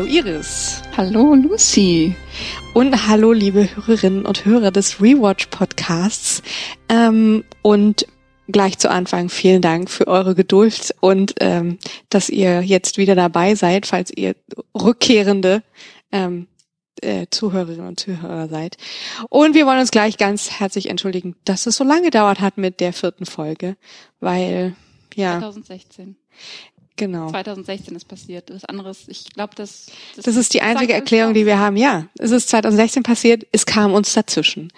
Hallo Iris. Hallo Lucy. Und hallo liebe Hörerinnen und Hörer des Rewatch Podcasts. Ähm, und gleich zu Anfang vielen Dank für eure Geduld und ähm, dass ihr jetzt wieder dabei seid, falls ihr rückkehrende ähm, äh, Zuhörerinnen und Zuhörer seid. Und wir wollen uns gleich ganz herzlich entschuldigen, dass es so lange gedauert hat mit der vierten Folge, weil ja 2016. Genau. 2016 ist passiert. Das andere ist, ich glaube, das, das. Das ist die einzige Erklärung, die wir haben. Ja, es ist 2016 passiert, es kam uns dazwischen.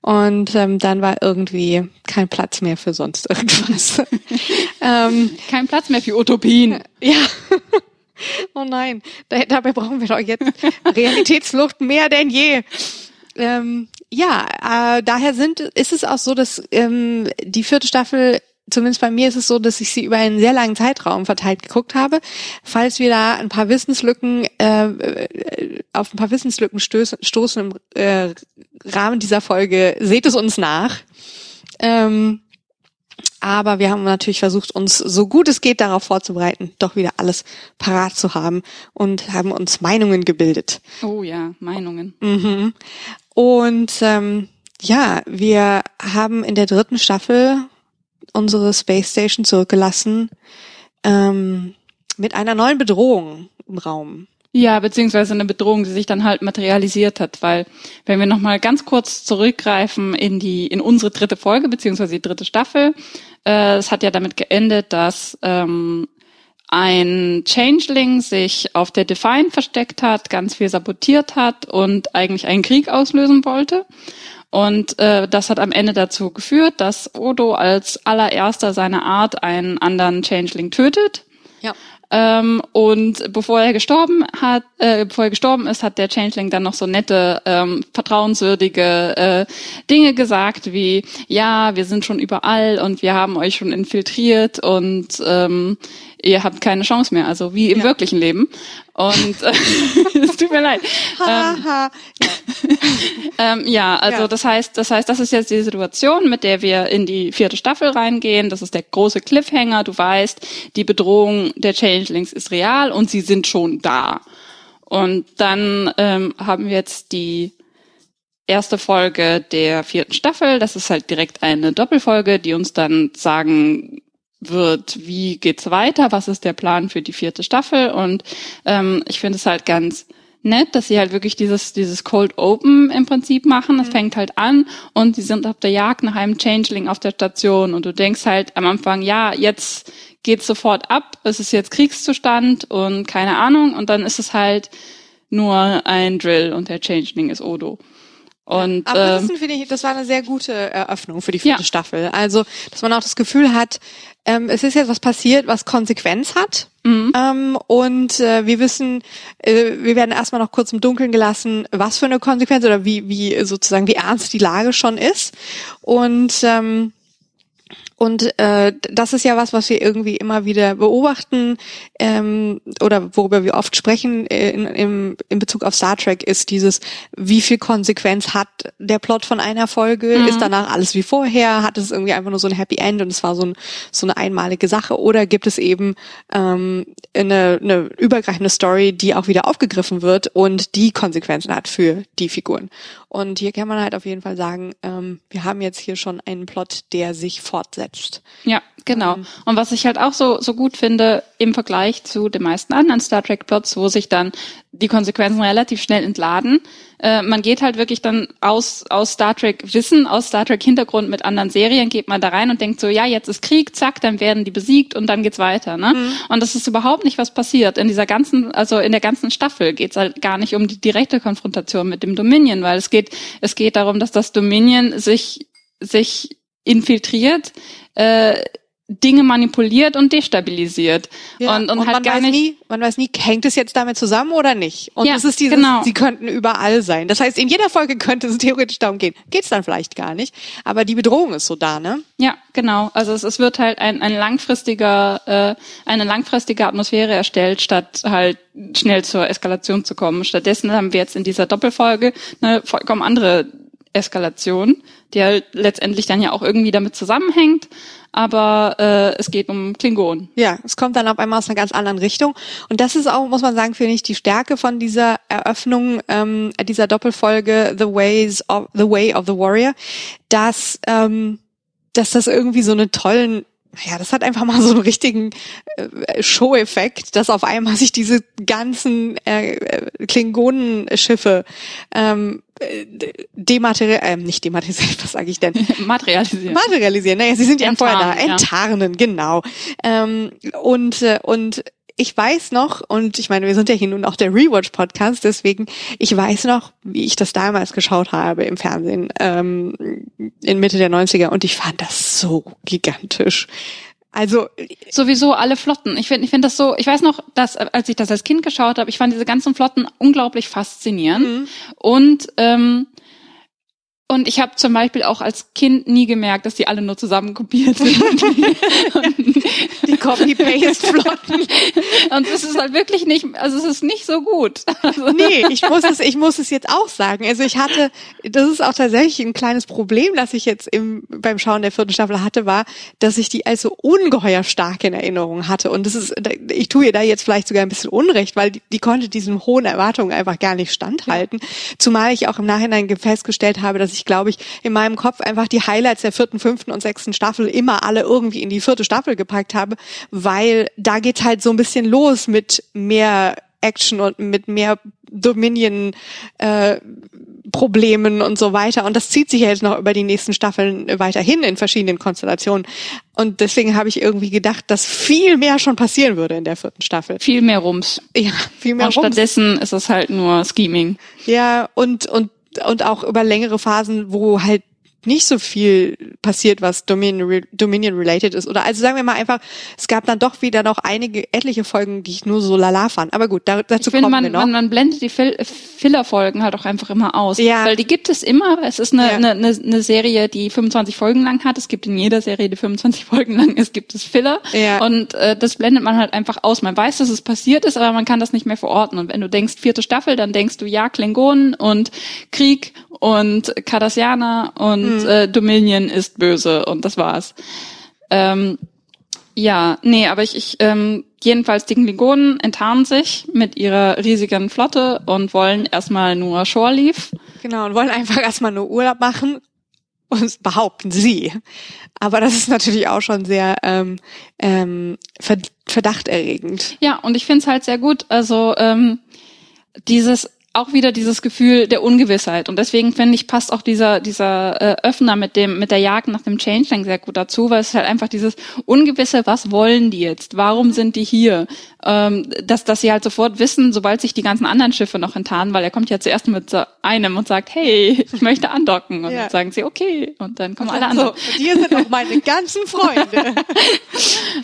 Und ähm, dann war irgendwie kein Platz mehr für sonst irgendwas. ähm, kein Platz mehr für Utopien. Ja. oh nein, da, dabei brauchen wir doch jetzt Realitätsflucht mehr denn je. Ähm, ja, äh, daher sind, ist es auch so, dass ähm, die vierte Staffel zumindest bei mir ist es so, dass ich sie über einen sehr langen Zeitraum verteilt geguckt habe. Falls wir da ein paar Wissenslücken äh, äh auf ein paar Wissenslücken stoßen, stoßen im äh, Rahmen dieser Folge, seht es uns nach. Ähm, aber wir haben natürlich versucht, uns so gut es geht darauf vorzubereiten, doch wieder alles parat zu haben und haben uns Meinungen gebildet. Oh ja, Meinungen. Mhm. Und ähm, ja, wir haben in der dritten Staffel unsere Space Station zurückgelassen ähm, mit einer neuen Bedrohung im Raum. Ja, beziehungsweise eine Bedrohung, die sich dann halt materialisiert hat, weil wenn wir nochmal ganz kurz zurückgreifen in die in unsere dritte Folge beziehungsweise die dritte Staffel, äh, es hat ja damit geendet, dass ähm, ein Changeling sich auf der Define versteckt hat, ganz viel sabotiert hat und eigentlich einen Krieg auslösen wollte. Und äh, das hat am Ende dazu geführt, dass Odo als allererster seiner Art einen anderen Changeling tötet. Ja. Ähm, und bevor er gestorben hat, äh, bevor er gestorben ist, hat der Changeling dann noch so nette, ähm, vertrauenswürdige äh, Dinge gesagt, wie ja, wir sind schon überall und wir haben euch schon infiltriert und ähm, ihr habt keine Chance mehr, also wie im ja. wirklichen Leben. Und äh, es tut mir leid. ähm, ja. ähm, ja, also ja. das heißt, das heißt, das ist jetzt die Situation, mit der wir in die vierte Staffel reingehen. Das ist der große Cliffhanger. Du weißt, die Bedrohung der Changelings ist real und sie sind schon da. Und dann ähm, haben wir jetzt die erste Folge der vierten Staffel. Das ist halt direkt eine Doppelfolge, die uns dann sagen wird, wie geht's weiter, was ist der Plan für die vierte Staffel und ähm, ich finde es halt ganz nett, dass sie halt wirklich dieses, dieses Cold Open im Prinzip machen. Es mhm. fängt halt an und sie sind auf der Jagd nach einem Changeling auf der Station und du denkst halt am Anfang, ja, jetzt geht's sofort ab, es ist jetzt Kriegszustand und keine Ahnung und dann ist es halt nur ein Drill und der Changeling ist Odo. Und, Aber das, ähm, finde ich, das war eine sehr gute Eröffnung für die vierte ja. Staffel. Also, dass man auch das Gefühl hat, ähm, es ist jetzt was passiert, was Konsequenz hat. Mhm. Ähm, und äh, wir wissen, äh, wir werden erstmal noch kurz im Dunkeln gelassen, was für eine Konsequenz oder wie, wie sozusagen, wie ernst die Lage schon ist. Und ähm, und äh, das ist ja was, was wir irgendwie immer wieder beobachten ähm, oder worüber wir oft sprechen äh, in, in, in Bezug auf Star Trek, ist dieses, wie viel Konsequenz hat der Plot von einer Folge? Mhm. Ist danach alles wie vorher? Hat es irgendwie einfach nur so ein Happy End und es war so, ein, so eine einmalige Sache? Oder gibt es eben ähm, eine, eine übergreifende Story, die auch wieder aufgegriffen wird und die Konsequenzen hat für die Figuren? Und hier kann man halt auf jeden Fall sagen, ähm, wir haben jetzt hier schon einen Plot, der sich fortsetzt. Ja, genau. Ähm, und was ich halt auch so, so gut finde im Vergleich zu den meisten anderen Star Trek Plots, wo sich dann die Konsequenzen relativ schnell entladen, äh, man geht halt wirklich dann aus, aus Star Trek Wissen, aus Star Trek Hintergrund mit anderen Serien, geht man da rein und denkt so, ja, jetzt ist Krieg, zack, dann werden die besiegt und dann geht's weiter. Ne? Mhm. Und das ist überhaupt nicht, was passiert. In dieser ganzen, also in der ganzen Staffel geht's halt gar nicht um die direkte Konfrontation mit dem Dominion, weil es geht, es geht darum, dass das Dominion sich, sich infiltriert, äh, Dinge manipuliert und destabilisiert. Ja, und, und, und halt gar nicht. Nie, man weiß nie, hängt es jetzt damit zusammen oder nicht? Und ja, es ist dieses, genau. sie könnten überall sein. Das heißt, in jeder Folge könnte es theoretisch darum gehen. Geht es dann vielleicht gar nicht. Aber die Bedrohung ist so da, ne? Ja, genau. Also es, es wird halt ein, ein langfristiger, äh, eine langfristige Atmosphäre erstellt, statt halt schnell zur Eskalation zu kommen. Stattdessen haben wir jetzt in dieser Doppelfolge eine vollkommen andere Eskalation, die halt letztendlich dann ja auch irgendwie damit zusammenhängt. Aber äh, es geht um Klingonen. Ja, es kommt dann auf einmal aus einer ganz anderen Richtung. Und das ist auch, muss man sagen, finde ich, die Stärke von dieser Eröffnung ähm, dieser Doppelfolge The Ways of The Way of the Warrior, dass ähm, dass das irgendwie so einen tollen ja, das hat einfach mal so einen richtigen äh, Show-Effekt, dass auf einmal sich diese ganzen äh, äh Klingonenschiffe ähm, dematerial, äh, nicht dematerialisieren, was sage ich denn? Materialisieren. Materialisieren, naja, sie sind ja vorher da. Enttarnen, ja. genau. Ähm, und, äh, und ich weiß noch, und ich meine, wir sind ja hier nun auch der Rewatch-Podcast, deswegen, ich weiß noch, wie ich das damals geschaut habe im Fernsehen, ähm, in Mitte der 90er, und ich fand das so gigantisch. Also sowieso alle Flotten. Ich finde, ich finde das so. Ich weiß noch, dass als ich das als Kind geschaut habe, ich fand diese ganzen Flotten unglaublich faszinierend mhm. und ähm, und ich habe zum Beispiel auch als Kind nie gemerkt, dass die alle nur zusammen kopiert sind. die Copy-Paste-Flotten. Und es ist halt wirklich nicht, also es ist nicht so gut. Also nee, ich muss es, ich muss es jetzt auch sagen. Also ich hatte, das ist auch tatsächlich ein kleines Problem, das ich jetzt im, beim Schauen der vierten Staffel hatte, war, dass ich die als so ungeheuer stark in Erinnerung hatte. Und das ist, ich tue ihr da jetzt vielleicht sogar ein bisschen Unrecht, weil die, die konnte diesen hohen Erwartungen einfach gar nicht standhalten. Zumal ich auch im Nachhinein festgestellt habe, dass ich, glaube ich, in meinem Kopf einfach die Highlights der vierten, fünften und sechsten Staffel immer alle irgendwie in die vierte Staffel gepackt habe, weil da geht's halt so ein bisschen los mit mehr Action und mit mehr Dominion äh, Problemen und so weiter. Und das zieht sich ja jetzt noch über die nächsten Staffeln weiterhin in verschiedenen Konstellationen. Und deswegen habe ich irgendwie gedacht, dass viel mehr schon passieren würde in der vierten Staffel. Viel mehr Rums. Ja, viel mehr und Rums. Stattdessen ist es halt nur Scheming. Ja, und, und und auch über längere Phasen, wo halt nicht so viel passiert, was Dominion, Dominion related ist. Oder also sagen wir mal einfach, es gab dann doch wieder noch einige, etliche Folgen, die ich nur so lala fand. Aber gut, da, dazu ich finde, kommen man, wir noch. Man, man blendet die Filler-Folgen halt auch einfach immer aus. Ja. Weil die gibt es immer. Es ist eine, ja. eine, eine, eine Serie, die 25 Folgen lang hat. Es gibt in jeder Serie, die 25 Folgen lang ist, gibt es Filler. Ja. Und äh, das blendet man halt einfach aus. Man weiß, dass es passiert ist, aber man kann das nicht mehr verorten. Und wenn du denkst vierte Staffel, dann denkst du ja Klingonen und Krieg und Cardassianer und mhm. äh, Dominion ist böse und das war's. Ähm, ja, nee, aber ich, ich ähm, jedenfalls die Klingonen enttarnen sich mit ihrer riesigen Flotte und wollen erstmal nur Shore Leave. Genau, und wollen einfach erstmal nur Urlaub machen und behaupten sie. Aber das ist natürlich auch schon sehr ähm, ähm, verdachterregend. Ja, und ich finde es halt sehr gut. Also ähm, dieses auch wieder dieses Gefühl der Ungewissheit. Und deswegen finde ich, passt auch dieser, dieser äh, Öffner mit dem, mit der Jagd nach dem Changeling sehr gut dazu, weil es halt einfach dieses Ungewisse, was wollen die jetzt? Warum sind die hier? Ähm, dass, dass sie halt sofort wissen, sobald sich die ganzen anderen Schiffe noch enttarnen, weil er kommt ja zuerst mit so einem und sagt, hey, ich möchte andocken. Und ja. dann sagen sie, okay. Und dann kommen und alle anderen. So, hier sind auch meine ganzen Freunde.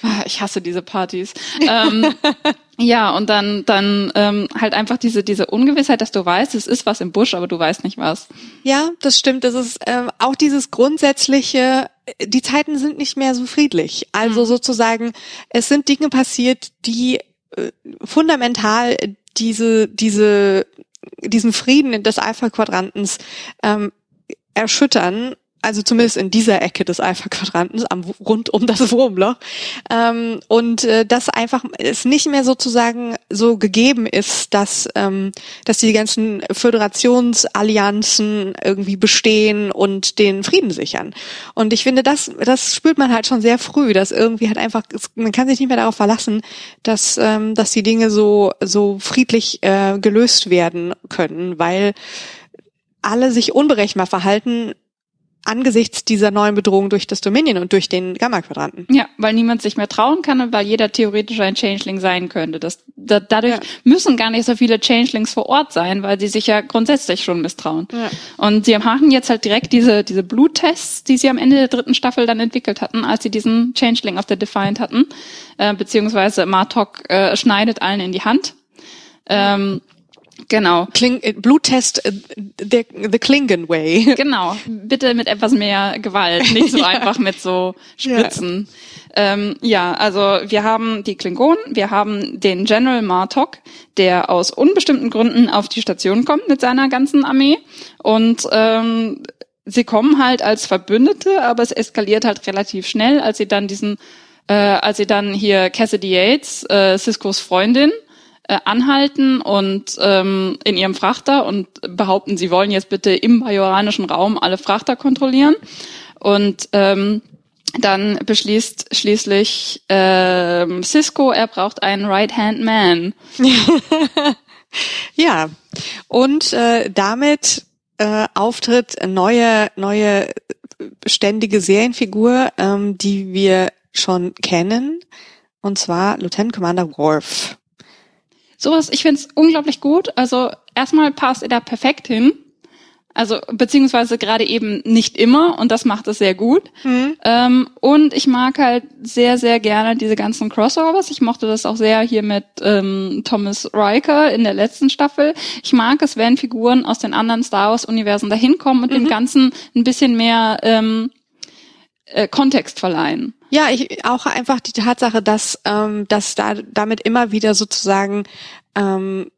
Ah, ich hasse diese Partys. Ähm, ja, und dann, dann ähm, halt einfach diese, diese Ungewissheit, dass du weißt, es ist was im Busch, aber du weißt nicht was. Ja, das stimmt. Das ist ähm, auch dieses grundsätzliche, die Zeiten sind nicht mehr so friedlich. Also mhm. sozusagen, es sind Dinge passiert, die äh, fundamental diese, diese, diesen Frieden des Alpha-Quadrantens ähm, erschüttern also zumindest in dieser Ecke des Alpha-Quadrantens, am, rund um das Wurmloch. Ähm, und äh, dass einfach es nicht mehr sozusagen so gegeben ist, dass, ähm, dass die ganzen Föderationsallianzen irgendwie bestehen und den Frieden sichern. Und ich finde, das, das spürt man halt schon sehr früh, dass irgendwie halt einfach, man kann sich nicht mehr darauf verlassen, dass, ähm, dass die Dinge so, so friedlich äh, gelöst werden können, weil alle sich unberechenbar verhalten angesichts dieser neuen Bedrohung durch das Dominion und durch den Gamma-Quadranten. Ja, weil niemand sich mehr trauen kann und weil jeder theoretisch ein Changeling sein könnte. Das, da, dadurch ja. müssen gar nicht so viele Changelings vor Ort sein, weil sie sich ja grundsätzlich schon misstrauen. Ja. Und sie machen jetzt halt direkt diese, diese Bluttests, die sie am Ende der dritten Staffel dann entwickelt hatten, als sie diesen Changeling auf der Defiant hatten, äh, beziehungsweise Martok äh, schneidet allen in die Hand. Ähm, Genau. Kling, äh, Bluttest äh, the, the Klingon Way. Genau. Bitte mit etwas mehr Gewalt, nicht so ja. einfach mit so Spritzen. Ja. Ähm, ja, also wir haben die Klingonen, wir haben den General Martok, der aus unbestimmten Gründen auf die Station kommt mit seiner ganzen Armee und ähm, sie kommen halt als Verbündete, aber es eskaliert halt relativ schnell, als sie dann diesen, äh, als sie dann hier Cassidy Yates, äh, Ciscos Freundin, anhalten und ähm, in ihrem Frachter und behaupten, sie wollen jetzt bitte im bajoranischen Raum alle Frachter kontrollieren. Und ähm, dann beschließt schließlich ähm, Cisco, er braucht einen Right-Hand-Man. ja, und äh, damit äh, auftritt neue, neue ständige Serienfigur, ähm, die wir schon kennen, und zwar Lieutenant Commander Worf. Sowas, ich find's unglaublich gut. Also erstmal passt er da perfekt hin. Also beziehungsweise gerade eben nicht immer und das macht es sehr gut. Mhm. Ähm, und ich mag halt sehr, sehr gerne diese ganzen Crossovers. Ich mochte das auch sehr hier mit ähm, Thomas Riker in der letzten Staffel. Ich mag es, wenn Figuren aus den anderen Star Wars-Universen dahin kommen und mhm. dem Ganzen ein bisschen mehr ähm, äh, Kontext verleihen. Ja, ich auch einfach die Tatsache, dass ähm, dass da damit immer wieder sozusagen ähm,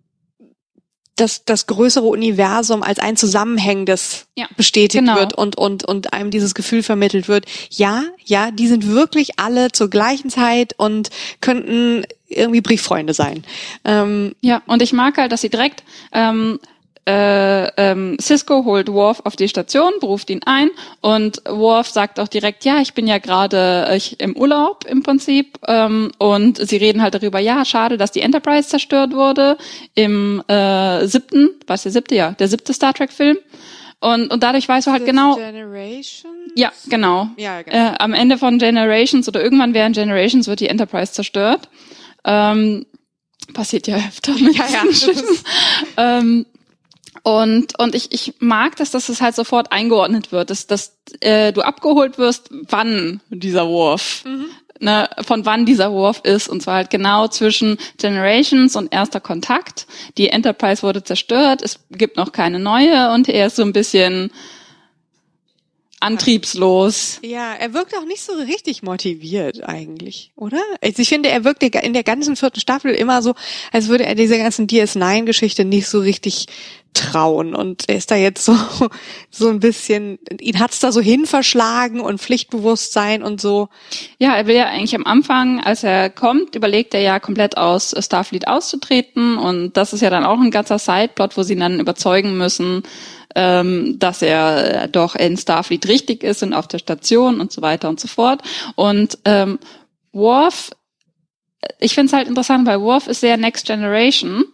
das, das größere Universum als ein zusammenhängendes ja, bestätigt genau. wird und, und, und einem dieses Gefühl vermittelt wird. Ja, ja, die sind wirklich alle zur gleichen Zeit und könnten irgendwie Brieffreunde sein. Ähm, ja, und ich mag halt, dass sie direkt ähm, äh, ähm, Cisco holt Worf auf die Station, beruft ihn ein und Worf sagt auch direkt, ja, ich bin ja gerade äh, im Urlaub im Prinzip ähm, und sie reden halt darüber, ja, schade, dass die Enterprise zerstört wurde im äh, siebten, was der siebte, ja, der siebte Star Trek Film und, und dadurch weißt du halt genau. Generations? Ja, genau. Ja, genau. Äh, am Ende von Generations oder irgendwann während Generations wird die Enterprise zerstört. Ähm, passiert ja öfter mit ja, ja, ähm, und, und ich, ich mag das, dass es halt sofort eingeordnet wird, dass, dass äh, du abgeholt wirst, wann dieser Wurf, mhm. ne, von wann dieser Wurf ist. Und zwar halt genau zwischen Generations und erster Kontakt. Die Enterprise wurde zerstört, es gibt noch keine neue und er ist so ein bisschen antriebslos. Ja, er wirkt auch nicht so richtig motiviert eigentlich, oder? Also ich finde, er wirkt in der ganzen vierten Staffel immer so, als würde er dieser ganzen DS9-Geschichte nicht so richtig trauen. Und er ist da jetzt so so ein bisschen ihn hat's da so hin verschlagen und Pflichtbewusstsein und so. Ja, er will ja eigentlich am Anfang, als er kommt, überlegt er ja komplett aus Starfleet auszutreten. Und das ist ja dann auch ein ganzer Sideplot, wo sie ihn dann überzeugen müssen, ähm, dass er doch in Starfleet richtig ist und auf der Station und so weiter und so fort. Und ähm, Worf ich finde es halt interessant, weil Worf ist sehr Next Generation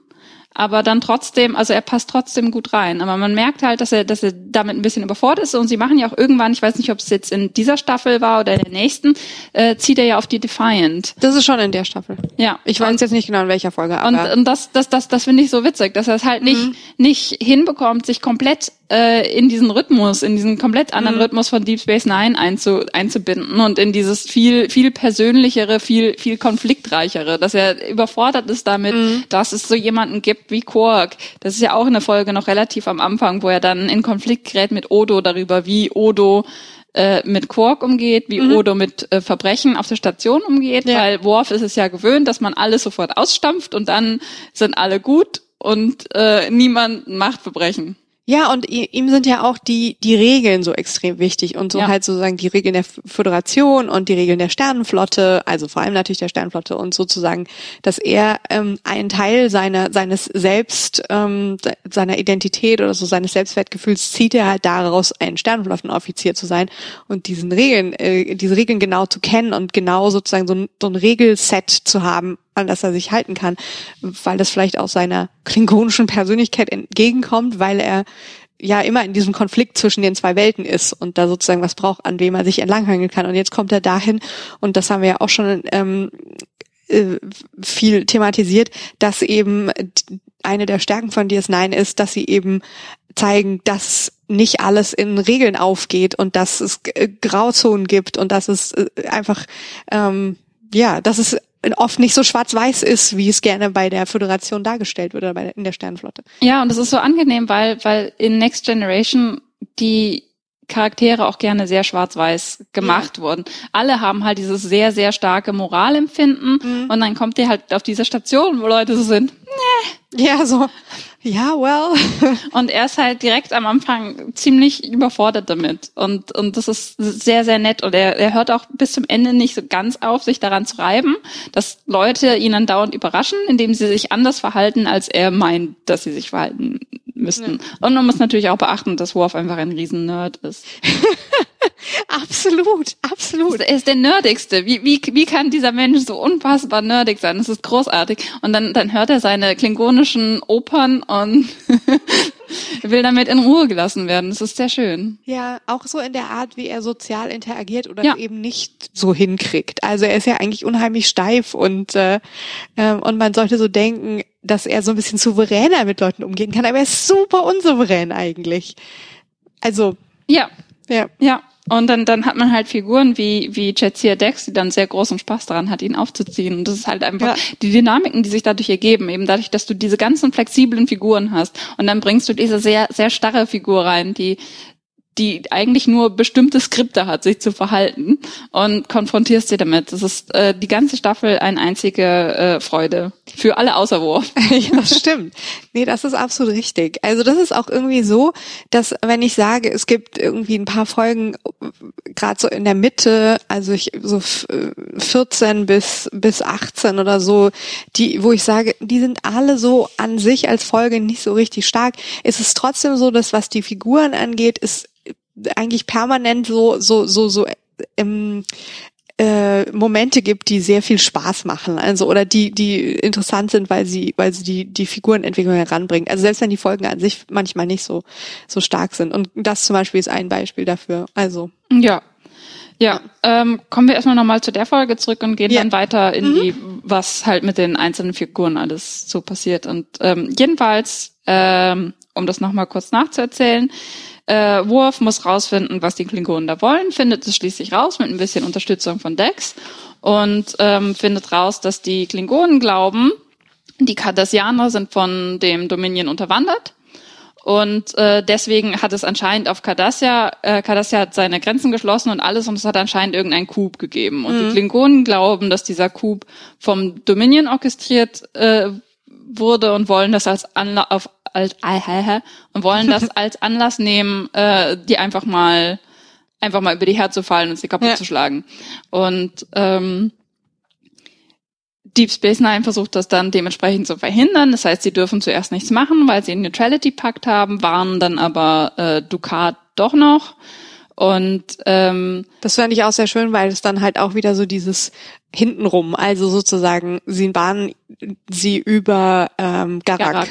aber dann trotzdem, also er passt trotzdem gut rein. Aber man merkt halt, dass er, dass er damit ein bisschen überfordert ist und sie machen ja auch irgendwann, ich weiß nicht, ob es jetzt in dieser Staffel war oder in der nächsten, äh, zieht er ja auf die Defiant. Das ist schon in der Staffel. Ja. Ich weiß jetzt nicht genau in welcher Folge. Aber und, und das, das, das, das finde ich so witzig, dass er es halt nicht, mhm. nicht hinbekommt, sich komplett äh, in diesen Rhythmus, in diesen komplett anderen mhm. Rhythmus von Deep Space Nine einzu, einzubinden und in dieses viel, viel persönlichere, viel, viel konfliktreichere, dass er überfordert ist damit, mhm. dass es so jemanden gibt wie Quark. Das ist ja auch eine Folge noch relativ am Anfang, wo er dann in Konflikt gerät mit Odo darüber, wie Odo äh, mit Quark umgeht, wie mhm. Odo mit äh, Verbrechen auf der Station umgeht, ja. weil Worf ist es ja gewöhnt, dass man alles sofort ausstampft und dann sind alle gut und äh, niemand macht Verbrechen. Ja, und ihm sind ja auch die, die Regeln so extrem wichtig und so ja. halt sozusagen die Regeln der Föderation und die Regeln der Sternenflotte, also vor allem natürlich der Sternenflotte und sozusagen, dass er ähm, einen Teil seiner, seines Selbst, ähm, seiner Identität oder so seines Selbstwertgefühls zieht er halt daraus, ein Sternenflottenoffizier zu sein und diesen Regeln, äh, diese Regeln genau zu kennen und genau sozusagen so ein, so ein Regelset zu haben, an das er sich halten kann, weil das vielleicht auch seiner klingonischen Persönlichkeit entgegenkommt, weil er ja immer in diesem Konflikt zwischen den zwei Welten ist und da sozusagen was braucht, an wem er sich entlanghangeln kann. Und jetzt kommt er dahin, und das haben wir ja auch schon ähm, äh, viel thematisiert, dass eben eine der Stärken von DS9 ist, dass sie eben zeigen, dass nicht alles in Regeln aufgeht und dass es Grauzonen gibt und dass es äh, einfach ähm, ja, dass es oft nicht so schwarz-weiß ist, wie es gerne bei der Föderation dargestellt wird oder bei der, in der Sternenflotte. Ja, und das ist so angenehm, weil, weil in Next Generation die Charaktere auch gerne sehr schwarz-weiß gemacht ja. wurden. Alle haben halt dieses sehr, sehr starke Moralempfinden mhm. und dann kommt ihr halt auf diese Station, wo Leute so sind, nee. Ja, so. Ja, well. und er ist halt direkt am Anfang ziemlich überfordert damit. Und, und das ist sehr, sehr nett. Und er, er hört auch bis zum Ende nicht so ganz auf, sich daran zu reiben, dass Leute ihn dann dauernd überraschen, indem sie sich anders verhalten, als er meint, dass sie sich verhalten müssten. Ja. Und man muss natürlich auch beachten, dass Worf einfach ein Riesen-Nerd ist. absolut, absolut. Er ist der Nerdigste. Wie, wie, wie kann dieser Mensch so unfassbar nerdig sein? Das ist großartig. Und dann, dann hört er seine klingonischen Opern und will damit in Ruhe gelassen werden. Das ist sehr schön. Ja, auch so in der Art, wie er sozial interagiert oder ja. eben nicht so hinkriegt. Also er ist ja eigentlich unheimlich steif und äh, äh, und man sollte so denken, dass er so ein bisschen souveräner mit Leuten umgehen kann, aber er ist super unsouverän eigentlich. Also ja, ja, ja. Und dann, dann hat man halt Figuren wie, wie Jetsia Dex, die dann sehr großen Spaß daran hat, ihn aufzuziehen. Und das ist halt einfach ja. die Dynamiken, die sich dadurch ergeben, eben dadurch, dass du diese ganzen flexiblen Figuren hast. Und dann bringst du diese sehr, sehr starre Figur rein, die, die eigentlich nur bestimmte Skripte hat, sich zu verhalten und konfrontierst sie damit. Das ist äh, die ganze Staffel eine einzige äh, Freude für alle außer Wurf. ja, das stimmt. Nee, das ist absolut richtig. Also das ist auch irgendwie so, dass wenn ich sage, es gibt irgendwie ein paar Folgen gerade so in der Mitte, also ich so 14 bis bis 18 oder so, die wo ich sage, die sind alle so an sich als Folge nicht so richtig stark, ist es trotzdem so, dass was die Figuren angeht, ist eigentlich permanent so so so so ähm, äh, Momente gibt, die sehr viel Spaß machen, also oder die die interessant sind, weil sie weil sie die die Figurenentwicklung heranbringen. Also selbst wenn die Folgen an sich manchmal nicht so so stark sind und das zum Beispiel ist ein Beispiel dafür. Also ja. Ja, ähm, kommen wir erstmal nochmal zu der Folge zurück und gehen ja. dann weiter in mhm. die, was halt mit den einzelnen Figuren alles so passiert. Und ähm, jedenfalls, ähm, um das nochmal kurz nachzuerzählen, äh, Worf muss rausfinden, was die Klingonen da wollen, findet es schließlich raus mit ein bisschen Unterstützung von Dex und ähm, findet raus, dass die Klingonen glauben, die Cardassianer sind von dem Dominion unterwandert. Und äh, deswegen hat es anscheinend auf Cardassia, äh, Cardassia hat seine Grenzen geschlossen und alles und es hat anscheinend irgendein Coup gegeben. Und mhm. die Klingonen glauben, dass dieser Coup vom Dominion orchestriert äh, wurde und wollen das als Anla auf als und wollen das als Anlass nehmen, äh, die einfach mal einfach mal über die Herz zu fallen und sie kaputt ja. zu schlagen. Und ähm, Deep Space Nine versucht das dann dementsprechend zu verhindern. Das heißt, sie dürfen zuerst nichts machen, weil sie einen Neutrality Pakt haben, warnen dann aber äh, Ducat doch noch. Und ähm, das fand ich auch sehr schön, weil es dann halt auch wieder so dieses hintenrum, also sozusagen, sie warnen sie über ähm, Garak. Garak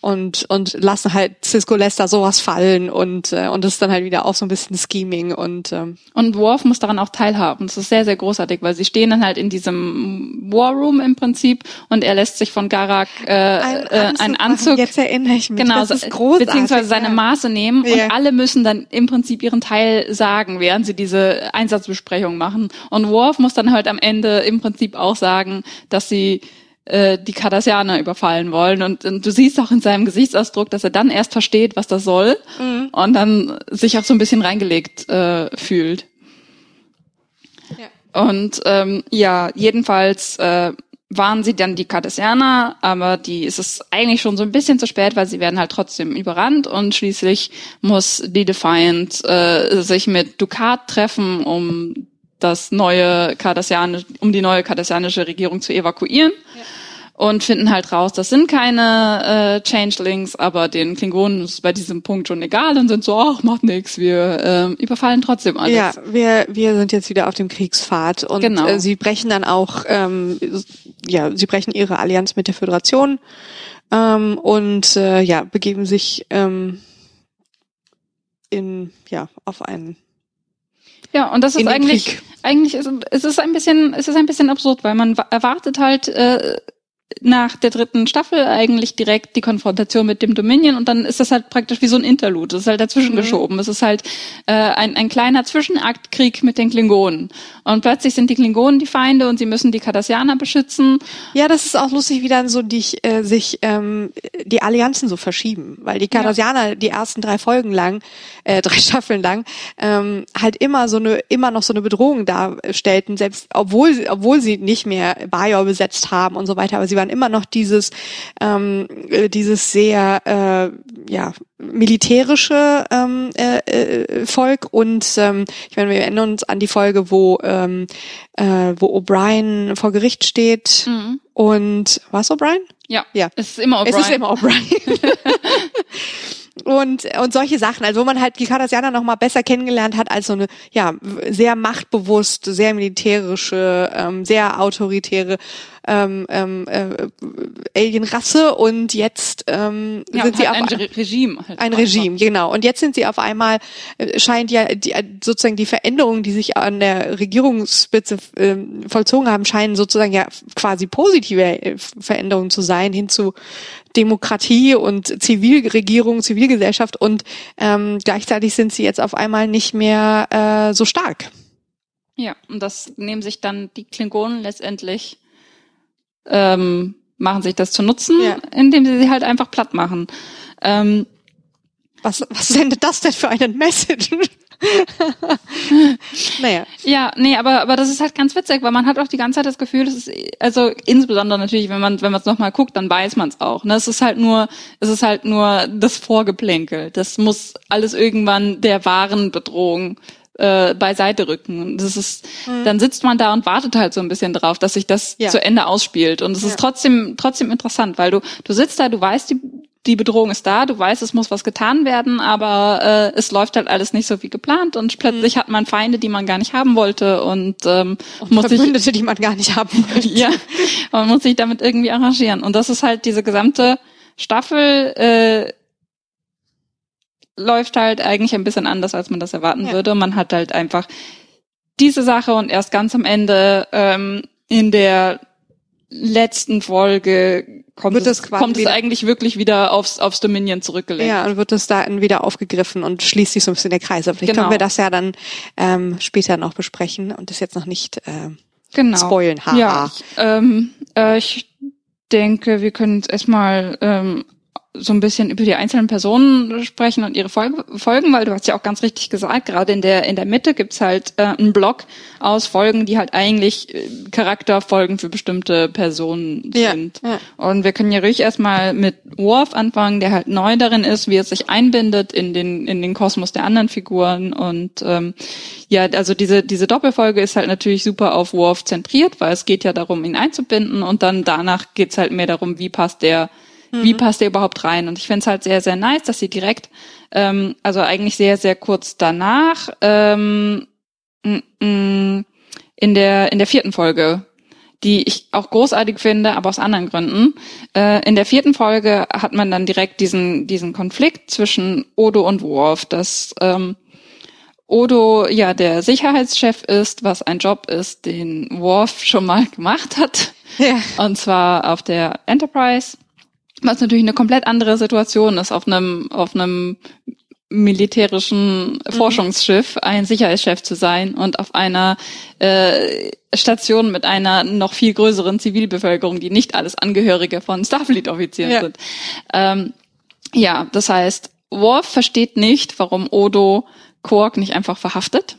und und lassen halt Cisco lässt da sowas fallen und äh, und das ist dann halt wieder auch so ein bisschen Scheming und ähm, und Worf muss daran auch teilhaben. Das ist sehr sehr großartig, weil sie stehen dann halt in diesem War Room im Prinzip und er lässt sich von Garak äh, ein äh, Anzug, einen Anzug jetzt erinnere ich mich genau das ist großartig, beziehungsweise seine Maße nehmen ja. und alle müssen dann im Prinzip ihren Teil sagen, während sie diese Einsatzbesprechung machen und Worf muss dann halt am Ende im Prinzip auch sagen, dass sie äh, die Cardassianer überfallen wollen. Und, und, du siehst auch in seinem Gesichtsausdruck, dass er dann erst versteht, was das soll mhm. und dann sich auch so ein bisschen reingelegt äh, fühlt. Ja. Und ähm, ja, jedenfalls äh, waren sie dann die Cardassianer, aber die ist es eigentlich schon so ein bisschen zu spät, weil sie werden halt trotzdem überrannt und schließlich muss die Defiant äh, sich mit Ducat treffen, um das neue Kardassianische, um die neue kardassianische Regierung zu evakuieren. Ja und finden halt raus, das sind keine äh, Changelings, aber den Klingonen ist bei diesem Punkt schon egal und sind so, ach, macht nix, wir ähm, überfallen trotzdem alles. Ja, wir, wir sind jetzt wieder auf dem Kriegspfad und genau. äh, sie brechen dann auch, ähm, ja, sie brechen ihre Allianz mit der Föderation ähm, und äh, ja, begeben sich ähm, in, ja, auf einen ja, und das ist eigentlich, eigentlich ist, ist es ein bisschen, ist es ein bisschen absurd, weil man erwartet halt äh, nach der dritten Staffel eigentlich direkt die Konfrontation mit dem Dominion und dann ist das halt praktisch wie so ein Interlude. Das ist halt dazwischen mhm. geschoben. Es ist halt äh, ein, ein kleiner Zwischenaktkrieg mit den Klingonen. Und plötzlich sind die Klingonen die Feinde und sie müssen die Cardassianer beschützen. Ja, das ist auch lustig, wie dann so die, äh, sich ähm, die Allianzen so verschieben. Weil die Cardassianer ja. die ersten drei Folgen lang, äh, drei Staffeln lang, ähm, halt immer so eine, immer noch so eine Bedrohung darstellten, selbst obwohl, obwohl sie nicht mehr Bajor besetzt haben und so weiter. Aber sie waren immer noch dieses, ähm, äh, dieses sehr, äh, ja, militärische ähm, äh, äh, Volk und ähm, ich meine, wir erinnern uns an die Folge, wo ähm, äh, wo O'Brien vor Gericht steht mhm. und was O'Brien? Ja, ja, es ist immer O'Brien. Es ist immer O'Brien. und und solche Sachen, also wo man halt die Cardassianer noch mal besser kennengelernt hat als so eine ja sehr machtbewusst, sehr militärische, ähm, sehr autoritäre ähm, ähm, äh, Alienrasse und jetzt ähm, ja, sind sie halt auf ein Regime. Halt ein Regime, genau. Und jetzt sind sie auf einmal äh, scheint ja die, äh, sozusagen die Veränderungen, die sich an der Regierungsspitze äh, vollzogen haben, scheinen sozusagen ja quasi positive äh, Veränderungen zu sein hin zu Demokratie und Zivilregierung, Zivilgesellschaft und ähm, gleichzeitig sind sie jetzt auf einmal nicht mehr äh, so stark. Ja, und das nehmen sich dann die Klingonen letztendlich ähm, machen sich das zu nutzen, ja. indem sie sie halt einfach platt machen. Ähm, was, was sendet das denn für einen Message? naja. Ja, nee, aber, aber das ist halt ganz witzig, weil man hat auch die ganze Zeit das Gefühl, das ist, also insbesondere natürlich, wenn man, wenn man es nochmal guckt, dann weiß man es auch. Ne? Es ist halt nur, es ist halt nur das Vorgeplänkel. Das muss alles irgendwann der wahren Bedrohung äh, beiseite rücken. Das ist, mhm. dann sitzt man da und wartet halt so ein bisschen drauf, dass sich das ja. zu Ende ausspielt. Und es ja. ist trotzdem, trotzdem interessant, weil du, du sitzt da, du weißt, die, die Bedrohung ist da, du weißt, es muss was getan werden, aber äh, es läuft halt alles nicht so wie geplant und plötzlich mhm. hat man Feinde, die man gar nicht haben wollte und, ähm, und muss Verbündete, sich, die man gar nicht haben wollte. ja, man muss sich damit irgendwie arrangieren. Und das ist halt diese gesamte Staffel äh, läuft halt eigentlich ein bisschen anders, als man das erwarten ja. würde. Man hat halt einfach diese Sache und erst ganz am Ende ähm, in der letzten Folge kommt, wird es, kommt es eigentlich wirklich wieder aufs, aufs Dominion zurückgelegt. Ja, und wird es dann wieder aufgegriffen und schließt sich so ein bisschen der Kreis. Aber vielleicht genau. können wir das ja dann ähm, später noch besprechen und das jetzt noch nicht äh, genau. spoilen. Ha, ja, ich, ähm, äh, ich denke, wir können jetzt erstmal ähm, so ein bisschen über die einzelnen Personen sprechen und ihre Folgen, weil du hast ja auch ganz richtig gesagt, gerade in der in der Mitte gibt's halt äh, einen Block aus Folgen, die halt eigentlich äh, Charakterfolgen für bestimmte Personen sind. Ja, ja. Und wir können ja ruhig erstmal mit Worf anfangen, der halt neu darin ist, wie er sich einbindet in den in den Kosmos der anderen Figuren und ähm, ja, also diese diese Doppelfolge ist halt natürlich super auf Worf zentriert, weil es geht ja darum, ihn einzubinden und dann danach geht's halt mehr darum, wie passt der Mhm. Wie passt der überhaupt rein? Und ich finde es halt sehr, sehr nice, dass sie direkt, ähm, also eigentlich sehr, sehr kurz danach, ähm, in der in der vierten Folge, die ich auch großartig finde, aber aus anderen Gründen. Äh, in der vierten Folge hat man dann direkt diesen diesen Konflikt zwischen Odo und Worf, dass ähm, Odo ja der Sicherheitschef ist, was ein Job ist, den Worf schon mal gemacht hat. Ja. Und zwar auf der Enterprise was natürlich eine komplett andere Situation ist, auf einem, auf einem militärischen mhm. Forschungsschiff ein Sicherheitschef zu sein und auf einer äh, Station mit einer noch viel größeren Zivilbevölkerung, die nicht alles Angehörige von Starfleet-Offizieren ja. sind. Ähm, ja, das heißt, Worf versteht nicht, warum Odo Quark nicht einfach verhaftet.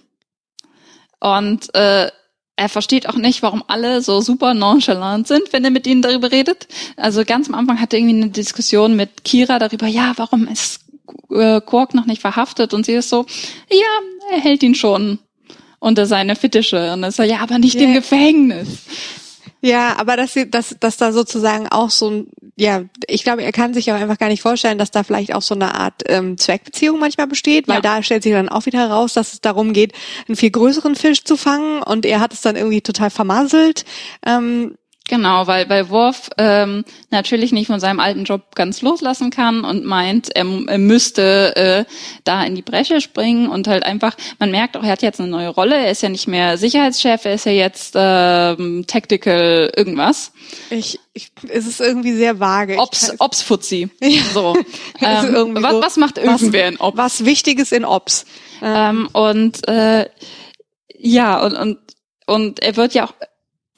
Und äh, er versteht auch nicht, warum alle so super nonchalant sind, wenn er mit ihnen darüber redet. Also ganz am Anfang hatte er irgendwie eine Diskussion mit Kira darüber, ja, warum ist äh, Quark noch nicht verhaftet? Und sie ist so, ja, er hält ihn schon unter seine Fittische. Und er ist so, ja, aber nicht yeah. im Gefängnis. Ja, aber dass, dass, dass da sozusagen auch so ein, ja, ich glaube, er kann sich auch einfach gar nicht vorstellen, dass da vielleicht auch so eine Art ähm, Zweckbeziehung manchmal besteht, weil ja. da stellt sich dann auch wieder heraus, dass es darum geht, einen viel größeren Fisch zu fangen und er hat es dann irgendwie total vermasselt. Ähm, Genau, weil, weil Worf ähm, natürlich nicht von seinem alten Job ganz loslassen kann und meint, er, er müsste äh, da in die Bresche springen und halt einfach, man merkt auch, er hat jetzt eine neue Rolle, er ist ja nicht mehr Sicherheitschef, er ist ja jetzt ähm, Tactical irgendwas. Ich, ich es ist irgendwie sehr vage. Ops, Ops Fuzzi. Ja. So. ähm, was, was macht irgendwer was, in Ops? Was Wichtiges in Ops. Ähm, und äh, ja, und, und und er wird ja auch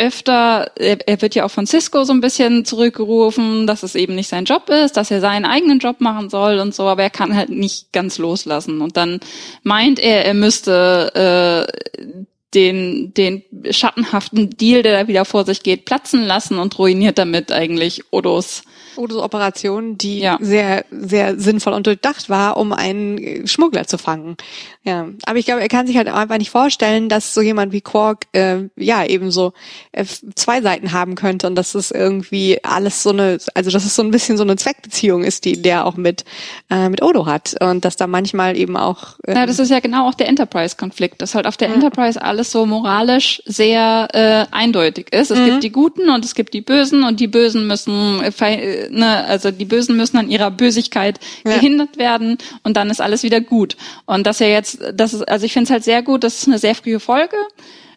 öfter, er, er wird ja auch von Cisco so ein bisschen zurückgerufen, dass es eben nicht sein Job ist, dass er seinen eigenen Job machen soll und so, aber er kann halt nicht ganz loslassen. Und dann meint er, er müsste äh, den, den schattenhaften Deal, der da wieder vor sich geht, platzen lassen und ruiniert damit eigentlich Odos Odos Operation, die ja. sehr, sehr sinnvoll und durchdacht war, um einen Schmuggler zu fangen. Ja, aber ich glaube, er kann sich halt einfach nicht vorstellen, dass so jemand wie Quark äh, ja eben so äh, zwei Seiten haben könnte und dass es irgendwie alles so eine, also dass es so ein bisschen so eine Zweckbeziehung ist, die der auch mit äh, mit Odo hat und dass da manchmal eben auch. Ähm, ja, das ist ja genau auch der Enterprise-Konflikt, dass halt auf der ja. Enterprise alles so moralisch sehr äh, eindeutig ist. Es mhm. gibt die Guten und es gibt die Bösen und die Bösen müssen, äh, ne, also die Bösen müssen an ihrer Bösigkeit ja. gehindert werden und dann ist alles wieder gut. Und dass er jetzt das ist, also ich finde es halt sehr gut, das ist eine sehr frühe Folge.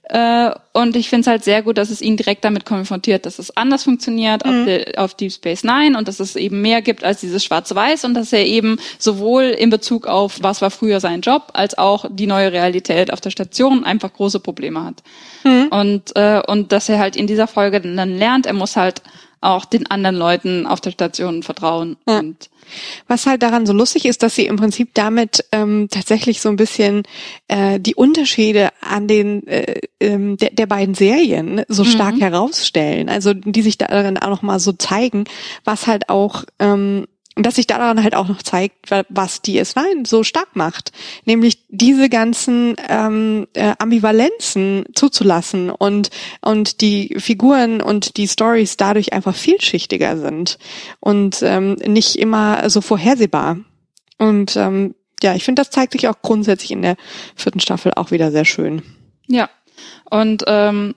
Äh, und ich finde es halt sehr gut, dass es ihn direkt damit konfrontiert, dass es anders funktioniert mhm. auf, auf, Deep Space Nine und dass es eben mehr gibt als dieses Schwarz-Weiß und dass er eben sowohl in Bezug auf was war früher sein Job, als auch die neue Realität auf der Station einfach große Probleme hat. Mhm. Und, äh, und dass er halt in dieser Folge dann lernt, er muss halt auch den anderen Leuten auf der Station vertrauen. Ja. Und was halt daran so lustig ist, dass sie im Prinzip damit ähm, tatsächlich so ein bisschen äh, die Unterschiede an den äh, ähm, der, der beiden Serien so stark mhm. herausstellen. Also die sich darin auch nochmal so zeigen, was halt auch ähm, und dass sich daran halt auch noch zeigt, was DS9 so stark macht, nämlich diese ganzen ähm, äh, Ambivalenzen zuzulassen und und die Figuren und die Stories dadurch einfach vielschichtiger sind und ähm, nicht immer so vorhersehbar. Und ähm, ja, ich finde, das zeigt sich auch grundsätzlich in der vierten Staffel auch wieder sehr schön. Ja, und ähm,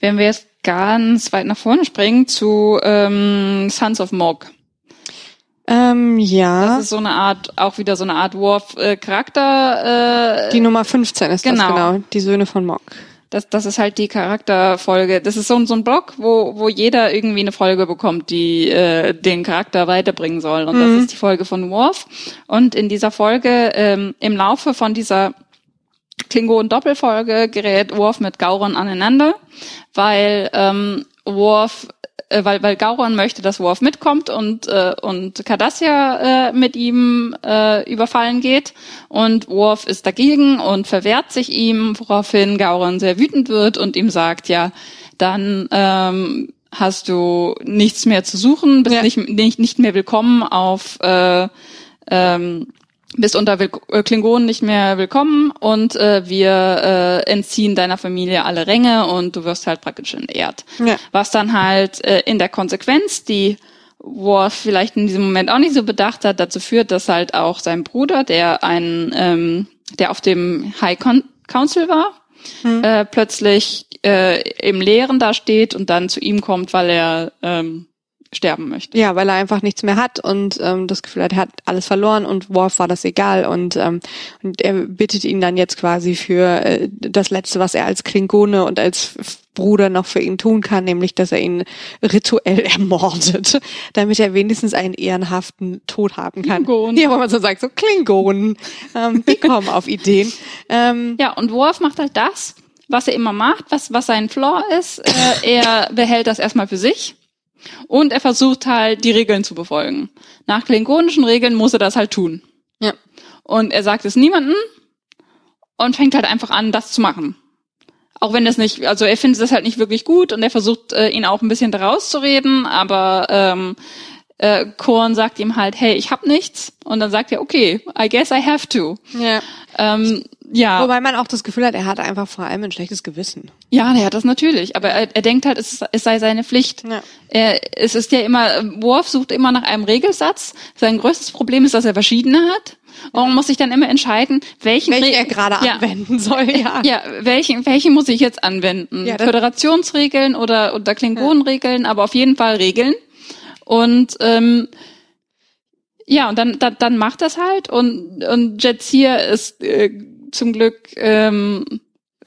wenn wir jetzt ganz weit nach vorne springen zu ähm, Sons of Mog ähm, ja. Das ist so eine Art, auch wieder so eine Art Worf-Charakter. Äh, die Nummer 15 ist genau. das, genau. Die Söhne von Mock. Das, das ist halt die Charakterfolge. Das ist so, so ein Block, wo, wo jeder irgendwie eine Folge bekommt, die äh, den Charakter weiterbringen soll. Und mhm. das ist die Folge von Worf. Und in dieser Folge, ähm, im Laufe von dieser Klingon-Doppelfolge gerät Worf mit Gauron aneinander, weil ähm, Worf äh, weil, weil Gauron möchte, dass Worf mitkommt und, äh, und Cardassia äh, mit ihm äh, überfallen geht. Und Worf ist dagegen und verwehrt sich ihm, woraufhin Gauron sehr wütend wird und ihm sagt, ja, dann ähm, hast du nichts mehr zu suchen, bist ja. nicht, nicht, nicht mehr willkommen auf äh, ähm, bist unter Will äh, Klingonen nicht mehr willkommen und äh, wir äh, entziehen deiner Familie alle Ränge und du wirst halt praktisch entehrt. Ja. Was dann halt äh, in der Konsequenz, die Worf vielleicht in diesem Moment auch nicht so bedacht hat, dazu führt, dass halt auch sein Bruder, der ein, ähm, der auf dem High Con Council war, hm. äh, plötzlich äh, im Leeren da steht und dann zu ihm kommt, weil er ähm, sterben möchte. Ja, weil er einfach nichts mehr hat und ähm, das Gefühl hat, er hat alles verloren und Worf war das egal und, ähm, und er bittet ihn dann jetzt quasi für äh, das Letzte, was er als Klingone und als Bruder noch für ihn tun kann, nämlich dass er ihn rituell ermordet, damit er wenigstens einen ehrenhaften Tod haben kann. Klingonen. Ja, wo man so sagt, so Klingonen, ähm, die kommen auf Ideen. Ähm, ja, und Worf macht halt das, was er immer macht, was, was sein Flaw ist. Äh, er behält das erstmal für sich und er versucht halt, die Regeln zu befolgen. Nach klingonischen Regeln muss er das halt tun. Ja. Und er sagt es niemandem und fängt halt einfach an, das zu machen. Auch wenn es nicht, also er findet es halt nicht wirklich gut und er versucht, äh, ihn auch ein bisschen daraus zu reden, aber ähm, äh, Korn sagt ihm halt, hey, ich hab nichts. Und dann sagt er, okay, I guess I have to. Ja. Ähm, ja. Wobei man auch das Gefühl hat, er hat einfach vor allem ein schlechtes Gewissen. Ja, er hat das natürlich. Aber er, er denkt halt, es, es, sei seine Pflicht. Ja. Er, es ist ja immer, Worf sucht immer nach einem Regelsatz. Sein größtes Problem ist, dass er verschiedene hat. Und man muss sich dann immer entscheiden, welchen welchen er gerade ja. anwenden soll. Ja, ja welchen, welchen muss ich jetzt anwenden? Ja, Föderationsregeln oder, oder Klingonenregeln, aber auf jeden Fall Regeln. Und ähm, ja, und dann, dann, dann macht das halt und, und Jetseer ist äh, zum Glück ähm,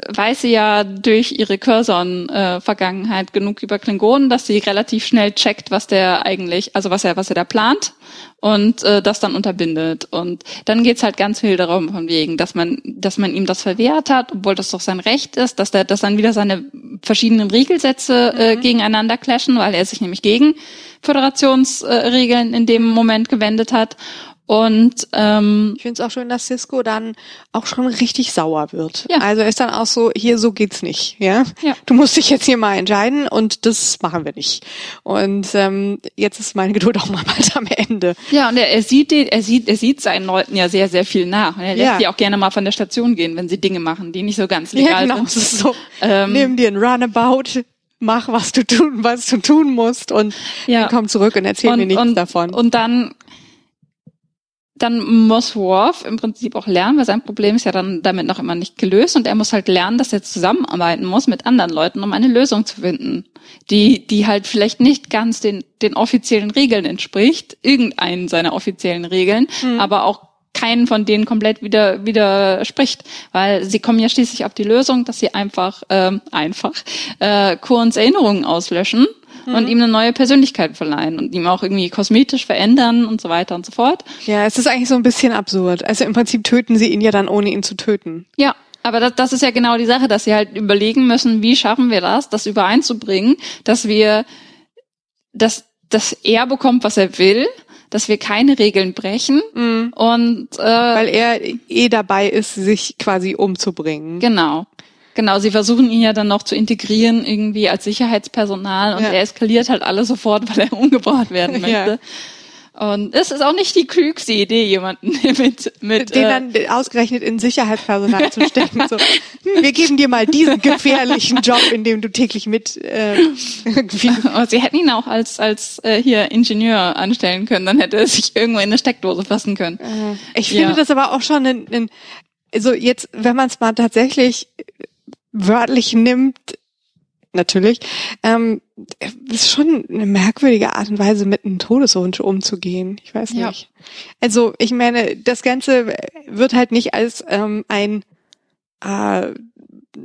weiß sie ja durch ihre Curzon-Vergangenheit äh, genug über Klingonen, dass sie relativ schnell checkt, was der eigentlich, also was er, was er da plant und äh, das dann unterbindet. Und dann geht's halt ganz viel darum, von wegen, dass man, dass man ihm das verwehrt hat, obwohl das doch sein Recht ist, dass der, dass dann wieder seine verschiedenen Regelsätze äh, mhm. gegeneinander clashen, weil er sich nämlich gegen Föderationsregeln in dem Moment gewendet hat. Und ähm, ich finde es auch schön, dass Cisco dann auch schon richtig sauer wird. Ja. Also ist dann auch so, hier so geht's nicht, ja. ja. Du musst dich jetzt hier mal entscheiden und das machen wir nicht. Und ähm, jetzt ist meine Geduld auch mal bald am Ende. Ja, und er, er sieht den, er sieht, er sieht seinen Leuten ja sehr, sehr viel nach. Und er lässt ja. die auch gerne mal von der Station gehen, wenn sie Dinge machen, die nicht so ganz legal ja, genau, sind. So. Ähm, Nimm dir ein Runabout, mach, was du tun, was du tun musst und ja. komm zurück und erzähl und, mir nichts und, davon. Und dann dann muss Worf im Prinzip auch lernen, weil sein Problem ist ja dann damit noch immer nicht gelöst. Und er muss halt lernen, dass er zusammenarbeiten muss mit anderen Leuten, um eine Lösung zu finden, die, die halt vielleicht nicht ganz den, den offiziellen Regeln entspricht, irgendeinen seiner offiziellen Regeln, mhm. aber auch keinen von denen komplett wieder widerspricht, weil sie kommen ja schließlich auf die Lösung, dass sie einfach ähm, einfach äh, Kurns Erinnerungen auslöschen mhm. und ihm eine neue Persönlichkeit verleihen und ihm auch irgendwie kosmetisch verändern und so weiter und so fort. Ja, es ist eigentlich so ein bisschen absurd. Also im Prinzip töten sie ihn ja dann, ohne ihn zu töten. Ja, aber das, das ist ja genau die Sache, dass sie halt überlegen müssen, wie schaffen wir das, das übereinzubringen, dass wir, dass, dass er bekommt, was er will, dass wir keine Regeln brechen mhm. und äh, weil er eh dabei ist, sich quasi umzubringen. Genau. Genau, sie versuchen ihn ja dann noch zu integrieren irgendwie als Sicherheitspersonal und ja. er eskaliert halt alles sofort, weil er umgebracht werden möchte. Ja. Und es ist auch nicht die klügste Idee, jemanden mit, mit den äh, dann ausgerechnet in Sicherheitspersonal zu stecken. So, hm, wir geben dir mal diesen gefährlichen Job, in dem du täglich mit. Äh, Sie hätten ihn auch als als äh, hier Ingenieur anstellen können, dann hätte er sich irgendwo in eine Steckdose fassen können. Äh, ich finde ja. das aber auch schon ein, ein also jetzt, wenn man es mal tatsächlich wörtlich nimmt, natürlich, ähm, ist schon eine merkwürdige Art und Weise, mit einem Todeswunsch umzugehen. Ich weiß nicht. Ja. Also ich meine, das Ganze wird halt nicht als ähm, ein äh,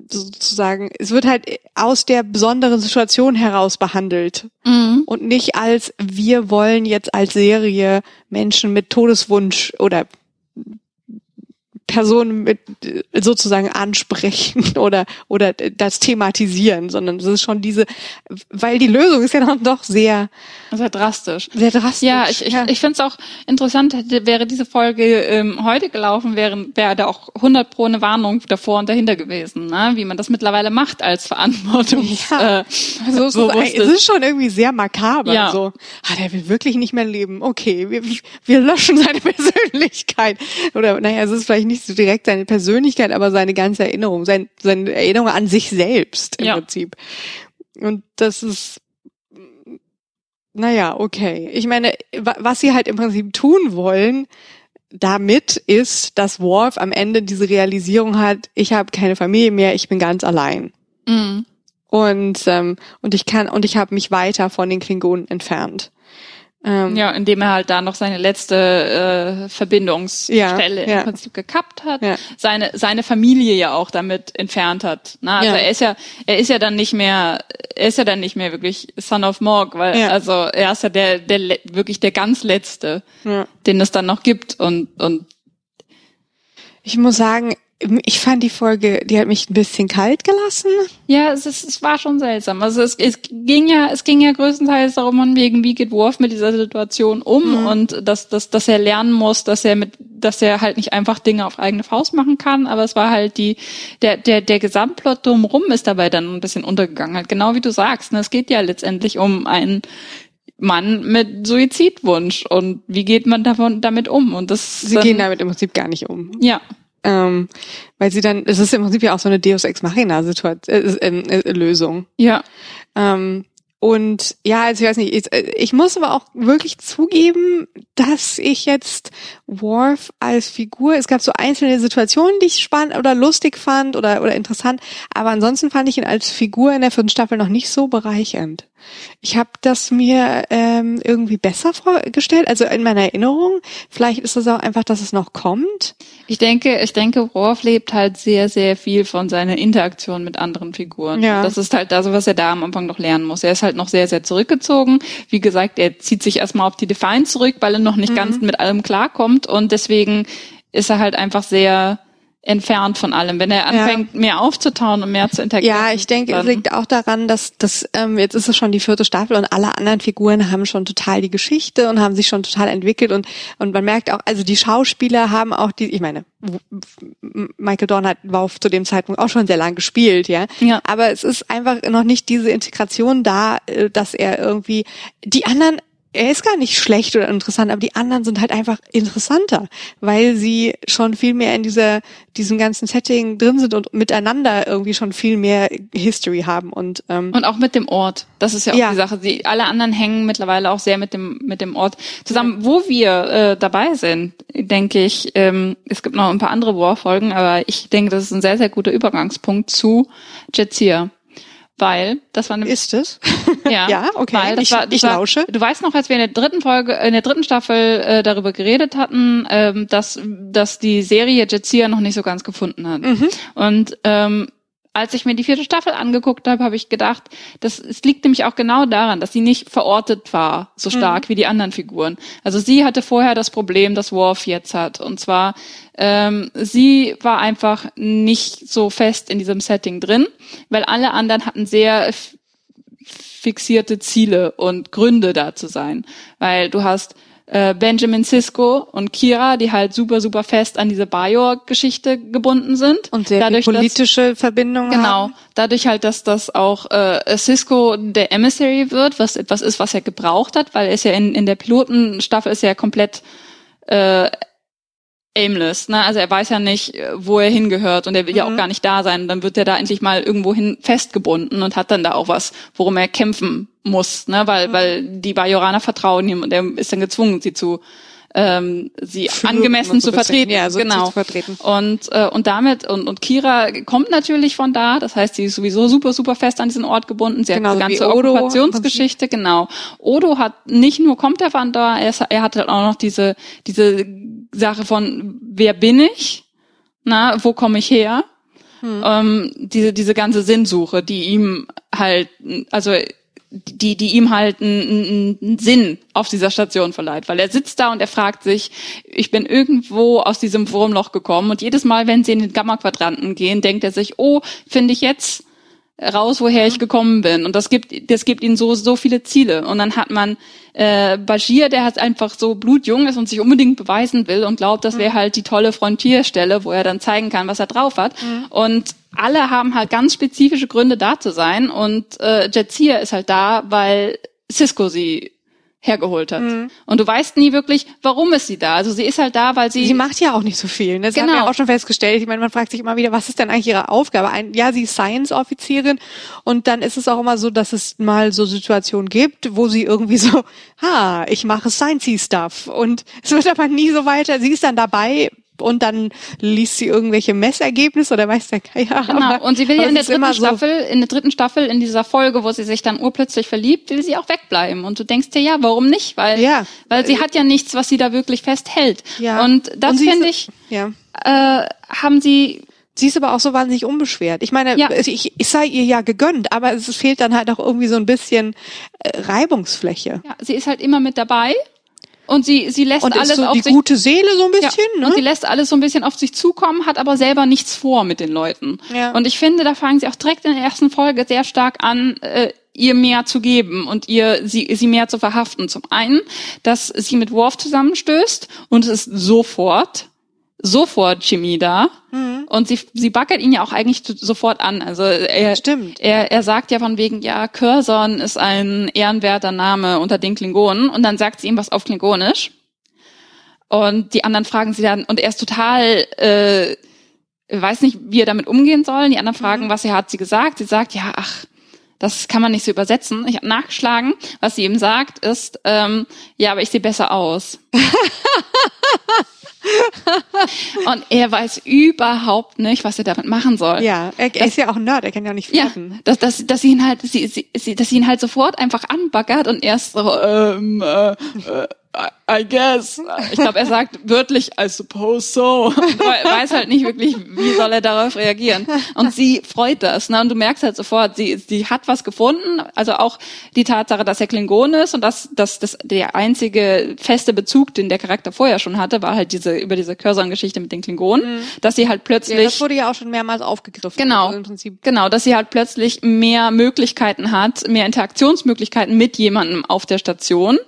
sozusagen, es wird halt aus der besonderen Situation heraus behandelt mhm. und nicht als wir wollen jetzt als Serie Menschen mit Todeswunsch oder Personen mit sozusagen ansprechen oder oder das thematisieren, sondern es ist schon diese, weil die Lösung ist ja dann doch sehr sehr drastisch. Sehr drastisch. Ja, ich, ich, ja. ich finde es auch interessant, hätte, wäre diese Folge ähm, heute gelaufen, wäre wäre da auch 100 pro eine Warnung davor und dahinter gewesen, ne? wie man das mittlerweile macht als Verantwortung. Ja. Äh, also es, ist, es ist schon irgendwie sehr makaber. Ja. So, ah, der will wirklich nicht mehr leben. Okay, wir, wir löschen seine Persönlichkeit. Oder naja, es ist vielleicht nicht nicht so direkt seine Persönlichkeit, aber seine ganze Erinnerung, sein, seine Erinnerung an sich selbst im ja. Prinzip. Und das ist, naja, okay. Ich meine, was sie halt im Prinzip tun wollen, damit ist, dass Worf am Ende diese Realisierung hat, ich habe keine Familie mehr, ich bin ganz allein. Mhm. Und ähm, und ich kann und ich habe mich weiter von den Klingonen entfernt. Ähm, ja, indem er halt da noch seine letzte äh, Verbindungsstelle ja, ja. im Prinzip gekappt hat, ja. seine seine Familie ja auch damit entfernt hat. Na, also er ist ja er ist ja dann nicht mehr er ist ja dann nicht mehr wirklich Son of Morg, weil also er ist ja der der wirklich der ganz letzte, den es dann noch gibt und und ich muss sagen, ich fand die Folge, die hat mich ein bisschen kalt gelassen. Ja, es, ist, es war schon seltsam. Also es, es ging ja, es ging ja größtenteils darum, wegen, wie geht Worf mit dieser Situation um mhm. und dass, dass, dass er lernen muss, dass er mit, dass er halt nicht einfach Dinge auf eigene Faust machen kann. Aber es war halt die, der, der, der Gesamtplot drumherum ist dabei dann ein bisschen untergegangen. Halt genau wie du sagst. Ne? Es geht ja letztendlich um einen Mann mit Suizidwunsch und wie geht man davon damit um? Und das Sie gehen damit im Prinzip gar nicht um. Ja. Ähm, weil sie dann, es ist im Prinzip ja auch so eine Deus Ex Machina Situation, äh, äh, äh, Lösung. Ja. Ähm, und ja, also ich weiß nicht, ich, äh, ich muss aber auch wirklich zugeben, dass ich jetzt Worf als Figur, es gab so einzelne Situationen, die ich spannend oder lustig fand oder, oder interessant, aber ansonsten fand ich ihn als Figur in der vierten Staffel noch nicht so bereichernd. Ich habe das mir ähm, irgendwie besser vorgestellt, also in meiner Erinnerung. Vielleicht ist es auch einfach, dass es noch kommt. Ich denke, ich denke, Worf lebt halt sehr, sehr viel von seiner Interaktion mit anderen Figuren. Ja. Das ist halt das, was er da am Anfang noch lernen muss. Er ist halt noch sehr, sehr zurückgezogen. Wie gesagt, er zieht sich erstmal auf die Define zurück, weil er noch nicht mhm. ganz mit allem klarkommt und deswegen ist er halt einfach sehr entfernt von allem. Wenn er anfängt, ja. mehr aufzutauen und mehr zu interagieren. Ja, ich denke, es liegt auch daran, dass dass ähm, jetzt ist es schon die vierte Staffel und alle anderen Figuren haben schon total die Geschichte und haben sich schon total entwickelt und und man merkt auch, also die Schauspieler haben auch die, ich meine, Michael Dorn hat war zu dem Zeitpunkt auch schon sehr lang gespielt, ja. ja. Aber es ist einfach noch nicht diese Integration da, äh, dass er irgendwie die anderen er ist gar nicht schlecht oder interessant, aber die anderen sind halt einfach interessanter, weil sie schon viel mehr in dieser, diesem ganzen Setting drin sind und miteinander irgendwie schon viel mehr History haben und, ähm, und auch mit dem Ort. Das ist ja auch ja. die Sache. Die, alle anderen hängen mittlerweile auch sehr mit dem, mit dem Ort zusammen. Ja. Wo wir äh, dabei sind, denke ich, ähm, es gibt noch ein paar andere War-Folgen, aber ich denke, das ist ein sehr, sehr guter Übergangspunkt zu Jetsia weil das war eine ist es? Ja ja okay. weil das ich, war, das ich war, lausche. Du weißt noch als wir in der dritten Folge in der dritten Staffel äh, darüber geredet hatten ähm, dass dass die Serie Jetsia noch nicht so ganz gefunden hat. Mhm. und ähm, als ich mir die vierte Staffel angeguckt habe, habe ich gedacht, das es liegt nämlich auch genau daran, dass sie nicht verortet war so stark mhm. wie die anderen Figuren. Also sie hatte vorher das Problem, das Worf jetzt hat, und zwar ähm, sie war einfach nicht so fest in diesem Setting drin, weil alle anderen hatten sehr fixierte Ziele und Gründe da zu sein, weil du hast äh, Benjamin Sisko und Kira, die halt super, super fest an diese Bajor-Geschichte gebunden sind. Und sehr dadurch, politische dass, Verbindungen Genau. Haben. Dadurch halt, dass das auch äh, Sisko der Emissary wird, was etwas ist, was er gebraucht hat, weil er ist ja in, in der Pilotenstaffel ist er ja komplett äh, aimless, ne? Also er weiß ja nicht, wo er hingehört und er will mhm. ja auch mhm. gar nicht da sein. Dann wird er da endlich mal irgendwo hin festgebunden und hat dann da auch was, worum er kämpfen muss, ne? Weil, mhm. weil die Bajoraner vertrauen ihm und er ist dann gezwungen, sie zu ähm, sie Für angemessen zu vertreten. Ja, so genau. Zu vertreten. Und, äh, und damit, und, und Kira kommt natürlich von da, das heißt, sie ist sowieso super, super fest an diesen Ort gebunden. Sie genau, hat die ganze Okkupationsgeschichte, genau. Odo hat nicht nur, kommt er von da, er, er hat halt auch noch diese, diese Sache von, wer bin ich? Na, wo komme ich her? Hm. Ähm, diese, diese ganze Sinnsuche, die ihm halt, also die, die ihm halt einen, einen Sinn auf dieser Station verleiht, weil er sitzt da und er fragt sich, ich bin irgendwo aus diesem Wurmloch gekommen und jedes Mal, wenn sie in den Gamma-Quadranten gehen, denkt er sich, oh, finde ich jetzt raus, woher ich gekommen bin. Und das gibt, das gibt ihnen so, so viele Ziele. Und dann hat man äh, Bashir, der halt einfach so blutjung ist und sich unbedingt beweisen will und glaubt, das wäre mhm. halt die tolle Frontierstelle, wo er dann zeigen kann, was er drauf hat. Mhm. Und alle haben halt ganz spezifische Gründe da zu sein. Und äh, Jetsia ist halt da, weil Cisco sie hergeholt hat. Mhm. Und du weißt nie wirklich, warum ist sie da. Also sie ist halt da, weil sie. Sie macht ja auch nicht so viel. Ne? Das genau. haben wir auch schon festgestellt. Ich meine, man fragt sich immer wieder, was ist denn eigentlich ihre Aufgabe? Ein, ja, sie ist Science-Offizierin und dann ist es auch immer so, dass es mal so Situationen gibt, wo sie irgendwie so, ha, ich mache Science-Stuff. Und es wird aber nie so weiter. Sie ist dann dabei, und dann liest sie irgendwelche Messergebnisse oder weiß der Geier. Genau. Und sie will ja in der dritten Staffel, so in der dritten Staffel, in dieser Folge, wo sie sich dann urplötzlich verliebt, will sie auch wegbleiben. Und du denkst dir, ja, warum nicht? Weil, ja. weil sie hat ja nichts, was sie da wirklich festhält. Ja. Und das finde ich, ja. äh, haben sie Sie ist aber auch so wahnsinnig unbeschwert. Ich meine, ja. ich, ich sei ihr ja gegönnt, aber es fehlt dann halt auch irgendwie so ein bisschen äh, Reibungsfläche. Ja, sie ist halt immer mit dabei und sie, sie lässt und alles so auf die sich, gute Seele so ein bisschen, ja, ne? Und sie lässt alles so ein bisschen auf sich zukommen, hat aber selber nichts vor mit den Leuten. Ja. Und ich finde, da fangen sie auch direkt in der ersten Folge sehr stark an, äh, ihr mehr zu geben und ihr sie, sie mehr zu verhaften. Zum einen, dass sie mit Worf zusammenstößt und es ist sofort sofort Chemie da. Mhm. Und sie, sie backert ihn ja auch eigentlich sofort an. Also er, Stimmt. er, er sagt ja von wegen, ja, Curzon ist ein ehrenwerter Name unter den Klingonen. Und dann sagt sie ihm was auf Klingonisch. Und die anderen fragen sie dann, und er ist total, äh, weiß nicht, wie er damit umgehen soll. Die anderen fragen, mhm. was er hat sie gesagt. Sie sagt, ja, ach, das kann man nicht so übersetzen. Ich habe nachgeschlagen, was sie ihm sagt, ist, ähm, ja, aber ich sehe besser aus. und er weiß überhaupt nicht, was er damit machen soll. Ja, er, er ist ja auch ein Nerd, er kann ja nicht flirten. Ja, dass, dass, dass sie ihn halt, sie, sie, dass sie ihn halt sofort einfach anbaggert und erst so, ähm, äh, äh, I guess. Ich glaube, er sagt wörtlich, I suppose so. Und weiß halt nicht wirklich, wie soll er darauf reagieren. Und sie freut das. Ne? Und du merkst halt sofort, sie, sie hat was gefunden. Also auch die Tatsache, dass er Klingon ist und dass, dass das der einzige feste Bezug, den der Charakter vorher schon hatte, war halt diese über diese Curzon-Geschichte mit den Klingonen. Mhm. Dass sie halt plötzlich... Ja, das wurde ja auch schon mehrmals aufgegriffen. Genau. Also im Prinzip. Genau, dass sie halt plötzlich mehr Möglichkeiten hat, mehr Interaktionsmöglichkeiten mit jemandem auf der Station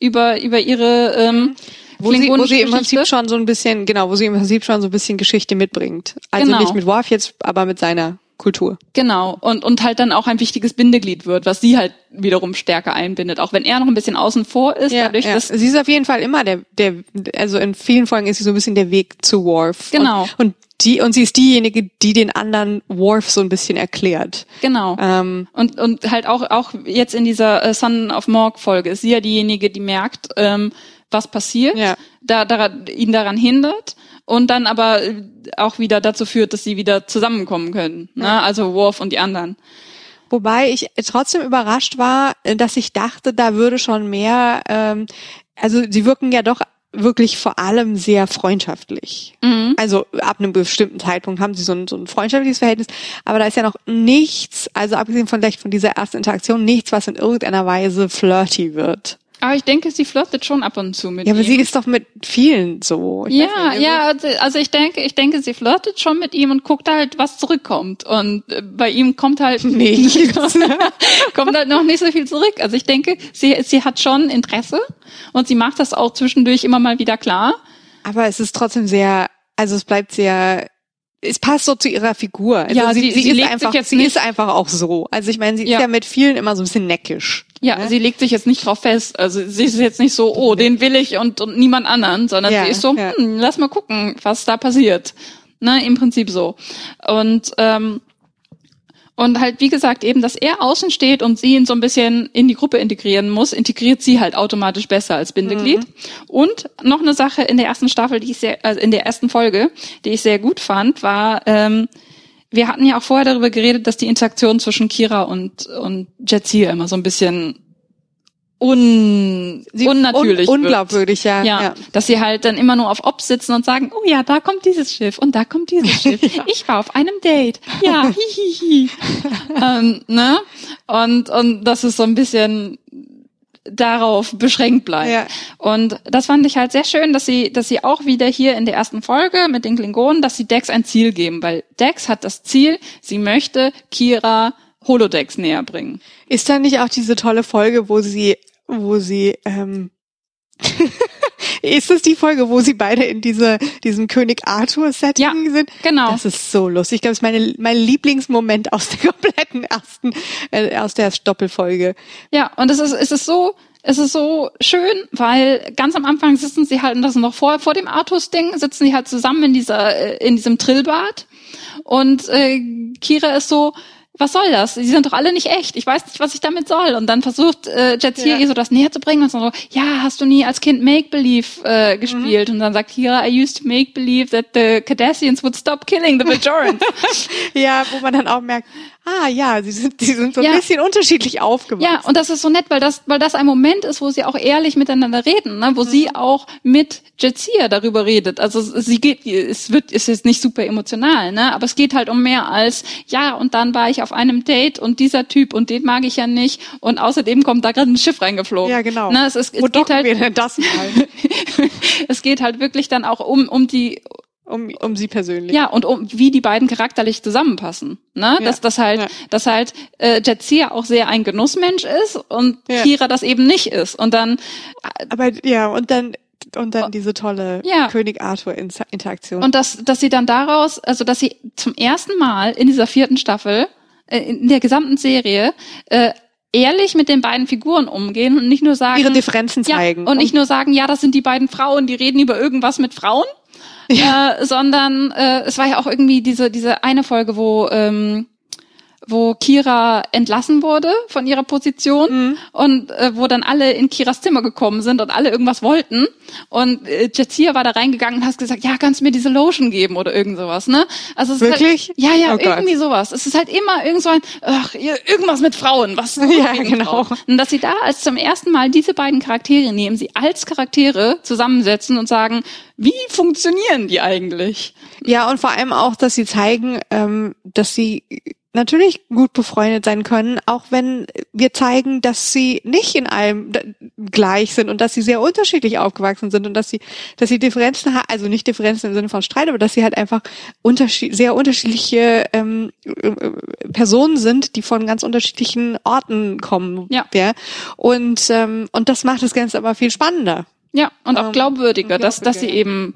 über, über ihre ähm, wo sie, wo sie im Prinzip schon so ein bisschen, genau, wo sie im Prinzip schon so ein bisschen Geschichte mitbringt. Also genau. nicht mit Worf jetzt, aber mit seiner Kultur. Genau. Und, und halt dann auch ein wichtiges Bindeglied wird, was sie halt wiederum stärker einbindet. Auch wenn er noch ein bisschen außen vor ist, ja, dadurch, ja. dass. Sie ist auf jeden Fall immer der, der, also in vielen Folgen ist sie so ein bisschen der Weg zu Worf. Genau. Und, und die und sie ist diejenige, die den anderen Worf so ein bisschen erklärt. Genau. Ähm, und und halt auch auch jetzt in dieser äh, Son of Morg Folge ist sie ja diejenige, die merkt, ähm, was passiert, ja. da, da ihn daran hindert und dann aber auch wieder dazu führt, dass sie wieder zusammenkommen können. Ne? Ja. Also Worf und die anderen. Wobei ich trotzdem überrascht war, dass ich dachte, da würde schon mehr, ähm, also sie wirken ja doch wirklich vor allem sehr freundschaftlich. Mhm. Also ab einem bestimmten Zeitpunkt haben sie so ein, so ein freundschaftliches Verhältnis, aber da ist ja noch nichts, also abgesehen von vielleicht von dieser ersten Interaktion, nichts, was in irgendeiner Weise flirty wird. Aber ich denke, sie flirtet schon ab und zu mit Ja, aber ihm. sie ist doch mit vielen so. Ich ja, nicht, ja, also, also ich denke, ich denke, sie flirtet schon mit ihm und guckt halt, was zurückkommt. Und äh, bei ihm kommt halt nichts. kommt halt noch nicht so viel zurück. Also ich denke, sie, sie hat schon Interesse und sie macht das auch zwischendurch immer mal wieder klar. Aber es ist trotzdem sehr, also es bleibt sehr es passt so zu ihrer Figur. Also ja, sie, sie, sie, ist einfach, sie ist einfach auch so. Also ich meine, sie ja. ist ja mit vielen immer so ein bisschen neckisch. Ja, ne? sie legt sich jetzt nicht drauf fest. Also sie ist jetzt nicht so, oh, den will ich und, und niemand anderen, sondern ja, sie ist so, ja. hm, lass mal gucken, was da passiert. Ne, im Prinzip so. Und ähm, und halt, wie gesagt, eben, dass er außen steht und sie ihn so ein bisschen in die Gruppe integrieren muss, integriert sie halt automatisch besser als Bindeglied. Mhm. Und noch eine Sache in der ersten Staffel, die ich sehr, also in der ersten Folge, die ich sehr gut fand, war, ähm, wir hatten ja auch vorher darüber geredet, dass die Interaktion zwischen Kira und, und Jetsia immer so ein bisschen un, sie unnatürlich un, unglaubwürdig, ja, ja, ja. Dass sie halt dann immer nur auf Ob sitzen und sagen, oh ja, da kommt dieses Schiff und da kommt dieses Schiff. ja. Ich war auf einem Date. Ja, hihihi. ähm, ne? Und, und das ist so ein bisschen darauf beschränkt bleibt. Ja. Und das fand ich halt sehr schön, dass sie, dass sie auch wieder hier in der ersten Folge mit den Klingonen, dass sie Dex ein Ziel geben, weil Dex hat das Ziel, sie möchte Kira Holodecks näher bringen. Ist da nicht auch diese tolle Folge, wo sie, wo sie, ähm, ist das die Folge, wo sie beide in diese, diesem König Arthur-Setting ja, sind? Genau. Das ist so lustig. Ich glaube, das ist meine, mein Lieblingsmoment aus der kompletten ersten, äh, aus der Doppelfolge. Ja, und es ist, es ist so, es ist so schön, weil ganz am Anfang sitzen sie halt, und das ist noch vor, vor dem Artus-Ding, sitzen sie halt zusammen in dieser, äh, in diesem Trillbad. Und äh, Kira ist so, was soll das? Die sind doch alle nicht echt. Ich weiß nicht, was ich damit soll. Und dann versucht äh, Jetsia ja. ihr so das näher zu bringen und so, ja, hast du nie als Kind Make-Believe äh, gespielt? Mhm. Und dann sagt Kira, I used to make believe that the Cardassians would stop killing the Bajorans. ja, wo man dann auch merkt, ah ja, sie sind, sie sind so ja. ein bisschen unterschiedlich aufgewachsen. Ja, und das ist so nett, weil das, weil das ein Moment ist, wo sie auch ehrlich miteinander reden, ne? wo mhm. sie auch mit Jetsia darüber redet. Also sie geht, es wird, ist nicht super emotional, ne? aber es geht halt um mehr als, ja, und dann war ich auf einem Date und dieser Typ und den mag ich ja nicht und außerdem kommt da gerade ein Schiff reingeflogen. Ja, genau. Ne? Es, es, es wo geht halt, wir denn das mal? es geht halt wirklich dann auch um, um die, um, um sie persönlich. Ja, und um wie die beiden charakterlich zusammenpassen. Ne? Ja. Dass das halt, ja. dass halt äh, Jetsia auch sehr ein Genussmensch ist und ja. Kira das eben nicht ist. Und dann äh, Aber ja, und dann und dann diese tolle ja. König Arthur Interaktion. Und dass dass sie dann daraus, also dass sie zum ersten Mal in dieser vierten Staffel in der gesamten Serie äh, ehrlich mit den beiden Figuren umgehen und nicht nur sagen ihre Differenzen zeigen ja, und nicht nur sagen ja das sind die beiden Frauen die reden über irgendwas mit Frauen ja. äh, sondern äh, es war ja auch irgendwie diese diese eine Folge, wo ähm, wo Kira entlassen wurde von ihrer Position mhm. und äh, wo dann alle in Kiras Zimmer gekommen sind und alle irgendwas wollten und äh, Jazia war da reingegangen und hat gesagt, ja, kannst du mir diese Lotion geben oder irgend sowas, ne? Also es Wirklich? Ist halt, ja, ja, oh irgendwie Gott. sowas. Es ist halt immer irgend so ein, ach, irgendwas mit Frauen, was? Ja, genau. Frauen. Und dass sie da als zum ersten Mal diese beiden Charaktere nehmen, sie als Charaktere zusammensetzen und sagen, wie funktionieren die eigentlich? Ja, und vor allem auch, dass sie zeigen, ähm, dass sie natürlich gut befreundet sein können, auch wenn wir zeigen, dass sie nicht in allem gleich sind und dass sie sehr unterschiedlich aufgewachsen sind und dass sie, dass sie Differenzen haben, also nicht Differenzen im Sinne von Streit, aber dass sie halt einfach unterschied sehr unterschiedliche ähm, äh, Personen sind, die von ganz unterschiedlichen Orten kommen. Ja. ja? Und ähm, und das macht das Ganze aber viel spannender. Ja, und auch ähm, glaubwürdiger, dass, dass sie eben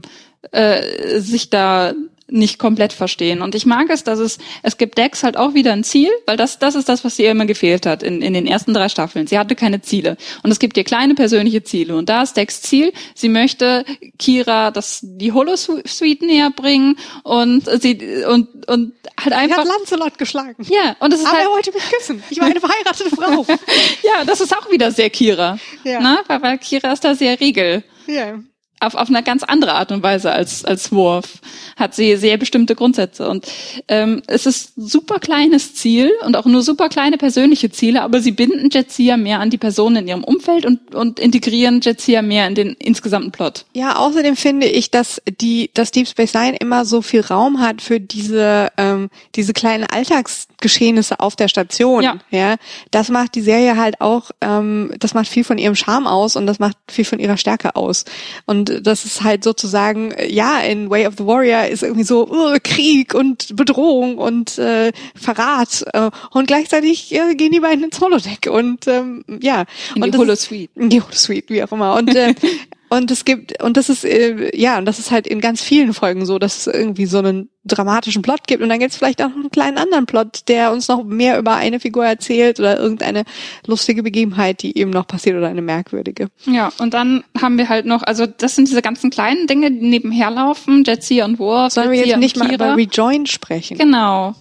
äh, sich da nicht komplett verstehen. Und ich mag es, dass es, es gibt Dex halt auch wieder ein Ziel, weil das, das ist das, was ihr immer gefehlt hat in, in den ersten drei Staffeln. Sie hatte keine Ziele. Und es gibt ihr kleine persönliche Ziele. Und da ist Dex Ziel, sie möchte Kira das, die Holosuite näher bringen und sie, und, und halt einfach. Sie hat Lancelot geschlagen. Ja, und das ist Aber halt. er wollte mich küssen. Ich war eine verheiratete Frau. ja, das ist auch wieder sehr Kira. Ja. Na, weil, weil Kira ist da sehr regel. Ja auf, auf eine ganz andere Art und Weise als, als Worf hat sie sehr bestimmte Grundsätze. Und ähm, es ist super kleines Ziel und auch nur super kleine persönliche Ziele, aber sie binden Jetsia mehr an die Personen in ihrem Umfeld und, und integrieren Jetsia mehr in den insgesamten Plot. Ja, außerdem finde ich, dass die, dass Deep Space Nine immer so viel Raum hat für diese, ähm, diese kleinen Alltagsgeschehnisse auf der Station. Ja. ja. Das macht die Serie halt auch, ähm, das macht viel von ihrem Charme aus und das macht viel von ihrer Stärke aus. Und das ist halt sozusagen, ja, in Way of the Warrior ist irgendwie so uh, Krieg und Bedrohung und äh, Verrat äh, und gleichzeitig äh, gehen die beiden ins Holodeck und ähm, ja. In und die Holosuite. In die Holosuite, wie auch immer. Und äh, Und es gibt, und das ist, äh, ja, und das ist halt in ganz vielen Folgen so, dass es irgendwie so einen dramatischen Plot gibt. Und dann gibt es vielleicht auch noch einen kleinen anderen Plot, der uns noch mehr über eine Figur erzählt oder irgendeine lustige Begebenheit, die eben noch passiert oder eine merkwürdige. Ja, und dann haben wir halt noch, also das sind diese ganzen kleinen Dinge, die nebenher laufen, Jetsia und Worf. Sollen wir jetzt nicht mal über Rejoin sprechen? Genau.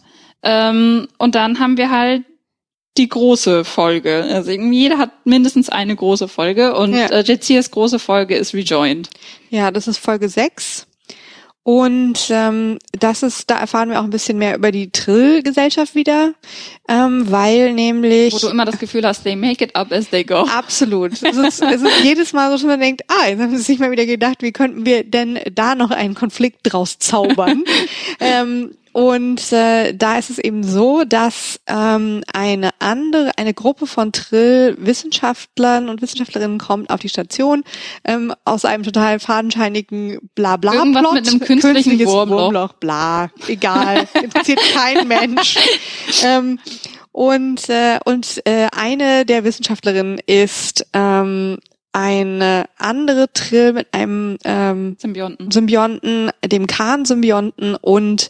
Ähm, und dann haben wir halt die große Folge. Also jeder hat mindestens eine große Folge und ja. äh, Jetsias große Folge ist Rejoined. Ja, das ist Folge 6. Und ähm, das ist, da erfahren wir auch ein bisschen mehr über die Trill-Gesellschaft wieder, ähm, weil nämlich. Wo du immer das Gefühl hast, they make it up as they go. Absolut. Es ist, es ist jedes Mal so, dass man denkt, ah, jetzt haben sie sich mal wieder gedacht, wie könnten wir denn da noch einen Konflikt draus zaubern? ähm, und äh, da ist es eben so, dass ähm, eine andere, eine Gruppe von Trill-Wissenschaftlern und Wissenschaftlerinnen kommt auf die Station ähm, aus einem total fadenscheinigen Blabla-Plot. Irgendwas mit einem künstlichen Wurmloch. Wurmloch. Bla, egal, interessiert kein Mensch. Ähm, und äh, und äh, eine der Wissenschaftlerinnen ist ähm, eine andere Trill mit einem ähm, Symbionten. Symbionten, dem Khan-Symbionten und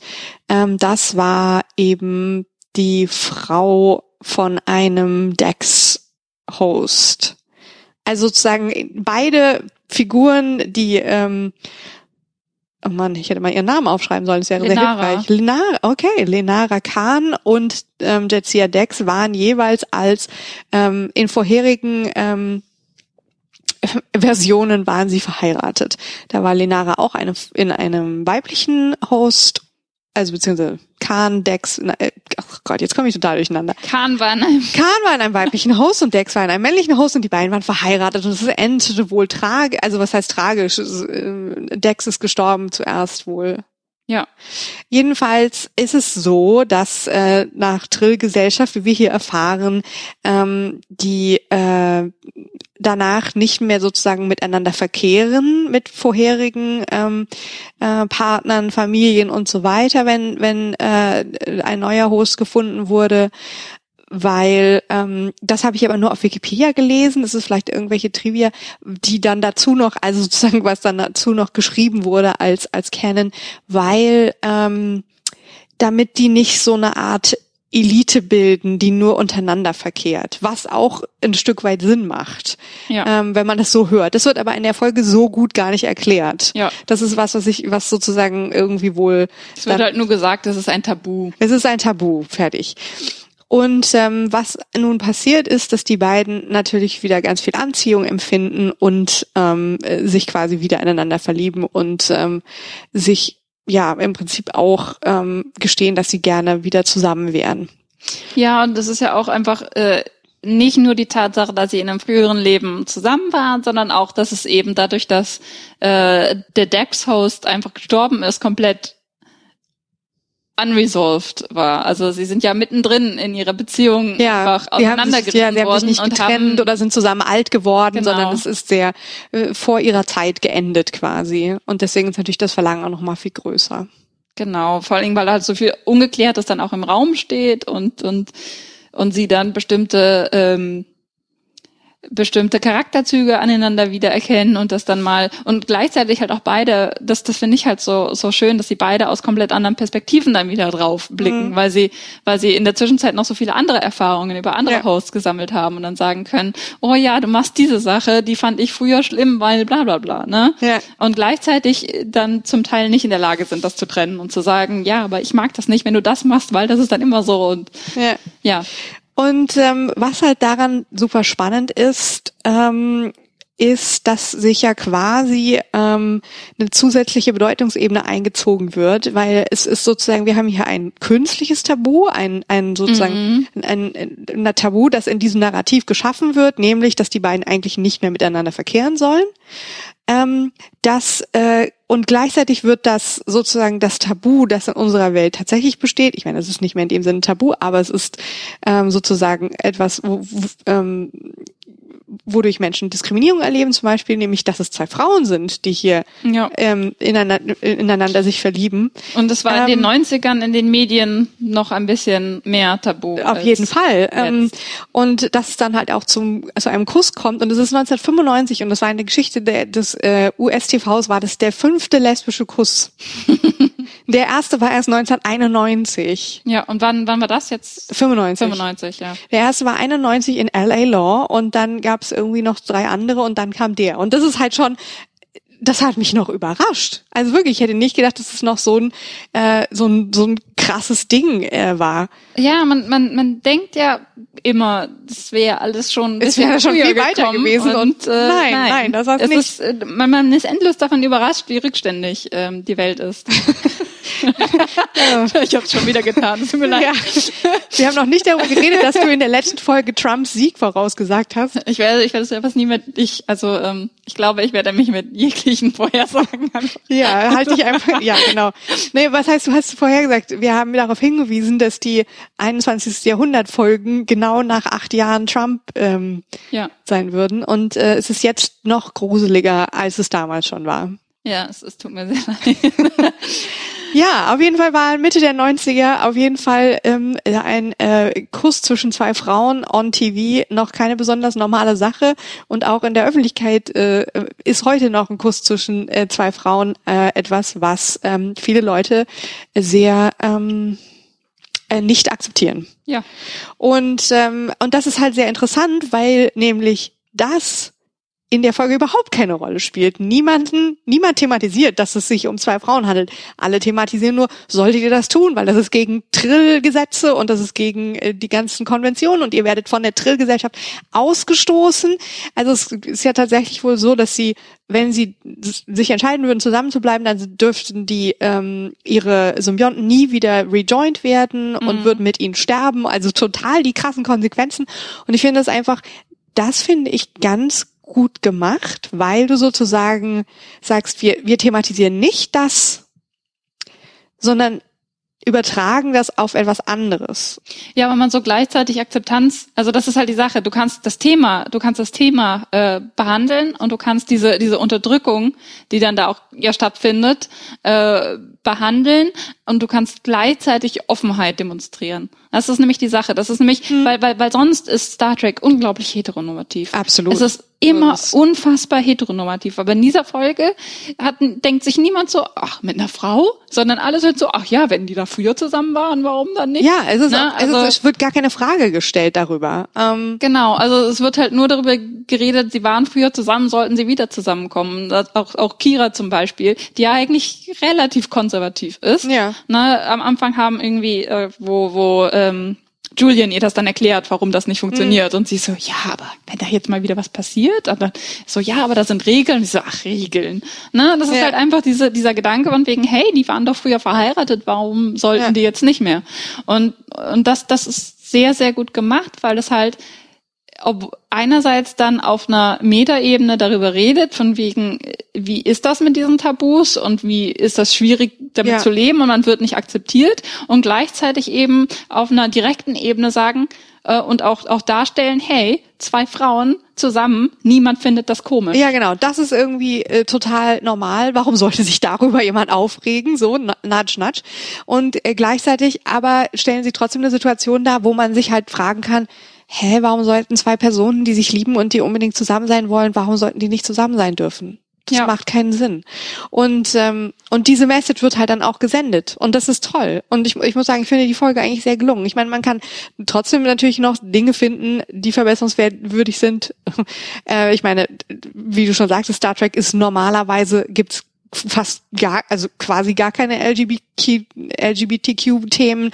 ähm, das war eben die Frau von einem Dex-Host. Also sozusagen beide Figuren, die ähm, Oh Mann, ich hätte mal ihren Namen aufschreiben sollen, das wäre Lenara. sehr hilfreich. Lenara, okay, Lenara Khan und ähm, Jetsia Dex waren jeweils als ähm, in vorherigen ähm, Versionen waren sie verheiratet. Da war Lenara auch eine, in einem weiblichen Host, also beziehungsweise Khan, Dex, äh, ach Gott, jetzt komme ich total durcheinander. Khan war in einem Khan war in einem weiblichen Host und Dex war in einem männlichen Host und die beiden waren verheiratet und es endete wohl tragisch, also was heißt tragisch? Äh, Dex ist gestorben zuerst wohl. Ja. Jedenfalls ist es so, dass äh, nach Trill-Gesellschaft, wie wir hier erfahren, ähm, die äh, danach nicht mehr sozusagen miteinander verkehren mit vorherigen ähm, äh, Partnern, Familien und so weiter, wenn wenn äh, ein neuer Host gefunden wurde, weil ähm, das habe ich aber nur auf Wikipedia gelesen. Das ist vielleicht irgendwelche Trivia, die dann dazu noch, also sozusagen was dann dazu noch geschrieben wurde als als Canon, weil ähm, damit die nicht so eine Art Elite bilden, die nur untereinander verkehrt, was auch ein Stück weit Sinn macht, ja. ähm, wenn man das so hört. Das wird aber in der Folge so gut gar nicht erklärt. Ja. Das ist was, was ich, was sozusagen irgendwie wohl. Es wird halt nur gesagt, das ist ein Tabu. Es ist ein Tabu, fertig. Und ähm, was nun passiert ist, dass die beiden natürlich wieder ganz viel Anziehung empfinden und ähm, sich quasi wieder ineinander verlieben und ähm, sich ja im Prinzip auch ähm, gestehen, dass sie gerne wieder zusammen wären. Ja, und das ist ja auch einfach äh, nicht nur die Tatsache, dass sie in einem früheren Leben zusammen waren, sondern auch, dass es eben dadurch, dass äh, der Dex-Host einfach gestorben ist, komplett unresolved war. Also sie sind ja mittendrin in ihrer Beziehung ja, einfach auseinandergerissen ja, sie haben sich nicht getrennt oder sind zusammen alt geworden, genau. sondern es ist sehr äh, vor ihrer Zeit geendet quasi. Und deswegen ist natürlich das Verlangen auch noch mal viel größer. Genau, vor allem weil halt so viel Ungeklärtes dann auch im Raum steht und und und sie dann bestimmte ähm, bestimmte Charakterzüge aneinander wiedererkennen und das dann mal und gleichzeitig halt auch beide, das, das finde ich halt so, so schön, dass sie beide aus komplett anderen Perspektiven dann wieder drauf blicken, mhm. weil sie, weil sie in der Zwischenzeit noch so viele andere Erfahrungen über andere ja. Hosts gesammelt haben und dann sagen können, oh ja, du machst diese Sache, die fand ich früher schlimm, weil bla bla bla, ne? Ja. Und gleichzeitig dann zum Teil nicht in der Lage sind, das zu trennen und zu sagen, ja, aber ich mag das nicht, wenn du das machst, weil das ist dann immer so und ja. ja. Und ähm, was halt daran super spannend ist, ähm, ist, dass sich ja quasi ähm, eine zusätzliche Bedeutungsebene eingezogen wird, weil es ist sozusagen, wir haben hier ein künstliches Tabu, ein, ein sozusagen mhm. ein, ein, ein Tabu, das in diesem Narrativ geschaffen wird, nämlich, dass die beiden eigentlich nicht mehr miteinander verkehren sollen. Ähm, das äh, und gleichzeitig wird das sozusagen das Tabu, das in unserer Welt tatsächlich besteht. Ich meine, es ist nicht mehr in dem Sinne Tabu, aber es ist ähm, sozusagen etwas, wo, wo, ähm, wodurch Menschen Diskriminierung erleben, zum Beispiel, nämlich, dass es zwei Frauen sind, die hier ja. ähm, ineinander, ineinander sich verlieben. Und es war ähm, in den 90ern ähm, in den Medien noch ein bisschen mehr Tabu. Auf jeden Fall. Ähm, und dass es dann halt auch zum, zu einem Kuss kommt. Und es ist 1995 und das war eine Geschichte der, des äh, US-TVs, war das der fünfte lesbische Kuss. der erste war erst 1991. Ja, und wann, wann war das jetzt? 95. 95, ja. Der erste war 91 in LA Law und dann gab es irgendwie noch drei andere und dann kam der. Und das ist halt schon, das hat mich noch überrascht. Also wirklich, ich hätte nicht gedacht, dass es noch so ein, äh, so ein, so ein krasses Ding äh, war. Ja, man, man, man denkt ja immer, das wäre alles schon, es wäre schon viel weiter gewesen und, und äh, nein, nein, nein, das hat nicht. Ist, äh, man, man ist endlos davon überrascht, wie rückständig ähm, die Welt ist. ich habe es schon wieder getan. Tut mir leid. Ja. Wir haben noch nicht darüber geredet, dass du in der letzten Folge Trumps Sieg vorausgesagt hast. Ich werde, ich werde es etwas nie mit ich, also ähm, ich glaube, ich werde mich mit jeglichen Vorhersagen einfach. Ja, halte ich einfach. Ja, genau. Nee, was heißt, du hast vorhergesagt? Wir haben darauf hingewiesen, dass die 21. Jahrhundert Folgen genau nach acht Jahren Trump ähm, ja. sein würden. Und äh, es ist jetzt noch gruseliger, als es damals schon war. Ja, es, es tut mir sehr leid. Ja, auf jeden Fall war Mitte der 90er auf jeden Fall ähm, ein äh, Kuss zwischen zwei Frauen on TV noch keine besonders normale Sache und auch in der Öffentlichkeit äh, ist heute noch ein Kuss zwischen äh, zwei Frauen äh, etwas, was ähm, viele Leute sehr ähm, äh, nicht akzeptieren. Ja. Und ähm, und das ist halt sehr interessant, weil nämlich das in der Folge überhaupt keine Rolle spielt. Niemanden, niemand thematisiert, dass es sich um zwei Frauen handelt. Alle thematisieren nur, solltet ihr das tun, weil das ist gegen Trillgesetze und das ist gegen äh, die ganzen Konventionen und ihr werdet von der Trillgesellschaft ausgestoßen. Also es ist ja tatsächlich wohl so, dass sie, wenn sie sich entscheiden würden, zusammenzubleiben, dann dürften die ähm, ihre Symbionten nie wieder rejoined werden und mhm. würden mit ihnen sterben. Also total die krassen Konsequenzen. Und ich finde das einfach, das finde ich ganz gut gemacht, weil du sozusagen sagst, wir, wir thematisieren nicht das, sondern übertragen das auf etwas anderes. Ja, aber man so gleichzeitig Akzeptanz, also das ist halt die Sache. Du kannst das Thema, du kannst das Thema äh, behandeln und du kannst diese diese Unterdrückung, die dann da auch ja stattfindet, äh, behandeln und du kannst gleichzeitig Offenheit demonstrieren. Das ist nämlich die Sache. Das ist nämlich, hm. weil, weil, weil sonst ist Star Trek unglaublich heteronormativ. Absolut. Es ist immer unfassbar heteronormativ. Aber in dieser Folge hat, denkt sich niemand so, ach, mit einer Frau, sondern alle sind so, ach ja, wenn die da früher zusammen waren, warum dann nicht? Ja, es, ist Na, also, also, es wird gar keine Frage gestellt darüber. Ähm, genau, also es wird halt nur darüber geredet, sie waren früher zusammen, sollten sie wieder zusammenkommen. Auch, auch Kira zum Beispiel, die ja eigentlich relativ konservativ ist. Ja. Na, am Anfang haben irgendwie, äh, wo, wo ähm, Julian ihr das dann erklärt, warum das nicht funktioniert. Mhm. Und sie so, ja, aber wenn da jetzt mal wieder was passiert, und dann so, ja, aber da sind Regeln. Und ich so, ach, Regeln. Ne? Das ist ja. halt einfach diese, dieser Gedanke von wegen, hey, die waren doch früher verheiratet, warum sollten ja. die jetzt nicht mehr? Und, und das, das ist sehr, sehr gut gemacht, weil es halt ob einerseits dann auf einer Metaebene darüber redet, von wegen, wie ist das mit diesen Tabus und wie ist das schwierig, damit ja. zu leben und man wird nicht akzeptiert und gleichzeitig eben auf einer direkten Ebene sagen äh, und auch, auch darstellen, hey, zwei Frauen zusammen, niemand findet das komisch. Ja, genau, das ist irgendwie äh, total normal. Warum sollte sich darüber jemand aufregen? So, nudge, nudge. Und äh, gleichzeitig aber stellen sie trotzdem eine Situation dar, wo man sich halt fragen kann, hä, warum sollten zwei Personen, die sich lieben und die unbedingt zusammen sein wollen, warum sollten die nicht zusammen sein dürfen? Das ja. macht keinen Sinn. Und, ähm, und diese Message wird halt dann auch gesendet. Und das ist toll. Und ich, ich muss sagen, ich finde die Folge eigentlich sehr gelungen. Ich meine, man kann trotzdem natürlich noch Dinge finden, die verbesserungswürdig sind. äh, ich meine, wie du schon sagst, Star Trek ist normalerweise gibt's fast gar, also quasi gar keine LGBTQ, LGBTQ-Themen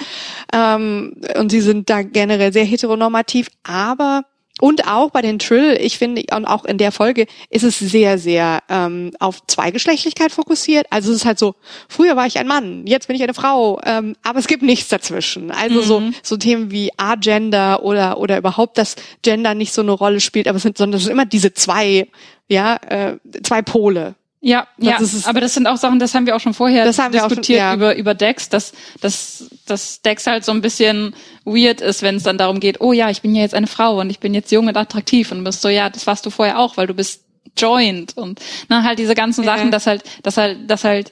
ähm, und sie sind da generell sehr heteronormativ, aber und auch bei den Trill, ich finde, und auch in der Folge ist es sehr, sehr ähm, auf Zweigeschlechtlichkeit fokussiert. Also es ist halt so, früher war ich ein Mann, jetzt bin ich eine Frau, ähm, aber es gibt nichts dazwischen. Also mhm. so, so Themen wie Agender oder, oder überhaupt, dass Gender nicht so eine Rolle spielt, aber es sind, sondern es sind immer diese zwei, ja, äh, zwei Pole. Ja, das ja, aber das sind auch Sachen, das haben wir auch schon vorher diskutiert schon, ja. über, über Dex, dass, dass, dass Dex halt so ein bisschen weird ist, wenn es dann darum geht, oh ja, ich bin ja jetzt eine Frau und ich bin jetzt jung und attraktiv und bist so, ja, das warst du vorher auch, weil du bist joint und dann halt diese ganzen ja. Sachen, dass halt, dass halt, dass halt,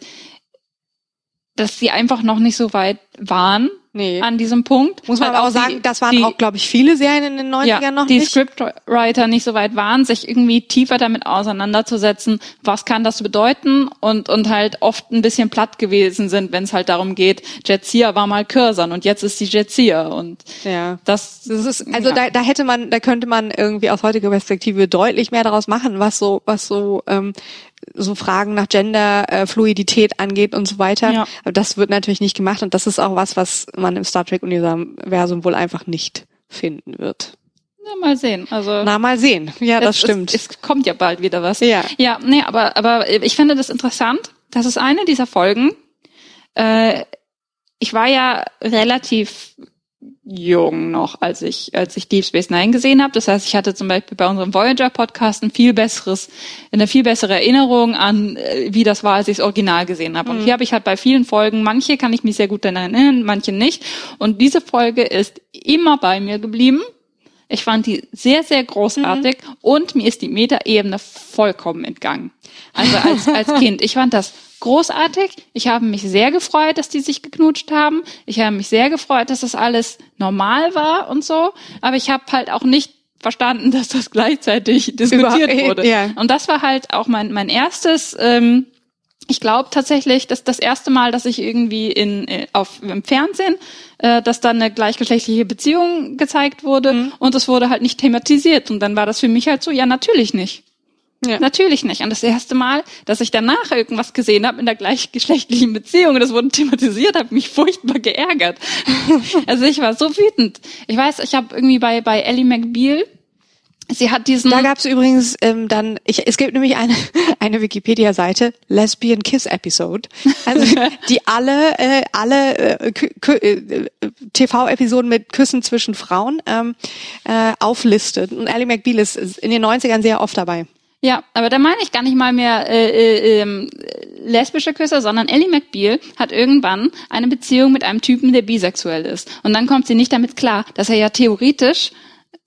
dass sie einfach noch nicht so weit waren, nee. an diesem Punkt. Muss man halt aber auch sagen, die, das waren die, auch, glaube ich, viele Serien in den 90ern ja, noch die nicht. Die Scriptwriter nicht so weit waren, sich irgendwie tiefer damit auseinanderzusetzen, was kann das bedeuten und, und halt oft ein bisschen platt gewesen sind, wenn es halt darum geht, Jetsia war mal Cursor und jetzt ist die Jetsia und ja. das, das ist, also ja. da, da hätte man, da könnte man irgendwie aus heutiger Perspektive deutlich mehr daraus machen, was so, was so ähm, so Fragen nach Genderfluidität äh, angeht und so weiter. Ja. Aber das wird natürlich nicht gemacht und das ist auch was, was man im Star Trek-Universum wohl einfach nicht finden wird. Na, mal sehen. Also Na, mal sehen. Ja, das stimmt. Es, es, kommt ja bald wieder was. Ja. Ja, nee, aber, aber ich finde das interessant. Das ist eine dieser Folgen. Äh, ich war ja relativ jung noch, als ich, als ich Deep Space Nine gesehen habe. Das heißt, ich hatte zum Beispiel bei unserem Voyager-Podcast ein viel besseres, eine viel bessere Erinnerung an, äh, wie das war, als ich das Original gesehen habe. Mhm. Und hier habe ich halt bei vielen Folgen, manche kann ich mich sehr gut daran erinnern, manche nicht. Und diese Folge ist immer bei mir geblieben. Ich fand die sehr, sehr großartig mhm. und mir ist die Metaebene vollkommen entgangen. Also als, als Kind. Ich fand das großartig. Ich habe mich sehr gefreut, dass die sich geknutscht haben. Ich habe mich sehr gefreut, dass das alles normal war und so. Aber ich habe halt auch nicht verstanden, dass das gleichzeitig diskutiert Über, wurde. Ja. Und das war halt auch mein, mein erstes, ähm, ich glaube tatsächlich, dass das erste Mal, dass ich irgendwie in, äh, auf, im Fernsehen, äh, dass dann eine gleichgeschlechtliche Beziehung gezeigt wurde mhm. und es wurde halt nicht thematisiert. Und dann war das für mich halt so, ja, natürlich nicht. Ja. Natürlich nicht. Und das erste Mal, dass ich danach irgendwas gesehen habe in der gleichgeschlechtlichen Beziehung und das wurde thematisiert, hat mich furchtbar geärgert. also ich war so wütend. Ich weiß, ich habe irgendwie bei bei Ellie McBeal Sie hat diesen. Da gab es übrigens ähm, dann, ich, es gibt nämlich eine eine Wikipedia-Seite Lesbian Kiss Episode, also die alle äh, alle äh, äh, TV-Episoden mit Küssen zwischen Frauen ähm, äh, auflistet. Und Ellie McBeal ist in den 90ern sehr oft dabei. Ja, aber da meine ich gar nicht mal mehr äh, äh, äh, lesbische Küsse, sondern Ellie McBeal hat irgendwann eine Beziehung mit einem Typen, der bisexuell ist. Und dann kommt sie nicht damit klar, dass er ja theoretisch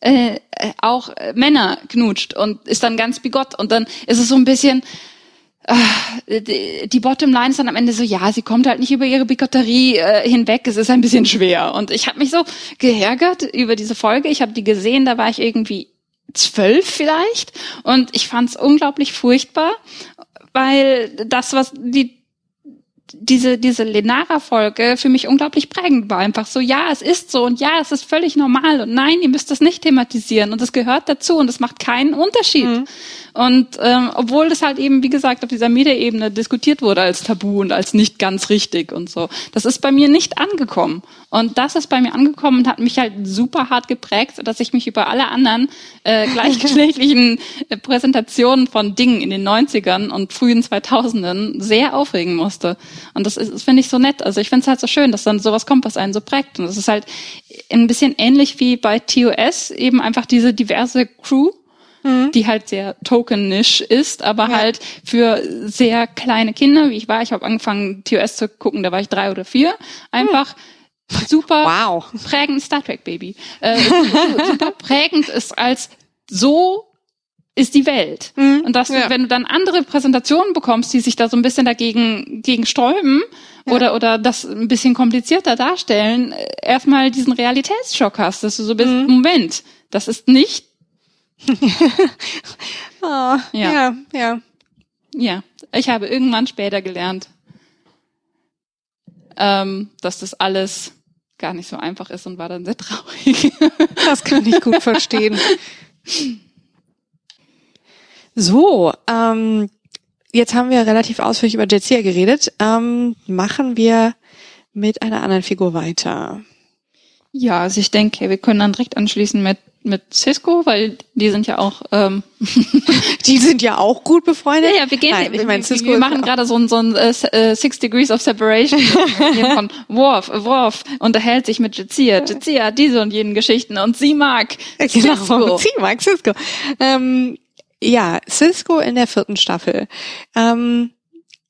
äh, auch Männer knutscht und ist dann ganz bigott. Und dann ist es so ein bisschen, äh, die Bottomline ist dann am Ende so, ja, sie kommt halt nicht über ihre Bigotterie äh, hinweg, es ist ein bisschen schwer. Und ich habe mich so geärgert über diese Folge. Ich habe die gesehen, da war ich irgendwie zwölf vielleicht. Und ich fand es unglaublich furchtbar, weil das, was die diese, diese Lenara-Folge für mich unglaublich prägend war. Einfach so, ja, es ist so und ja, es ist völlig normal und nein, ihr müsst das nicht thematisieren und es gehört dazu und es macht keinen Unterschied. Mhm. Und ähm, obwohl das halt eben, wie gesagt, auf dieser Metaebene diskutiert wurde als Tabu und als nicht ganz richtig und so. Das ist bei mir nicht angekommen. Und das ist bei mir angekommen und hat mich halt super hart geprägt, dass ich mich über alle anderen äh, gleichgeschlechtlichen äh, Präsentationen von Dingen in den 90ern und frühen 2000ern sehr aufregen musste. Und das, ist, das finde ich so nett. Also ich finde es halt so schön, dass dann sowas kommt, was einen so prägt. Und das ist halt ein bisschen ähnlich wie bei TOS, eben einfach diese diverse Crew, mhm. die halt sehr tokenisch ist, aber ja. halt für sehr kleine Kinder, wie ich war. Ich habe angefangen, TOS zu gucken, da war ich drei oder vier. Einfach mhm. super wow. prägend Star Trek Baby. Äh, super prägend ist als so ist die Welt. Mhm. Und dass ja. wenn du dann andere Präsentationen bekommst, die sich da so ein bisschen dagegen gegen sträuben ja. oder oder das ein bisschen komplizierter darstellen, äh, erstmal diesen Realitätsschock hast, dass du so bist, mhm. Moment, das ist nicht oh, ja. ja, ja. Ja, ich habe irgendwann später gelernt, ähm, dass das alles gar nicht so einfach ist und war dann sehr traurig. das kann ich gut verstehen. So, ähm, jetzt haben wir relativ ausführlich über Jetsia geredet. Ähm, machen wir mit einer anderen Figur weiter. Ja, also ich denke, wir können dann direkt anschließen mit mit Cisco, weil die sind ja auch ähm die sind ja auch gut befreundet. Ja, ja wir gehen Nein, ich mein, Cisco wir machen gerade so ein so ein äh, äh, Six Degrees of Separation von Worf, Worf unterhält sich mit Jazia. Jazia hat diese und jenen Geschichten und sie mag genau, Cisco. Sie mag Cisco. Ähm, ja, Cisco in der vierten Staffel. Ähm,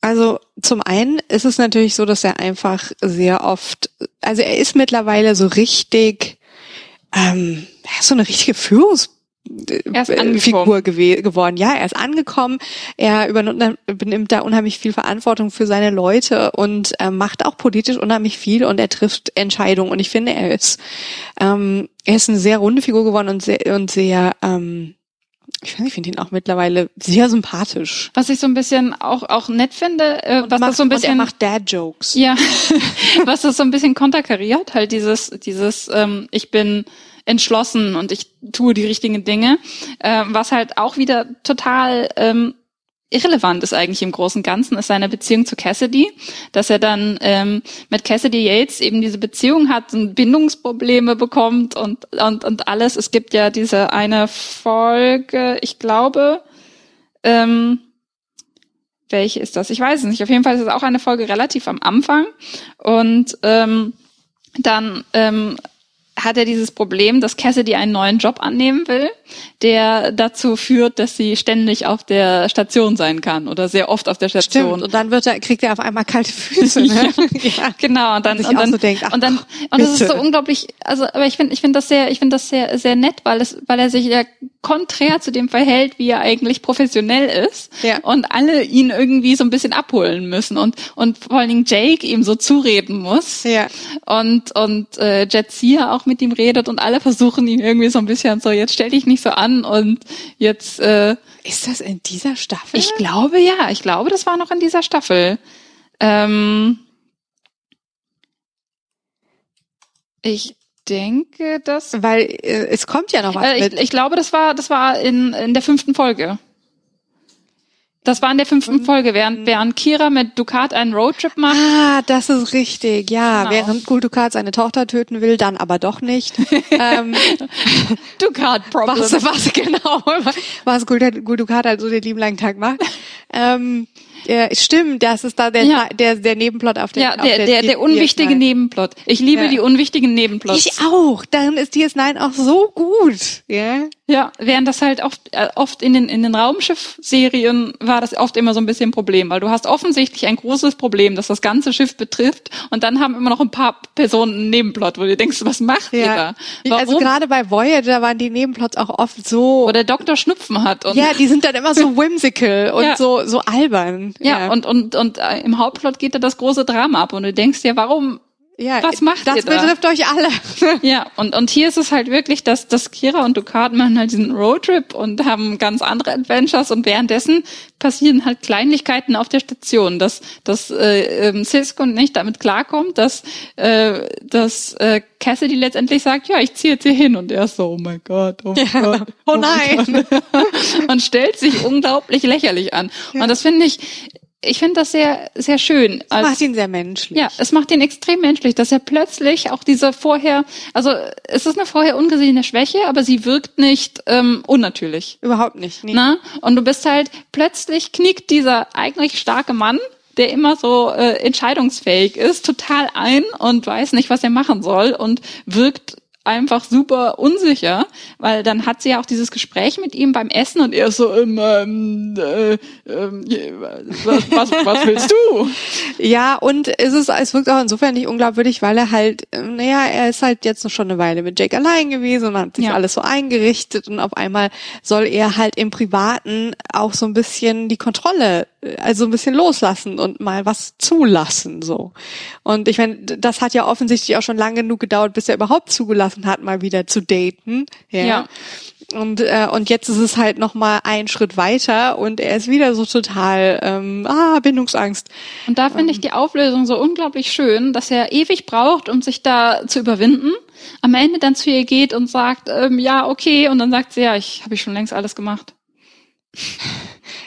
also zum einen ist es natürlich so, dass er einfach sehr oft, also er ist mittlerweile so richtig, ähm, er ist so eine richtige Führungs Figur gew geworden. Ja, er ist angekommen. Er übernimmt da unheimlich viel Verantwortung für seine Leute und äh, macht auch politisch unheimlich viel und er trifft Entscheidungen. Und ich finde, er ist, ähm, er ist eine sehr runde Figur geworden und sehr, und sehr ähm, ich finde, ich finde ihn auch mittlerweile sehr sympathisch. Was ich so ein bisschen auch auch nett finde, äh, was macht, das so ein bisschen und er macht Dad Jokes. Ja, was das so ein bisschen konterkariert, halt dieses dieses ähm, ich bin entschlossen und ich tue die richtigen Dinge, äh, was halt auch wieder total ähm, irrelevant ist eigentlich im Großen und Ganzen, ist seine Beziehung zu Cassidy, dass er dann ähm, mit Cassidy Yates eben diese Beziehung hat und Bindungsprobleme bekommt und, und, und alles. Es gibt ja diese eine Folge, ich glaube, ähm, welche ist das? Ich weiß es nicht. Auf jeden Fall ist es auch eine Folge relativ am Anfang und ähm, dann ähm, hat er dieses Problem, dass Cassidy einen neuen Job annehmen will, der dazu führt, dass sie ständig auf der Station sein kann oder sehr oft auf der Station. Stimmt. Und dann wird er, kriegt er auf einmal kalte Füße. Ne? ja. Genau. Und dann, und, dann, so denkt, ach, und dann, und das ist so unglaublich, also, aber ich finde, ich finde das sehr, ich finde das sehr, sehr nett, weil es, weil er sich ja konträr zu dem verhält, wie er eigentlich professionell ist. Ja. Und alle ihn irgendwie so ein bisschen abholen müssen und, und vor allen Dingen Jake ihm so zureden muss. Ja. Und, und, äh, Jetsia auch mit ihm redet und alle versuchen ihn irgendwie so ein bisschen so, jetzt stell dich nicht so an und jetzt äh, Ist das in dieser Staffel? Ich glaube ja, ich glaube, das war noch in dieser Staffel. Ähm, ich denke, das. Weil äh, es kommt ja noch was. Äh, ich, ich, glaube, das war, das war in, in der fünften Folge. Das war in der fünften mhm. Folge, während, während Kira mit Ducat einen Roadtrip macht. Ah, das ist richtig, ja. Genau. Während Gul Ducat seine Tochter töten will, dann aber doch nicht. ähm, Ducat Problem. Was, was genau, was Gul, Gul Ducat halt so den lieben langen Tag macht. Ähm, ja, stimmt, das ist da der, ja. der, der Nebenplot auf dem Ja, der, der, der, der unwichtige Nebenplot. Ich liebe ja. die unwichtigen Nebenplots. Ich auch. Dann ist DS9 auch so gut. Ja. Ja, während das halt oft, äh, oft in den, in den Raumschiff-Serien war das oft immer so ein bisschen ein Problem, weil du hast offensichtlich ein großes Problem, das das ganze Schiff betrifft und dann haben immer noch ein paar Personen einen Nebenplot, wo du denkst, was macht ja. ihr da? Also Warum? Also gerade bei Voyager waren die Nebenplots auch oft so. Wo der Doktor Schnupfen hat. Und ja, die sind dann immer so whimsical und so, so albern. Ja, ja, und, und, und äh, im Hauptplot geht da das große Drama ab und du denkst dir, warum ja, was macht das ihr da? betrifft euch alle. ja, und, und hier ist es halt wirklich, dass, dass Kira und Ducat machen halt diesen Roadtrip und haben ganz andere Adventures und währenddessen passieren halt Kleinlichkeiten auf der Station, dass, dass äh, ähm, Cisco nicht damit klarkommt, dass, äh, dass äh, Cassidy letztendlich sagt, ja, ich ziehe jetzt hier hin und er ist so, oh mein Gott, oh, ja. Gott, oh, oh nein. und stellt sich unglaublich lächerlich an. Ja. Und das finde ich, ich finde das sehr, sehr schön. Es macht ihn sehr menschlich. Ja, es macht ihn extrem menschlich, dass er plötzlich auch diese vorher, also es ist eine vorher ungesehene Schwäche, aber sie wirkt nicht ähm, unnatürlich. Überhaupt nicht. Nee. Na? Und du bist halt, plötzlich knickt dieser eigentlich starke Mann, der immer so äh, entscheidungsfähig ist, total ein und weiß nicht, was er machen soll und wirkt einfach super unsicher, weil dann hat sie ja auch dieses Gespräch mit ihm beim Essen und er ist so, ähm, ähm, äh, äh, was, was, was willst du? Ja, und es ist, es wirkt auch insofern nicht unglaubwürdig, weil er halt, naja, er ist halt jetzt noch schon eine Weile mit Jake allein gewesen und hat sich ja. alles so eingerichtet und auf einmal soll er halt im Privaten auch so ein bisschen die Kontrolle also ein bisschen loslassen und mal was zulassen so. Und ich meine, das hat ja offensichtlich auch schon lange genug gedauert, bis er überhaupt zugelassen hat, mal wieder zu daten. Ja. ja. Und äh, und jetzt ist es halt noch mal ein Schritt weiter und er ist wieder so total ähm, ah Bindungsangst. Und da finde ich ähm. die Auflösung so unglaublich schön, dass er ewig braucht, um sich da zu überwinden. Am Ende dann zu ihr geht und sagt ähm, ja okay und dann sagt sie ja ich habe ich schon längst alles gemacht.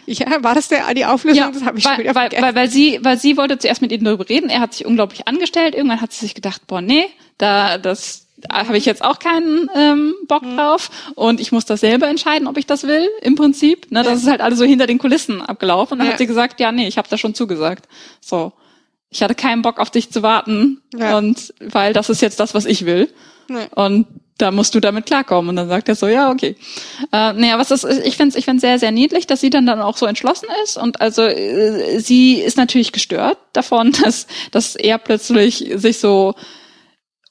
Ja, war das der, die Auflösung? Ja, das habe ich weil, schon wieder weil, weil, weil, sie, weil sie wollte zuerst mit ihm darüber reden. Er hat sich unglaublich angestellt. Irgendwann hat sie sich gedacht, boah, nee, da, das da habe ich jetzt auch keinen ähm, Bock mhm. drauf und ich muss das selber entscheiden, ob ich das will, im Prinzip. Ne, das ja. ist halt alles so hinter den Kulissen abgelaufen. Und dann ja. hat sie gesagt, ja, nee, ich habe da schon zugesagt. So. Ich hatte keinen Bock auf dich zu warten ja. und weil das ist jetzt das, was ich will. Nee. Und da musst du damit klarkommen. Und dann sagt er so, ja, okay. Äh, naja, was ist, ich finde es ich find's sehr, sehr niedlich, dass sie dann, dann auch so entschlossen ist. Und also äh, sie ist natürlich gestört davon, dass, dass er plötzlich sich so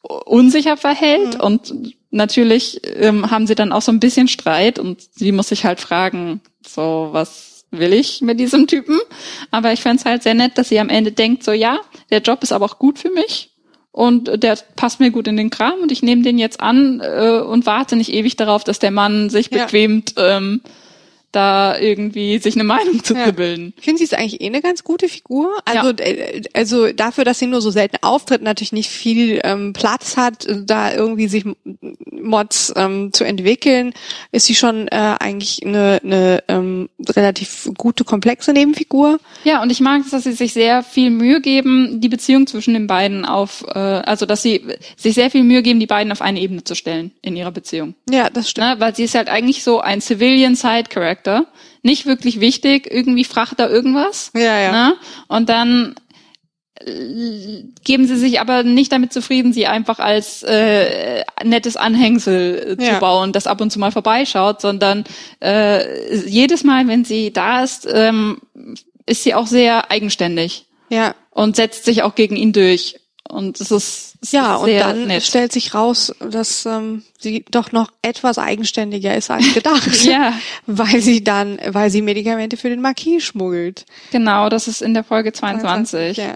unsicher verhält. Mhm. Und natürlich ähm, haben sie dann auch so ein bisschen Streit und sie muss sich halt fragen, so, was will ich mit diesem Typen? Aber ich fände halt sehr nett, dass sie am Ende denkt, so ja, der Job ist aber auch gut für mich und der passt mir gut in den Kram und ich nehme den jetzt an äh, und warte nicht ewig darauf, dass der Mann sich ja. bequemt ähm, da irgendwie sich eine Meinung zu ja. bilden. Ich finde, sie ist eigentlich eh eine ganz gute Figur. Also, ja. Äh, also dafür, dass sie nur so selten auftritt, natürlich nicht viel ähm, Platz hat, da irgendwie sich Mods ähm, zu entwickeln, ist sie schon äh, eigentlich eine, eine ähm, relativ gute, komplexe Nebenfigur. Ja, und ich mag es, dass sie sich sehr viel Mühe geben, die Beziehung zwischen den beiden auf, äh, also dass sie sich sehr viel Mühe geben, die beiden auf eine Ebene zu stellen in ihrer Beziehung. Ja, das stimmt. Ne? Weil sie ist halt eigentlich so ein Civilian Side Character Charakter. Nicht wirklich wichtig, irgendwie fracht da irgendwas. Ja, ja. Ne? Und dann äh, geben sie sich aber nicht damit zufrieden, sie einfach als äh, nettes Anhängsel äh, ja. zu bauen, das ab und zu mal vorbeischaut, sondern äh, jedes Mal, wenn sie da ist, ähm, ist sie auch sehr eigenständig. Ja. Und setzt sich auch gegen ihn durch. Und es ist, ja und dann nett. stellt sich raus, dass ähm, sie doch noch etwas eigenständiger ist als gedacht, ja, weil sie dann, weil sie Medikamente für den Marquis schmuggelt. Genau, das ist in der Folge 22. 22 ja.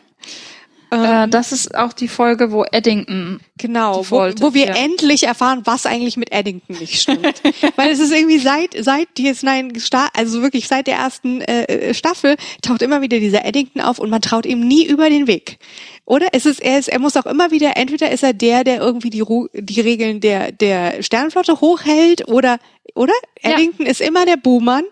Äh, ähm, das ist auch die Folge, wo Eddington. Genau, wo, wo wir ja. endlich erfahren, was eigentlich mit Eddington nicht stimmt. Weil es ist irgendwie seit seit DS9 also wirklich seit der ersten äh, äh, Staffel taucht immer wieder dieser Eddington auf und man traut ihm nie über den Weg. Oder? Es ist, er, ist, er muss auch immer wieder, entweder ist er der, der irgendwie die, die Regeln der, der Sternflotte hochhält, oder, oder? Eddington ja. ist immer der Buhmann.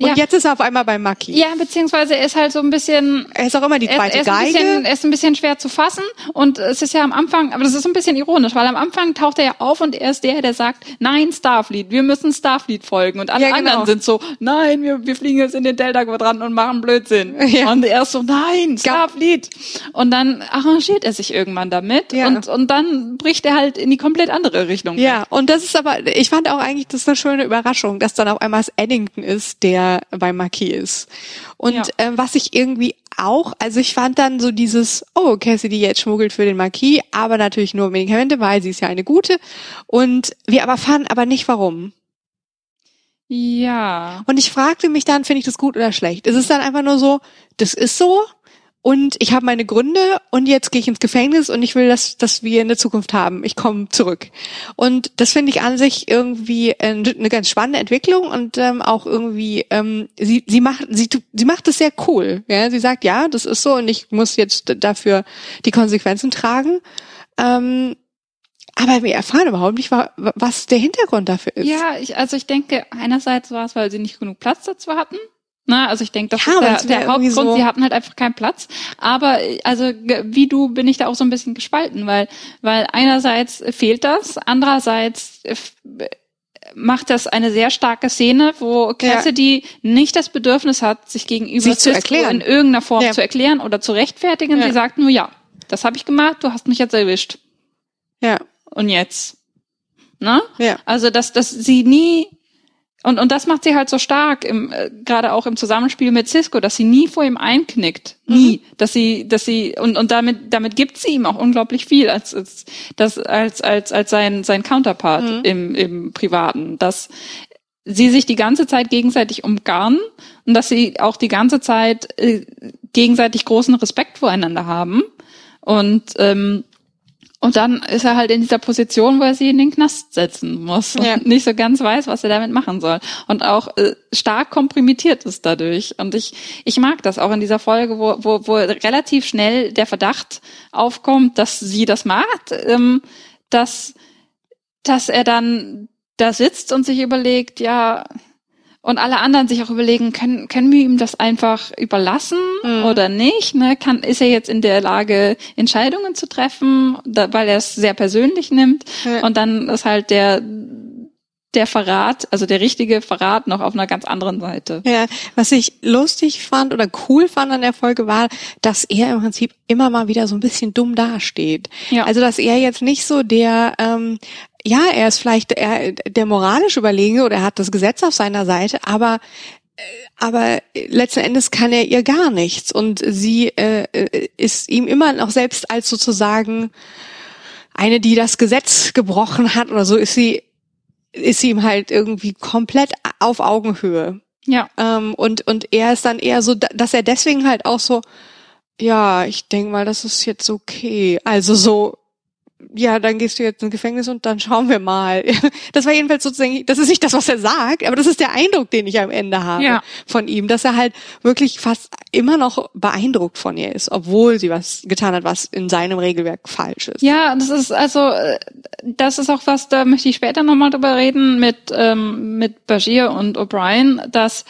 Und ja. jetzt ist er auf einmal bei Maki. Ja, beziehungsweise er ist halt so ein bisschen. Er ist auch immer die zweite er, er Geige. Bisschen, er ist ein bisschen schwer zu fassen und es ist ja am Anfang, aber das ist ein bisschen ironisch, weil am Anfang taucht er ja auf und er ist der, der sagt, nein, Starfleet, wir müssen Starfleet folgen und alle ja, genau. anderen sind so, nein, wir, wir fliegen jetzt in den Delta-Quadranten und machen Blödsinn. Ja. Und er ist so, nein, Starfleet. Und dann arrangiert er sich irgendwann damit ja. und, und dann bricht er halt in die komplett andere Richtung. Ja, und das ist aber, ich fand auch eigentlich, das ist eine schöne Überraschung, dass dann auf einmal es Eddington ist, der bei Marquis ist. Und ja. äh, was ich irgendwie auch, also ich fand dann so dieses, oh, Cassidy jetzt schmuggelt für den Marquis, aber natürlich nur Medikamente, weil sie ist ja eine gute. Und wir aber fanden aber nicht warum. Ja. Und ich fragte mich dann, finde ich das gut oder schlecht? Ist es dann einfach nur so, das ist so? Und ich habe meine Gründe und jetzt gehe ich ins Gefängnis und ich will, dass, dass wir eine Zukunft haben. Ich komme zurück. Und das finde ich an sich irgendwie eine ganz spannende Entwicklung und ähm, auch irgendwie, ähm, sie, sie macht, sie, sie macht es sehr cool. Ja, sie sagt, ja, das ist so und ich muss jetzt dafür die Konsequenzen tragen. Ähm, aber wir erfahren überhaupt nicht, was der Hintergrund dafür ist. Ja, ich, also ich denke, einerseits war es, weil sie nicht genug Platz dazu hatten. Na, also ich denke, das ja, ist der, der Hauptgrund. So sie hatten halt einfach keinen Platz. Aber also wie du bin ich da auch so ein bisschen gespalten, weil weil einerseits fehlt das, andererseits macht das eine sehr starke Szene, wo Cassidy ja. nicht das Bedürfnis hat, sich gegenüber sich zu erklären. in irgendeiner Form ja. zu erklären oder zu rechtfertigen. Ja. Sie sagt nur, ja, das habe ich gemacht, du hast mich jetzt erwischt. Ja. Und jetzt? Ne? Ja. Also, dass, dass sie nie und, und das macht sie halt so stark, im, äh, gerade auch im Zusammenspiel mit Cisco, dass sie nie vor ihm einknickt. Nie. Mhm. Dass sie, dass sie, und, und damit, damit gibt sie ihm auch unglaublich viel als, als, das, als, als, als sein, sein Counterpart mhm. im, im Privaten. Dass sie sich die ganze Zeit gegenseitig umgarnen und dass sie auch die ganze Zeit äh, gegenseitig großen Respekt voreinander haben. Und ähm, und dann ist er halt in dieser Position, wo er sie in den Knast setzen muss ja. und nicht so ganz weiß, was er damit machen soll. Und auch äh, stark komprimiert ist dadurch. Und ich, ich mag das auch in dieser Folge, wo, wo, wo relativ schnell der Verdacht aufkommt, dass sie das macht, ähm, dass, dass er dann da sitzt und sich überlegt, ja, und alle anderen sich auch überlegen, können, können wir ihm das einfach überlassen mhm. oder nicht? Ne? Kann, ist er jetzt in der Lage, Entscheidungen zu treffen, da, weil er es sehr persönlich nimmt? Ja. Und dann ist halt der der Verrat, also der richtige Verrat noch auf einer ganz anderen Seite. Ja, was ich lustig fand oder cool fand an der Folge war, dass er im Prinzip immer mal wieder so ein bisschen dumm dasteht. Ja. Also dass er jetzt nicht so der ähm, ja, er ist vielleicht er, der moralisch Überlegene oder er hat das Gesetz auf seiner Seite, aber äh, aber letzten Endes kann er ihr gar nichts und sie äh, äh, ist ihm immer noch selbst als sozusagen eine, die das Gesetz gebrochen hat oder so, ist sie ist ihm halt irgendwie komplett auf Augenhöhe. Ja. Ähm, und und er ist dann eher so, dass er deswegen halt auch so, ja, ich denke mal, das ist jetzt okay. Also so ja, dann gehst du jetzt ins Gefängnis und dann schauen wir mal. Das war jedenfalls sozusagen, das ist nicht das, was er sagt, aber das ist der Eindruck, den ich am Ende habe ja. von ihm, dass er halt wirklich fast immer noch beeindruckt von ihr ist, obwohl sie was getan hat, was in seinem Regelwerk falsch ist. Ja, das ist also, das ist auch was, da möchte ich später nochmal drüber reden mit, ähm, mit Bashir und O'Brien, dass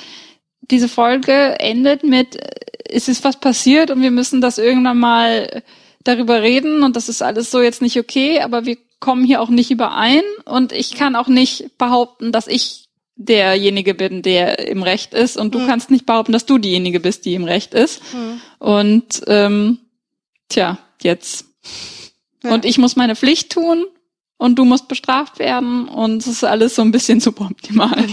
diese Folge endet mit, es ist was passiert und wir müssen das irgendwann mal darüber reden und das ist alles so jetzt nicht okay, aber wir kommen hier auch nicht überein und ich kann auch nicht behaupten, dass ich derjenige bin, der im Recht ist und du mhm. kannst nicht behaupten, dass du diejenige bist, die im Recht ist. Mhm. Und ähm, tja, jetzt. Ja. Und ich muss meine Pflicht tun und du musst bestraft werden und es ist alles so ein bisschen suboptimal.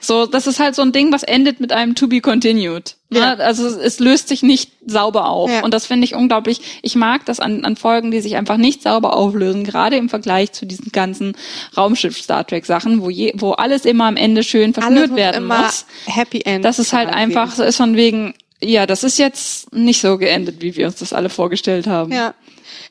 So, das ist halt so ein Ding, was endet mit einem to be continued. Ne? Ja. Also es, es, löst sich nicht sauber auf. Ja. Und das finde ich unglaublich. Ich mag das an, an Folgen, die sich einfach nicht sauber auflösen, gerade im Vergleich zu diesen ganzen Raumschiff-Star Trek-Sachen, wo, je, wo alles immer am Ende schön verknürt werden muss. Happy End. Das ist halt einfach, so ist von wegen, ja, das ist jetzt nicht so geendet, wie wir uns das alle vorgestellt haben. Ja.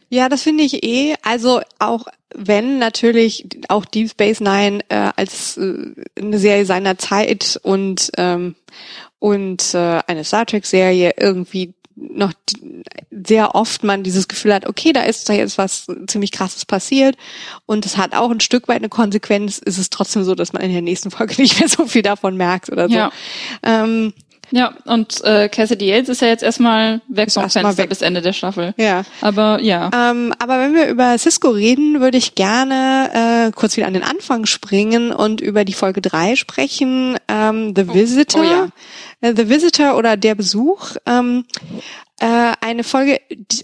Ja, das finde ich eh. Also auch wenn natürlich auch Deep Space Nine äh, als äh, eine Serie seiner Zeit und ähm, und äh, eine Star Trek Serie irgendwie noch sehr oft man dieses Gefühl hat, okay, da ist da jetzt was ziemlich krasses passiert und es hat auch ein Stück weit eine Konsequenz, ist es trotzdem so, dass man in der nächsten Folge nicht mehr so viel davon merkt oder so. Ja. Ähm, ja, und äh, Cassidy Yates ist ja jetzt erstmal weg vom Fenster weg. bis Ende der Staffel. Ja. Aber ja. Ähm, aber wenn wir über Cisco reden, würde ich gerne äh, kurz wieder an den Anfang springen und über die Folge drei sprechen. Ähm, The Visitor. Oh, oh ja. Äh, The Visitor oder der Besuch. Ähm, äh, eine Folge,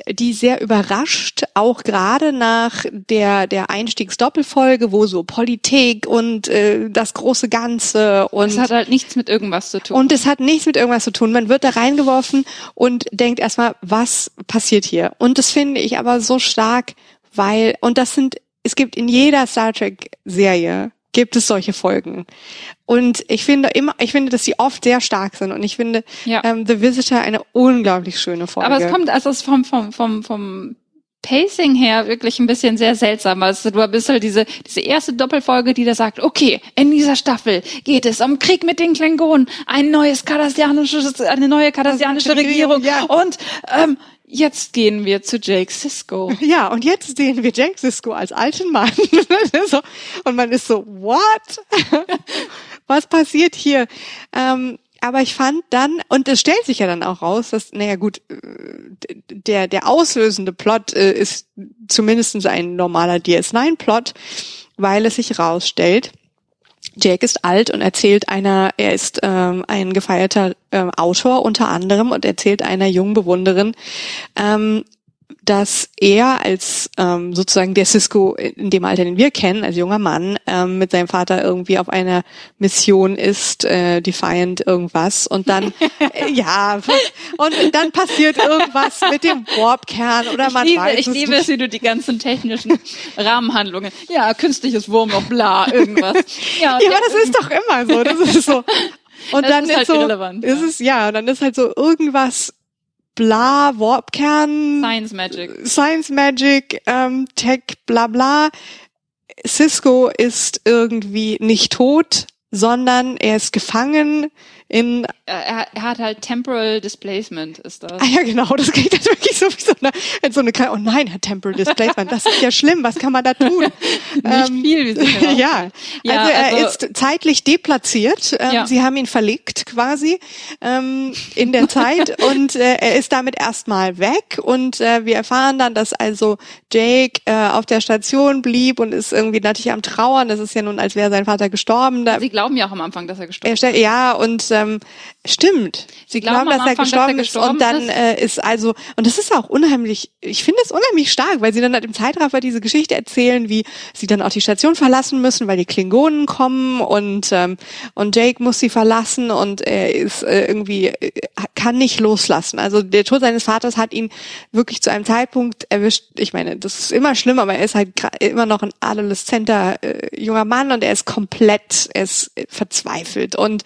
die sehr überrascht, auch gerade nach der der Einstiegsdoppelfolge, wo so Politik und äh, das große Ganze und es hat halt nichts mit irgendwas zu tun. Und es hat nichts mit irgendwas zu tun. Man wird da reingeworfen und denkt erstmal, was passiert hier? Und das finde ich aber so stark, weil und das sind es gibt in jeder Star Trek Serie gibt es solche Folgen. Und ich finde immer, ich finde, dass sie oft sehr stark sind. Und ich finde ja. ähm, The Visitor eine unglaublich schöne Folge. Aber es kommt, also es vom, vom, vom, vom Pacing her wirklich ein bisschen sehr seltsam. Also du bist halt diese, diese erste Doppelfolge, die da sagt, okay, in dieser Staffel geht es um Krieg mit den Klingonen, ein neues kardassianisches, eine neue kardassianische Regierung ja. und ähm, jetzt gehen wir zu Jake Sisko. Ja, und jetzt sehen wir Jake Sisko als alten Mann. und man ist so, what? Was passiert hier? Ähm, aber ich fand dann, und es stellt sich ja dann auch raus, dass, naja gut, äh, der, der auslösende Plot äh, ist zumindest ein normaler DS9-Plot, weil es sich rausstellt, Jake ist alt und erzählt einer, er ist ähm, ein gefeierter ähm, Autor unter anderem und erzählt einer jungen Bewunderin, ähm, dass er als ähm, sozusagen der Cisco in dem Alter, den wir kennen, als junger Mann, ähm, mit seinem Vater irgendwie auf einer Mission ist, äh, Defiant irgendwas und dann, äh, ja, und dann passiert irgendwas mit dem Warpkern oder man ich liebe, weiß Ich liebe es, wie du die ganzen technischen Rahmenhandlungen, ja, künstliches Wurmloch, bla, irgendwas. Ja, ja aber das ist doch immer so, das ist so. Und das dann ist, ist halt so, ist es, ja, dann ist halt so irgendwas bla, Warpkern. Science Magic. Science Magic, ähm, Tech, bla bla. Cisco ist irgendwie nicht tot, sondern er ist gefangen in er, er, hat halt Temporal Displacement, ist das. Ah ja, genau, das klingt halt wirklich so wie so eine, so eine oh nein, er hat Temporal Displacement, das ist ja schlimm, was kann man da tun? Nicht ähm, viel, wie Sie ja. ja, also er also, ist zeitlich deplatziert, ähm, ja. sie haben ihn verlegt quasi ähm, in der Zeit und äh, er ist damit erstmal weg und äh, wir erfahren dann, dass also Jake äh, auf der Station blieb und ist irgendwie natürlich am Trauern, das ist ja nun, als wäre sein Vater gestorben. Da, sie glauben ja auch am Anfang, dass er gestorben ist. Ja, und ähm, Stimmt. Sie glauben, glauben dass, er gestorben, dass er gestorben ist und dann Äh, ist also und das ist auch unheimlich. Ich finde es unheimlich stark, weil sie dann halt im Zeitraffer diese Geschichte erzählen, wie sie dann auch die Station verlassen müssen, weil die Klingonen kommen und ähm, und Jake muss sie verlassen und er ist äh, irgendwie äh, kann nicht loslassen. Also der Tod seines Vaters hat ihn wirklich zu einem Zeitpunkt erwischt. Ich meine, das ist immer schlimm, aber er ist halt immer noch ein adoleszenter äh, junger Mann und er ist komplett, er ist verzweifelt und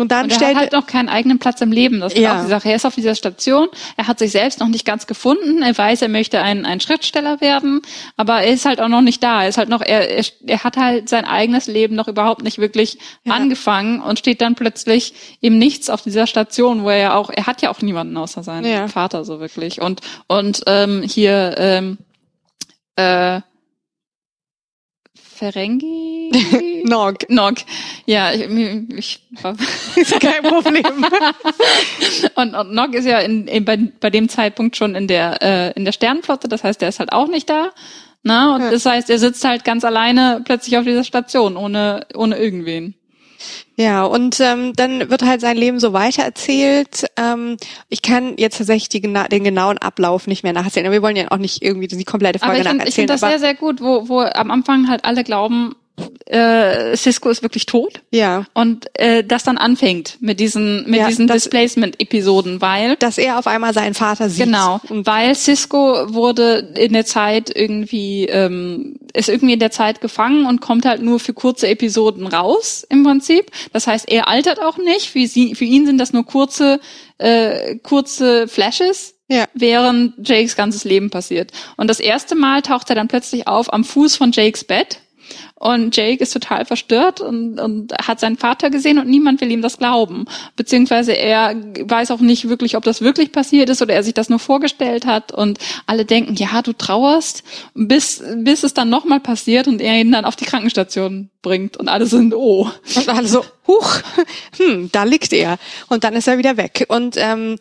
und dann und er stellt hat halt noch keinen eigenen Platz im Leben. Das ist ja. auch die Sache. Er ist auf dieser Station. Er hat sich selbst noch nicht ganz gefunden. Er weiß, er möchte ein, ein Schriftsteller werden, aber er ist halt auch noch nicht da. Er ist halt noch, er, er, er hat halt sein eigenes Leben noch überhaupt nicht wirklich ja. angefangen und steht dann plötzlich im Nichts auf dieser Station, wo er ja auch, er hat ja auch niemanden außer seinen ja. Vater so wirklich. Und und ähm, hier ähm, äh, Ferengi? Nog. Nog. Ja, ich, ich ist kein Problem. und, und Nog ist ja in, in, bei, bei dem Zeitpunkt schon in der äh, in der Sternenflotte, das heißt, der ist halt auch nicht da. Na, und ja. das heißt, er sitzt halt ganz alleine plötzlich auf dieser Station, ohne ohne irgendwen. Ja, und ähm, dann wird halt sein Leben so weitererzählt. Ähm, ich kann jetzt tatsächlich die, den genauen Ablauf nicht mehr nacherzählen, aber wir wollen ja auch nicht irgendwie die komplette Folge aber ich nacherzählen. Ich finde das sehr, sehr gut, wo, wo am Anfang halt alle glauben, äh, Cisco ist wirklich tot. Ja. Und äh, das dann anfängt mit diesen mit ja, diesen Displacement-Episoden, weil dass er auf einmal seinen Vater sieht. Genau. Weil Cisco wurde in der Zeit irgendwie ähm, ist irgendwie in der Zeit gefangen und kommt halt nur für kurze Episoden raus im Prinzip. Das heißt, er altert auch nicht. Für, sie, für ihn sind das nur kurze äh, kurze Flashes. Ja. während Jakes ganzes Leben passiert. Und das erste Mal taucht er dann plötzlich auf am Fuß von Jakes Bett und Jake ist total verstört und, und hat seinen Vater gesehen und niemand will ihm das glauben. Beziehungsweise er weiß auch nicht wirklich, ob das wirklich passiert ist oder er sich das nur vorgestellt hat. Und alle denken, ja, du trauerst, bis, bis es dann nochmal passiert und er ihn dann auf die Krankenstation bringt und alle sind, oh. Und alle so, huch, hm, da liegt er. Und dann ist er wieder weg. Und ähm,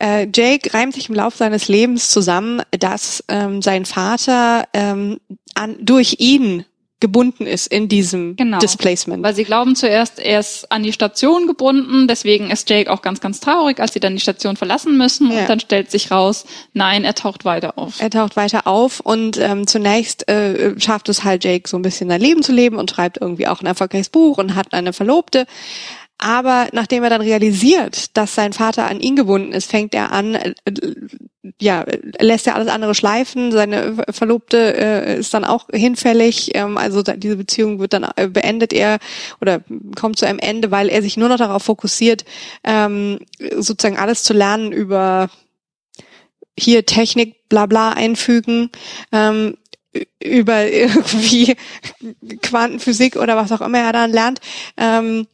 äh, Jake reimt sich im Laufe seines Lebens zusammen, dass ähm, sein Vater ähm, an, durch ihn gebunden ist in diesem genau. Displacement. Weil sie glauben zuerst, er ist an die Station gebunden, deswegen ist Jake auch ganz, ganz traurig, als sie dann die Station verlassen müssen ja. und dann stellt sich raus, nein, er taucht weiter auf. Er taucht weiter auf und ähm, zunächst äh, schafft es halt Jake so ein bisschen sein Leben zu leben und schreibt irgendwie auch ein erfolgreiches Buch und hat eine Verlobte. Aber nachdem er dann realisiert, dass sein Vater an ihn gebunden ist, fängt er an, äh, ja, lässt er alles andere schleifen. Seine Verlobte äh, ist dann auch hinfällig. Ähm, also da, diese Beziehung wird dann äh, beendet er oder kommt zu einem Ende, weil er sich nur noch darauf fokussiert, ähm, sozusagen alles zu lernen über hier Technik, bla bla einfügen. Ähm, über irgendwie Quantenphysik oder was auch immer er dann lernt, ähm,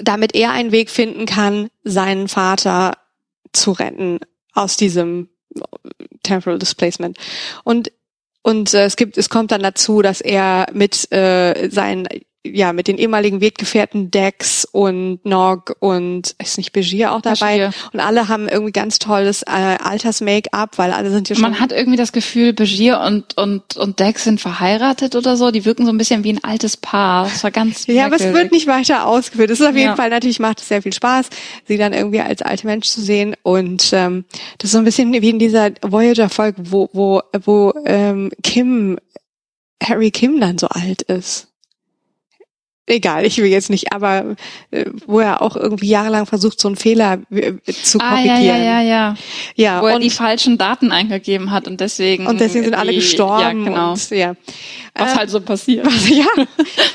damit er einen Weg finden kann, seinen Vater zu retten aus diesem Temporal Displacement. Und und äh, es gibt, es kommt dann dazu, dass er mit äh, seinen ja, mit den ehemaligen Weggefährten Dex und Nog und ist nicht Begier auch dabei. Begier. Und alle haben irgendwie ganz tolles äh, Alters-Make-up, weil alle sind ja schon. Man hat irgendwie das Gefühl, Begier und, und, und Dex sind verheiratet oder so. Die wirken so ein bisschen wie ein altes Paar. Das war ganz Ja, aber es wird nicht weiter ausgeführt. Es ist auf jeden ja. Fall, natürlich macht es sehr viel Spaß, sie dann irgendwie als alte Mensch zu sehen. Und ähm, das ist so ein bisschen wie in dieser Voyager-Folge, wo, wo, wo ähm, Kim, Harry Kim dann so alt ist egal, ich will jetzt nicht, aber äh, wo er auch irgendwie jahrelang versucht, so einen Fehler äh, zu korrigieren. Ah, ja, ja, ja, ja. ja wo er die falschen Daten eingegeben hat und deswegen. Und deswegen sind alle gestorben. Ja, genau. Und, ja. Was äh, halt so passiert. Was, ja.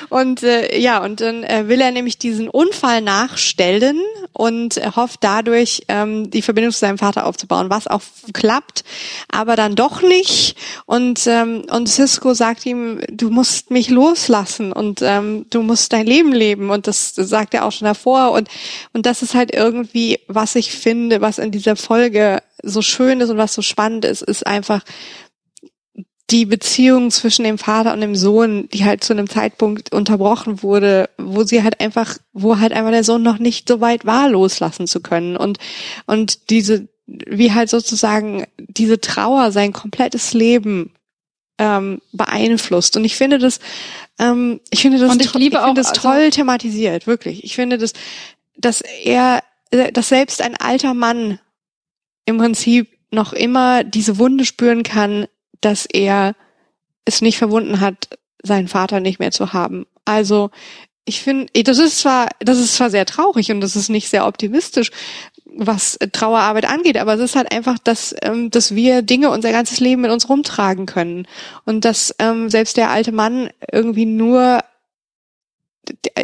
Und äh, ja, und dann äh, will er nämlich diesen Unfall nachstellen und äh, hofft dadurch, ähm, die Verbindung zu seinem Vater aufzubauen, was auch klappt, aber dann doch nicht. Und, ähm, und Cisco sagt ihm, du musst mich loslassen und ähm, du musst dein Leben leben. Und das, das sagt er auch schon davor. Und, und das ist halt irgendwie, was ich finde, was in dieser Folge so schön ist und was so spannend ist, ist einfach, die Beziehung zwischen dem Vater und dem Sohn, die halt zu einem Zeitpunkt unterbrochen wurde, wo sie halt einfach, wo halt einfach der Sohn noch nicht so weit war, loslassen zu können und und diese, wie halt sozusagen diese Trauer sein komplettes Leben ähm, beeinflusst. Und ich finde das, ähm, ich finde das, und ich liebe ich auch, das also toll thematisiert, wirklich. Ich finde das, dass er, dass selbst ein alter Mann im Prinzip noch immer diese Wunde spüren kann, dass er es nicht verwunden hat, seinen Vater nicht mehr zu haben. Also ich finde, das ist zwar, das ist zwar sehr traurig und das ist nicht sehr optimistisch, was Trauerarbeit angeht, aber es ist halt einfach, dass, ähm, dass wir Dinge unser ganzes Leben mit uns rumtragen können und dass ähm, selbst der alte Mann irgendwie nur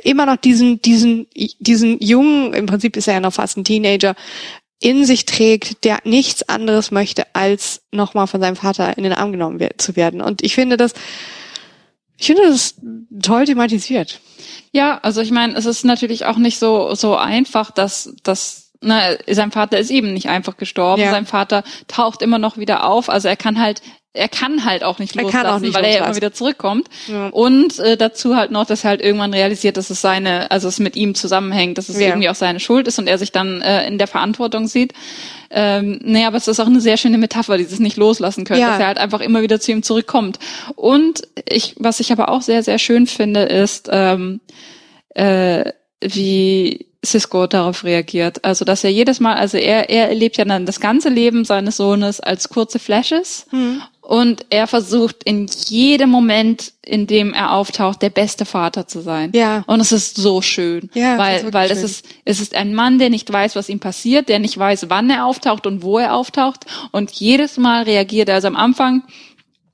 immer noch diesen, diesen, diesen jungen, im Prinzip ist er ja noch fast ein Teenager, in sich trägt, der nichts anderes möchte, als nochmal von seinem Vater in den Arm genommen zu werden. Und ich finde das, ich finde das toll thematisiert. Ja, also ich meine, es ist natürlich auch nicht so so einfach, dass dass ne, sein Vater ist eben nicht einfach gestorben. Ja. Sein Vater taucht immer noch wieder auf. Also er kann halt er kann halt auch nicht loslassen, auch nicht weil loslassen. er immer wieder zurückkommt. Ja. Und äh, dazu halt noch, dass er halt irgendwann realisiert, dass es seine, also es mit ihm zusammenhängt, dass es ja. irgendwie auch seine Schuld ist und er sich dann äh, in der Verantwortung sieht. Ähm, nee, aber es ist auch eine sehr schöne Metapher, dieses nicht loslassen können, dass er halt einfach immer wieder zu ihm zurückkommt. Und ich, was ich aber auch sehr, sehr schön finde, ist, ähm, äh, wie Cisco darauf reagiert. Also, dass er jedes Mal, also er, er erlebt ja dann das ganze Leben seines Sohnes als kurze Flashes hm. und er versucht in jedem Moment, in dem er auftaucht, der beste Vater zu sein. Ja. Und es ist so schön, ja, weil, weil schön. es ist, es ist ein Mann, der nicht weiß, was ihm passiert, der nicht weiß, wann er auftaucht und wo er auftaucht und jedes Mal reagiert er. Also am Anfang,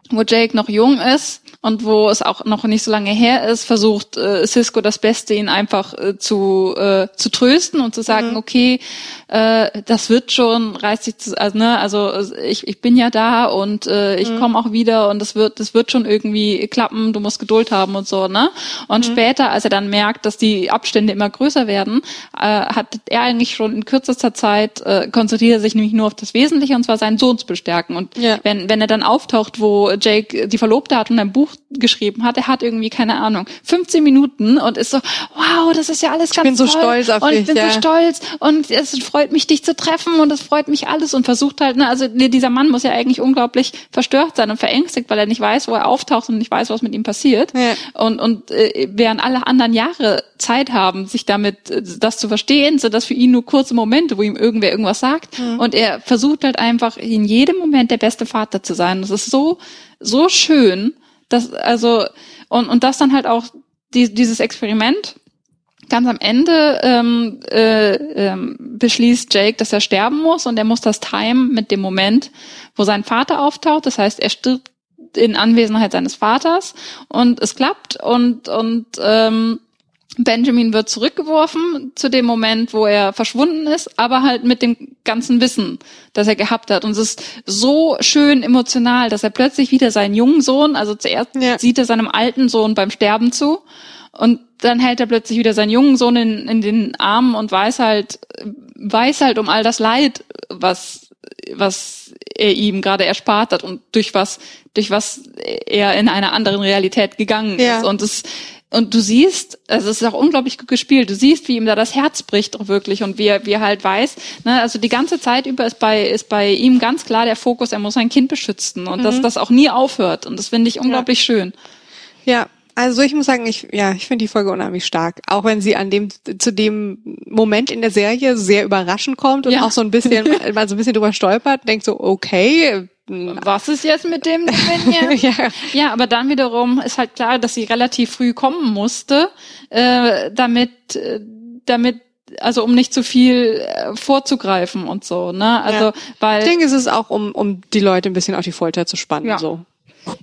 wo Jake noch jung ist, und wo es auch noch nicht so lange her ist, versucht äh, Cisco das Beste, ihn einfach äh, zu, äh, zu trösten und zu sagen, mhm. okay, äh, das wird schon, reißt sich, zu, also, ne, also ich, ich bin ja da und äh, ich mhm. komme auch wieder und das wird, das wird schon irgendwie klappen, du musst Geduld haben und so, ne? Und mhm. später, als er dann merkt, dass die Abstände immer größer werden, äh, hat er eigentlich schon in kürzester Zeit äh, konzentriert er sich nämlich nur auf das Wesentliche und zwar seinen Sohn zu bestärken. Und ja. wenn, wenn er dann auftaucht, wo Jake die Verlobte hat und ein Buch geschrieben hat. Er hat irgendwie, keine Ahnung, 15 Minuten und ist so, wow, das ist ja alles ganz Ich bin toll. so stolz auf und dich. Und ich bin ja. so stolz und es freut mich, dich zu treffen und es freut mich alles und versucht halt, ne, also dieser Mann muss ja eigentlich unglaublich verstört sein und verängstigt, weil er nicht weiß, wo er auftaucht und nicht weiß, was mit ihm passiert. Ja. Und, und äh, während alle anderen Jahre Zeit haben, sich damit äh, das zu verstehen, so dass für ihn nur kurze Momente, wo ihm irgendwer irgendwas sagt. Mhm. Und er versucht halt einfach in jedem Moment der beste Vater zu sein. Das ist so, so schön. Das, also, und, und das dann halt auch die, dieses Experiment ganz am Ende ähm, äh, ähm, beschließt Jake, dass er sterben muss und er muss das timen mit dem Moment, wo sein Vater auftaucht. Das heißt, er stirbt in Anwesenheit seines Vaters und es klappt und und ähm, Benjamin wird zurückgeworfen zu dem Moment, wo er verschwunden ist, aber halt mit dem ganzen Wissen, das er gehabt hat. Und es ist so schön emotional, dass er plötzlich wieder seinen jungen Sohn, also zuerst ja. sieht er seinem alten Sohn beim Sterben zu und dann hält er plötzlich wieder seinen jungen Sohn in, in den Armen und weiß halt, weiß halt um all das Leid, was, was er ihm gerade erspart hat und durch was, durch was er in einer anderen Realität gegangen ja. ist. Und es, und du siehst, also es ist auch unglaublich gut gespielt, du siehst, wie ihm da das Herz bricht wirklich und wie er, wie er halt weiß, ne, also die ganze Zeit über ist bei, ist bei ihm ganz klar der Fokus, er muss sein Kind beschützen und mhm. dass das auch nie aufhört und das finde ich unglaublich ja. schön. Ja, also ich muss sagen, ich ja, ich finde die Folge unheimlich stark, auch wenn sie an dem zu dem Moment in der Serie sehr überraschend kommt und ja. auch so ein bisschen mal so ein bisschen drüber stolpert, denkt so okay, was ist jetzt mit dem ja. ja, aber dann wiederum ist halt klar, dass sie relativ früh kommen musste, äh, damit, äh, damit also um nicht zu viel äh, vorzugreifen und so, ne? Also ja. weil ich denke, es ist auch um um die Leute ein bisschen auf die Folter zu spannen, ja. so.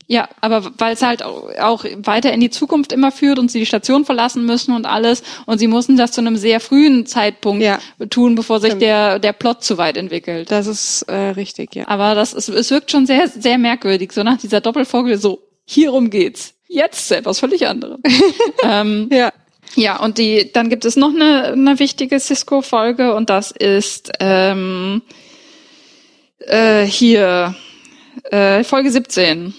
Ja, aber weil es halt auch weiter in die Zukunft immer führt und sie die Station verlassen müssen und alles und sie mussten das zu einem sehr frühen Zeitpunkt ja. tun, bevor sich der der Plot zu weit entwickelt. Das ist äh, richtig, ja. Aber das ist, es wirkt schon sehr sehr merkwürdig, so nach dieser Doppelfolge so hierum geht's. Jetzt etwas völlig anderes. ähm, ja. Ja, und die, dann gibt es noch eine, eine wichtige Cisco-Folge und das ist ähm, äh, hier äh, Folge 17.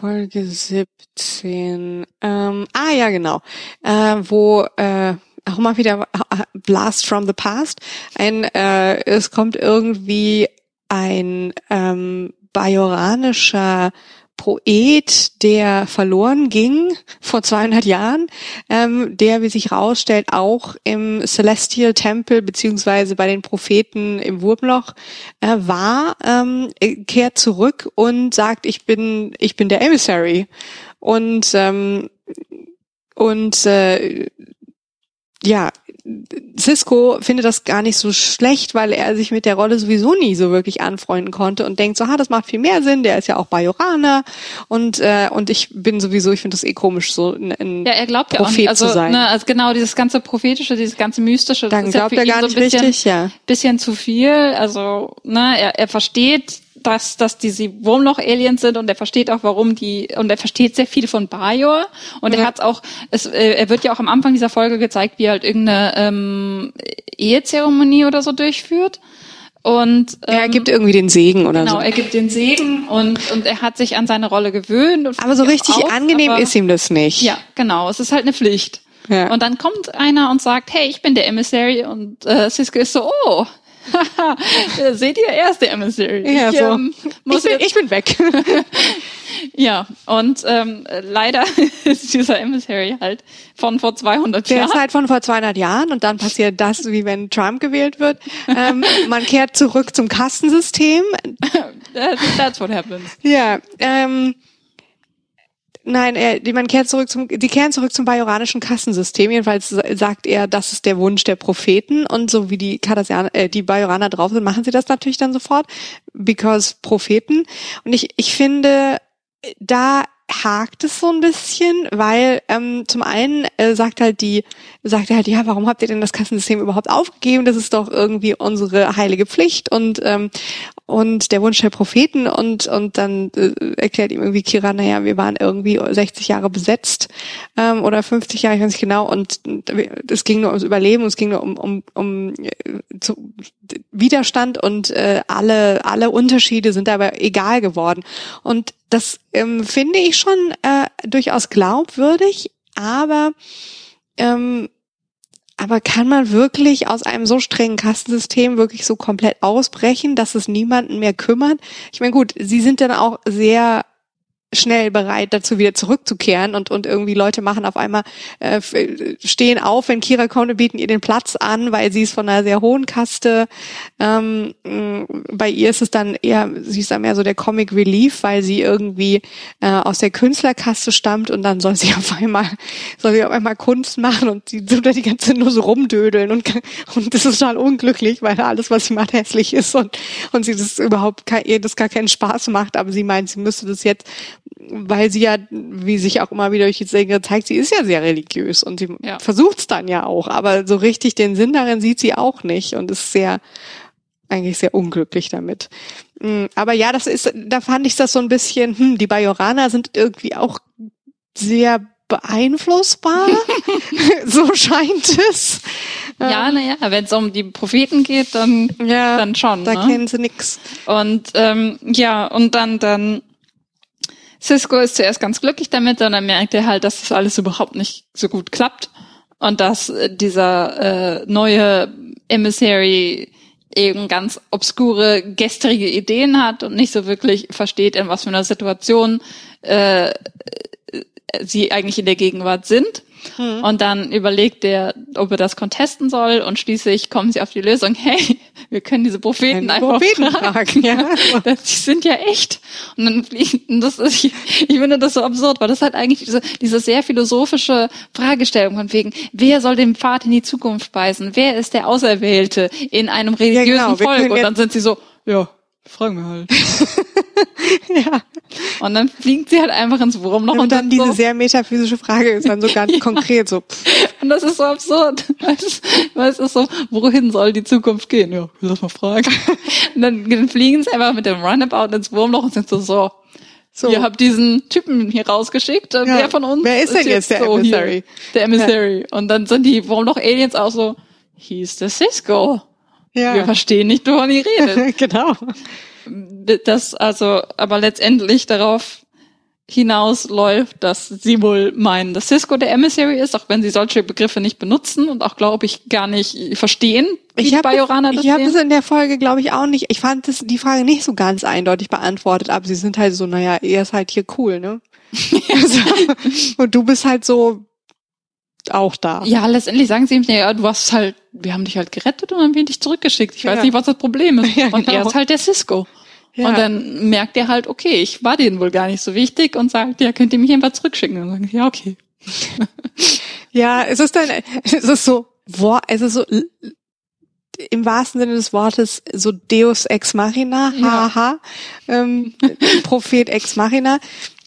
Folge 17. Ähm, ah ja, genau. Äh, wo äh, auch mal wieder äh, Blast from the Past. Ein, äh, es kommt irgendwie ein ähm, bajoranischer Poet, der verloren ging vor 200 Jahren, ähm, der, wie sich herausstellt, auch im Celestial Temple beziehungsweise bei den Propheten im Wurmloch äh, war, ähm, kehrt zurück und sagt, ich bin, ich bin der Emissary. Und ähm, und äh, ja, Cisco findet das gar nicht so schlecht, weil er sich mit der Rolle sowieso nie so wirklich anfreunden konnte und denkt so, ha, das macht viel mehr Sinn, der ist ja auch Bajoraner und äh, und ich bin sowieso, ich finde das eh komisch, so ein, ein ja, er glaubt Prophet ja auch nicht, also, zu sein. Ne, also genau, dieses ganze prophetische, dieses ganze mystische, Dann glaubt ja er gar nicht so bisschen, richtig, ja. Bisschen zu viel, also ne, er, er versteht dass, dass diese Wurmloch-Aliens sind und er versteht auch, warum die, und er versteht sehr viel von Bajor und ja. er hat auch, es, äh, er wird ja auch am Anfang dieser Folge gezeigt, wie er halt irgendeine ähm, Ehezeremonie oder so durchführt. Und ähm, er gibt irgendwie den Segen oder genau, so. Genau, er gibt den Segen und und er hat sich an seine Rolle gewöhnt. Und aber so richtig auf, angenehm aber, ist ihm das nicht. Ja, genau. Es ist halt eine Pflicht. Ja. Und dann kommt einer und sagt, hey, ich bin der Emissary und äh, Cisco ist so, oh, Seht ihr, er ist der Emissary. Ja, ich, so. ähm, ich, bin, ich bin weg. ja, und ähm, leider ist dieser Emissary halt von vor 200 der Jahren. Der ist halt von vor 200 Jahren und dann passiert das, wie wenn Trump gewählt wird. Ähm, man kehrt zurück zum Kastensystem. That's what happens. Ja, ähm, Nein, er, die, man kehrt zurück zum, die kehren zurück zum bajoranischen Kassensystem. Jedenfalls sagt er, das ist der Wunsch der Propheten. Und so wie die Cardassianer, äh, die Bajoraner drauf sind, machen sie das natürlich dann sofort, because Propheten. Und ich, ich finde, da hakt es so ein bisschen, weil ähm, zum einen äh, sagt halt die, sagt er halt, ja, warum habt ihr denn das Kassensystem überhaupt aufgegeben? Das ist doch irgendwie unsere heilige Pflicht und ähm, und der Wunsch der Propheten und und dann äh, erklärt ihm irgendwie Kira, naja, wir waren irgendwie 60 Jahre besetzt ähm, oder 50 Jahre, ich weiß nicht genau, und es ging nur ums Überleben, es ging nur um um, um äh, zu, Widerstand und äh, alle alle Unterschiede sind aber egal geworden. Und das ähm, finde ich schon äh, durchaus glaubwürdig, aber ähm, aber kann man wirklich aus einem so strengen Kastensystem wirklich so komplett ausbrechen, dass es niemanden mehr kümmert? Ich meine, gut, sie sind dann auch sehr schnell bereit dazu wieder zurückzukehren und und irgendwie Leute machen auf einmal äh, stehen auf, wenn Kira kommt und bieten ihr den Platz an, weil sie ist von einer sehr hohen Kaste. Ähm, bei ihr ist es dann eher, sie ist dann mehr so der Comic Relief, weil sie irgendwie äh, aus der Künstlerkaste stammt und dann soll sie auf einmal soll sie auf einmal Kunst machen und sie soll da die ganze Zeit nur so rumdödeln und und das ist total unglücklich, weil alles was sie macht hässlich ist und und sie das überhaupt ihr das gar keinen Spaß macht, aber sie meint, sie müsste das jetzt weil sie ja, wie sich auch immer wieder durch die Serie zeigt, sie ist ja sehr religiös und sie ja. versucht es dann ja auch, aber so richtig den Sinn darin sieht sie auch nicht und ist sehr, eigentlich sehr unglücklich damit. Mm, aber ja, das ist, da fand ich das so ein bisschen, hm, die Bajoraner sind irgendwie auch sehr beeinflussbar, so scheint es. Ja, naja, wenn es um die Propheten geht, dann, ja, dann schon. Da ne? kennen sie nix. Und ähm, ja, und dann, dann Cisco ist zuerst ganz glücklich damit und dann merkt er halt, dass das alles überhaupt nicht so gut klappt und dass äh, dieser äh, neue Emissary eben ganz obskure, gestrige Ideen hat und nicht so wirklich versteht, in was für einer Situation äh, sie eigentlich in der Gegenwart sind. Hm. Und dann überlegt er, ob er das contesten soll und schließlich kommen sie auf die Lösung, hey, wir können diese Propheten Ein einfach Propheten fragen. fragen ja. Die sind ja echt. Und dann fliegen, das ist, ich, ich finde das so absurd, weil das halt eigentlich diese, diese sehr philosophische Fragestellung von wegen, wer soll den Pfad in die Zukunft weisen? Wer ist der Auserwählte in einem religiösen ja, genau. Volk? Und dann sind sie so, ja, fragen wir halt. ja. Und dann fliegt sie halt einfach ins Wurmloch und, und dann, dann diese so. sehr metaphysische Frage ist dann so ganz ja. konkret so. Und das ist so absurd. Weil es ist so, wohin soll die Zukunft gehen? Ja, lass mal fragen. Und dann, dann fliegen sie einfach mit dem Runabout ins Wurmloch und sind so, so, so. Ihr habt diesen Typen hier rausgeschickt. Ja. Wer von uns? Wer ist denn jetzt, jetzt der so Emissary? Hier? Der Emissary. Ja. Und dann sind die, warum noch Aliens auch so, hieß der Cisco. Ja. Wir verstehen nicht, wovon ihr redet. genau das also aber letztendlich darauf hinausläuft, dass sie wohl meinen, dass Cisco der Emissary ist, auch wenn sie solche Begriffe nicht benutzen und auch, glaube ich, gar nicht verstehen, wie ich hab, Bajoraner das Ich habe es in der Folge, glaube ich, auch nicht. Ich fand das, die Frage nicht so ganz eindeutig beantwortet, aber sie sind halt so, naja, er ist halt hier cool, ne? also, und du bist halt so auch da. Ja, letztendlich sagen sie ihm, ja, du warst halt, wir haben dich halt gerettet und haben wir dich zurückgeschickt. Ich ja. weiß nicht, was das Problem ist. Ja, genau. Und er ist halt der Cisco. Ja. Und dann merkt er halt, okay, ich war denen wohl gar nicht so wichtig und sagt, ja, könnt ihr mich einfach zurückschicken? Und dann sagen, ja, okay. ja, es ist dann, es ist so, es ist so, im wahrsten Sinne des Wortes so Deus ex machina, haha, ja. ähm, Prophet ex machina.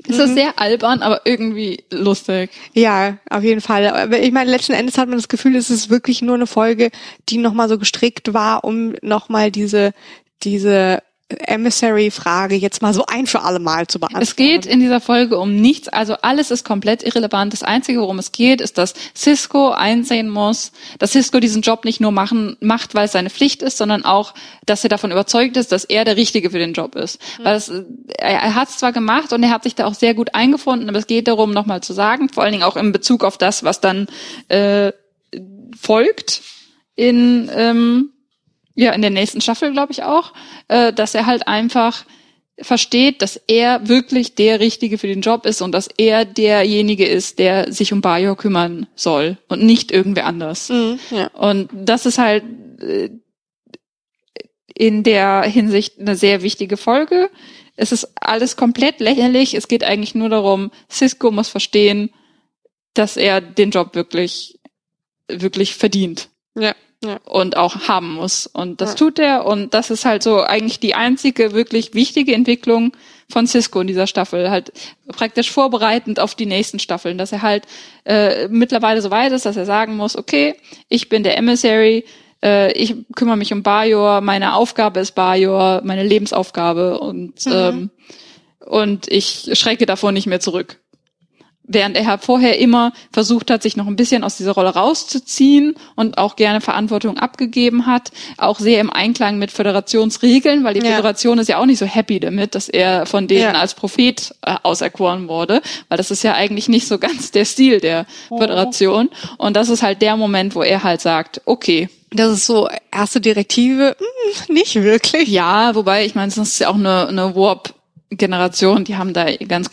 Es ist mhm. sehr albern, aber irgendwie lustig. Ja, auf jeden Fall. Aber ich meine, letzten Endes hat man das Gefühl, es ist wirklich nur eine Folge, die nochmal so gestrickt war, um nochmal diese, diese Emissary-Frage jetzt mal so ein für alle Mal zu beantworten. Es geht in dieser Folge um nichts, also alles ist komplett irrelevant. Das Einzige, worum es geht, ist, dass Cisco einsehen muss, dass Cisco diesen Job nicht nur machen, macht, weil es seine Pflicht ist, sondern auch, dass er davon überzeugt ist, dass er der Richtige für den Job ist. Mhm. Weil es, er, er hat es zwar gemacht und er hat sich da auch sehr gut eingefunden, aber es geht darum, nochmal zu sagen, vor allen Dingen auch in Bezug auf das, was dann äh, folgt in ähm, ja, in der nächsten Staffel, glaube ich auch, äh, dass er halt einfach versteht, dass er wirklich der Richtige für den Job ist und dass er derjenige ist, der sich um Bajor kümmern soll und nicht irgendwer anders. Mhm, ja. Und das ist halt äh, in der Hinsicht eine sehr wichtige Folge. Es ist alles komplett lächerlich. Es geht eigentlich nur darum, Cisco muss verstehen, dass er den Job wirklich, wirklich verdient. Ja ja. und auch haben muss. Und das ja. tut er. Und das ist halt so eigentlich die einzige wirklich wichtige Entwicklung von Cisco in dieser Staffel. Halt praktisch vorbereitend auf die nächsten Staffeln, dass er halt äh, mittlerweile so weit ist, dass er sagen muss, okay, ich bin der Emissary, äh, ich kümmere mich um Bajor, meine Aufgabe ist Bajor, meine Lebensaufgabe und mhm. ähm, und ich schrecke davor nicht mehr zurück während er vorher immer versucht hat, sich noch ein bisschen aus dieser Rolle rauszuziehen und auch gerne Verantwortung abgegeben hat, auch sehr im Einklang mit Föderationsregeln, weil die ja. Föderation ist ja auch nicht so happy damit, dass er von denen ja. als Prophet äh, auserkoren wurde, weil das ist ja eigentlich nicht so ganz der Stil der oh. Föderation. Und das ist halt der Moment, wo er halt sagt, okay, das ist so erste Direktive, hm, nicht wirklich. Ja, wobei ich meine, das ist ja auch eine, eine Warp Generation, die haben da ganz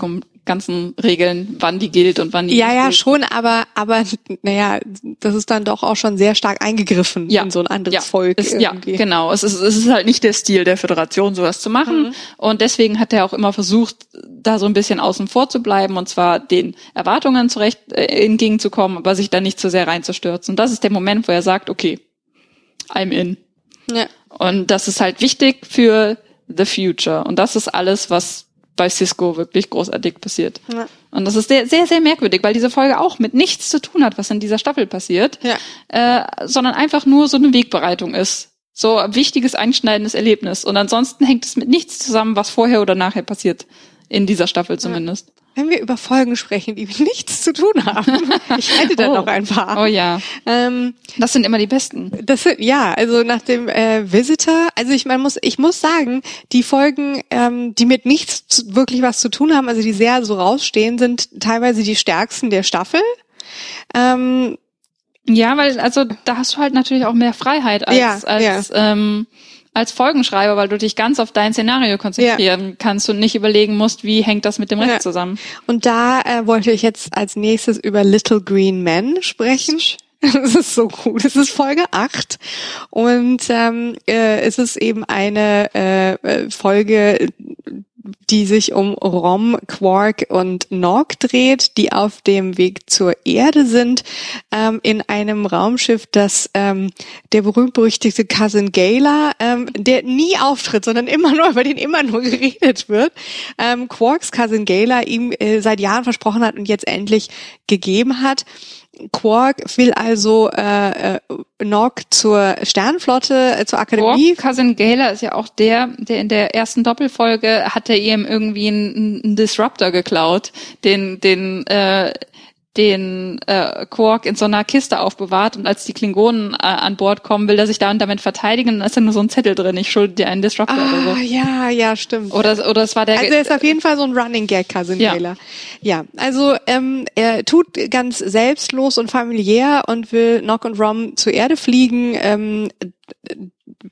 ganzen Regeln, wann die gilt und wann die Ja, ja, gilt. schon, aber, aber, naja, das ist dann doch auch schon sehr stark eingegriffen ja. in so ein anderes ja. Volk. Ist, ja, genau. Es ist, es ist halt nicht der Stil der Föderation, sowas zu machen. Mhm. Und deswegen hat er auch immer versucht, da so ein bisschen außen vor zu bleiben und zwar den Erwartungen zurecht äh, entgegenzukommen, aber sich da nicht zu sehr reinzustürzen. Und das ist der Moment, wo er sagt, okay, I'm in. Ja. Und das ist halt wichtig für the future. Und das ist alles, was bei Cisco wirklich großartig passiert. Ja. Und das ist sehr, sehr, sehr merkwürdig, weil diese Folge auch mit nichts zu tun hat, was in dieser Staffel passiert, ja. äh, sondern einfach nur so eine Wegbereitung ist. So ein wichtiges, einschneidendes Erlebnis. Und ansonsten hängt es mit nichts zusammen, was vorher oder nachher passiert. In dieser Staffel zumindest. Wenn wir über Folgen sprechen, die nichts zu tun haben. Ich hätte da oh. noch ein paar. Oh ja. Ähm, das sind immer die besten. Das sind, ja, also nach dem äh, Visitor, also ich man muss, ich muss sagen, die Folgen, ähm, die mit nichts zu, wirklich was zu tun haben, also die sehr so rausstehen, sind teilweise die stärksten der Staffel. Ähm, ja, weil also da hast du halt natürlich auch mehr Freiheit als, ja, als ja. Ähm, als Folgenschreiber, weil du dich ganz auf dein Szenario konzentrieren ja. kannst und nicht überlegen musst, wie hängt das mit dem Rest ja. zusammen. Und da äh, wollte ich jetzt als nächstes über Little Green Men sprechen. Es ist so gut. Es ist Folge 8 und ähm, äh, es ist eben eine äh, äh Folge, die sich um Rom, Quark und Nog dreht, die auf dem Weg zur Erde sind, ähm, in einem Raumschiff, das ähm, der berühmt-berüchtigte Cousin Gala, ähm, der nie auftritt, sondern immer nur, über den immer nur geredet wird, ähm, Quarks Cousin Gala ihm äh, seit Jahren versprochen hat und jetzt endlich gegeben hat. Quark will also äh, äh, Nog zur Sternenflotte, äh, zur Akademie. Quark, Cousin Gala ist ja auch der, der in der ersten Doppelfolge hat er ihm irgendwie einen, einen Disruptor geklaut, den, den äh, den äh, Quark in so einer Kiste aufbewahrt und als die Klingonen äh, an Bord kommen, will er sich da und damit verteidigen und da ist dann nur so ein Zettel drin, ich schulde dir einen Disruptor ah, oder so. ja, ja, stimmt. Oder, oder es war der... Also er ist auf jeden Fall so ein Running Gag, Cousin ja. Ja, also ähm, er tut ganz selbstlos und familiär und will Nock und Rom zur Erde fliegen, ähm,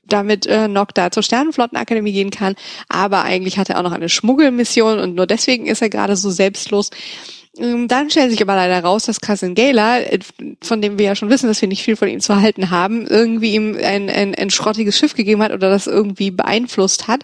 damit äh, Nock da zur Sternenflottenakademie gehen kann. Aber eigentlich hat er auch noch eine Schmuggelmission und nur deswegen ist er gerade so selbstlos. Ähm, dann stellt sich aber leider raus, dass Cousin Gala, äh, von dem wir ja schon wissen, dass wir nicht viel von ihm zu halten haben, irgendwie ihm ein, ein, ein schrottiges Schiff gegeben hat oder das irgendwie beeinflusst hat.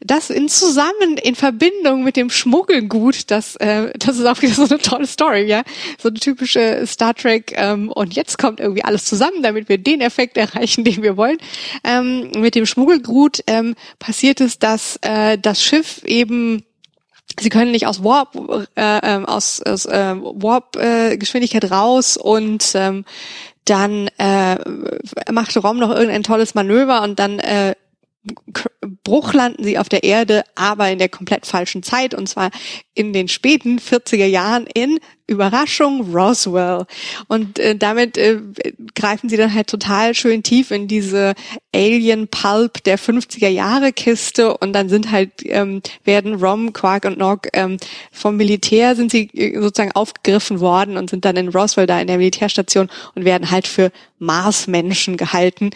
Das in zusammen in Verbindung mit dem Schmuggelgut, das, äh, das ist auch wieder so eine tolle Story, ja. So eine typische Star Trek, ähm, und jetzt kommt irgendwie alles zusammen, damit wir den Effekt erreichen, den wir wollen. Ähm, mit dem Schmuggelgut ähm, passiert es, dass äh, das Schiff eben Sie können nicht aus Warp äh, ähm, aus, aus äh, Warp äh, Geschwindigkeit raus und ähm, dann äh, macht Rom noch irgendein tolles Manöver und dann äh, Bruch landen sie auf der Erde, aber in der komplett falschen Zeit und zwar in den späten 40er Jahren in Überraschung Roswell. Und äh, damit äh, greifen sie dann halt total schön tief in diese Alien Pulp der 50er Jahre Kiste und dann sind halt ähm, werden Rom, Quark und Nog ähm, vom Militär sind sie äh, sozusagen aufgegriffen worden und sind dann in Roswell da in der Militärstation und werden halt für Marsmenschen gehalten.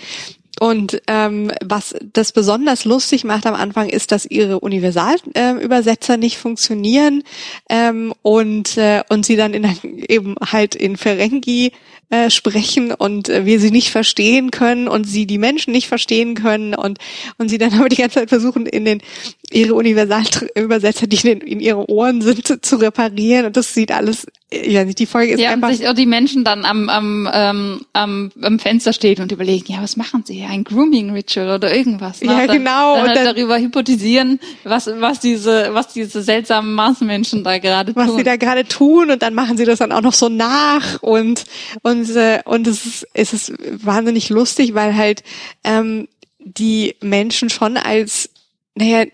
Und ähm, was das besonders lustig macht am Anfang ist, dass ihre Universalübersetzer äh, nicht funktionieren ähm, und äh, und sie dann in, eben halt in Ferengi äh, sprechen und äh, wir sie nicht verstehen können und sie die Menschen nicht verstehen können und und sie dann aber die ganze Zeit versuchen in den ihre Universalübersetzer, die in, in ihre Ohren sind, zu, reparieren und das sieht alles ja, die Folge ist ja, einfach. Ja, die Menschen dann am, am, ähm, am, am Fenster stehen und überlegen, ja, was machen sie? Ein Grooming-Ritual oder irgendwas. Ne? Ja, dann, genau. Dann, halt dann darüber hypotisieren, was, was diese, was diese seltsamen Marsmenschen da gerade tun. Was sie da gerade tun und dann machen sie das dann auch noch so nach und, und, äh, und es ist, es ist wahnsinnig lustig, weil halt, ähm, die Menschen schon als naja,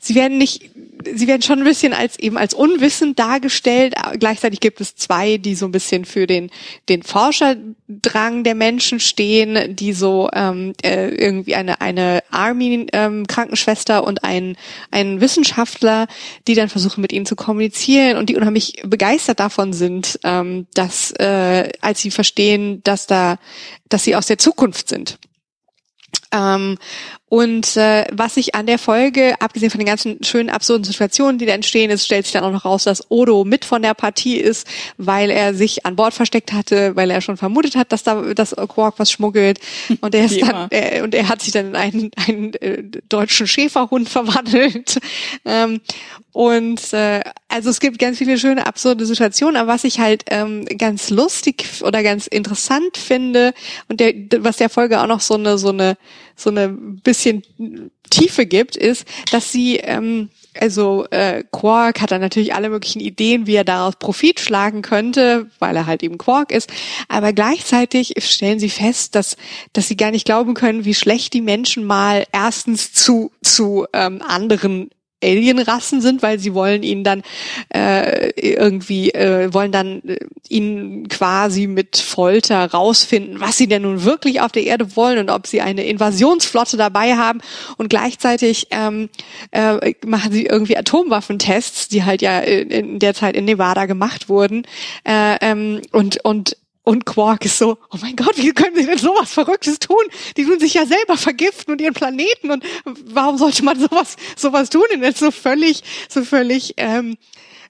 sie werden nicht sie werden schon ein bisschen als eben als unwissend dargestellt. Gleichzeitig gibt es zwei, die so ein bisschen für den den Forscherdrang der Menschen stehen, die so ähm, äh, irgendwie eine eine Army ähm, Krankenschwester und ein ein Wissenschaftler, die dann versuchen mit ihnen zu kommunizieren und die unheimlich begeistert davon sind, ähm, dass äh, als sie verstehen, dass da dass sie aus der Zukunft sind. Ähm, Und äh, was ich an der Folge, abgesehen von den ganzen schönen absurden Situationen, die da entstehen, ist, stellt sich dann auch noch raus, dass Odo mit von der Partie ist, weil er sich an Bord versteckt hatte, weil er schon vermutet hat, dass da dass Quark was schmuggelt. Und er ist dann äh, und er hat sich dann in einen, einen äh, deutschen Schäferhund verwandelt. Ähm, und äh, also es gibt ganz viele schöne absurde Situationen, aber was ich halt ähm, ganz lustig oder ganz interessant finde und der, was der Folge auch noch so eine so eine so eine bisschen Tiefe gibt, ist, dass sie ähm, also äh, Quark hat dann natürlich alle möglichen Ideen, wie er daraus Profit schlagen könnte, weil er halt eben Quark ist. Aber gleichzeitig stellen sie fest, dass dass sie gar nicht glauben können, wie schlecht die Menschen mal erstens zu zu ähm, anderen Alienrassen sind, weil sie wollen ihn dann äh, irgendwie äh, wollen dann äh, ihn quasi mit Folter rausfinden, was sie denn nun wirklich auf der Erde wollen und ob sie eine Invasionsflotte dabei haben. Und gleichzeitig ähm, äh, machen sie irgendwie Atomwaffentests, die halt ja in, in der Zeit in Nevada gemacht wurden. Äh, ähm, und und und Quark ist so, oh mein Gott, wie können sie denn sowas Verrücktes tun? Die tun sich ja selber vergiften und ihren Planeten und warum sollte man sowas, sowas tun? Und jetzt so völlig, so völlig, ähm,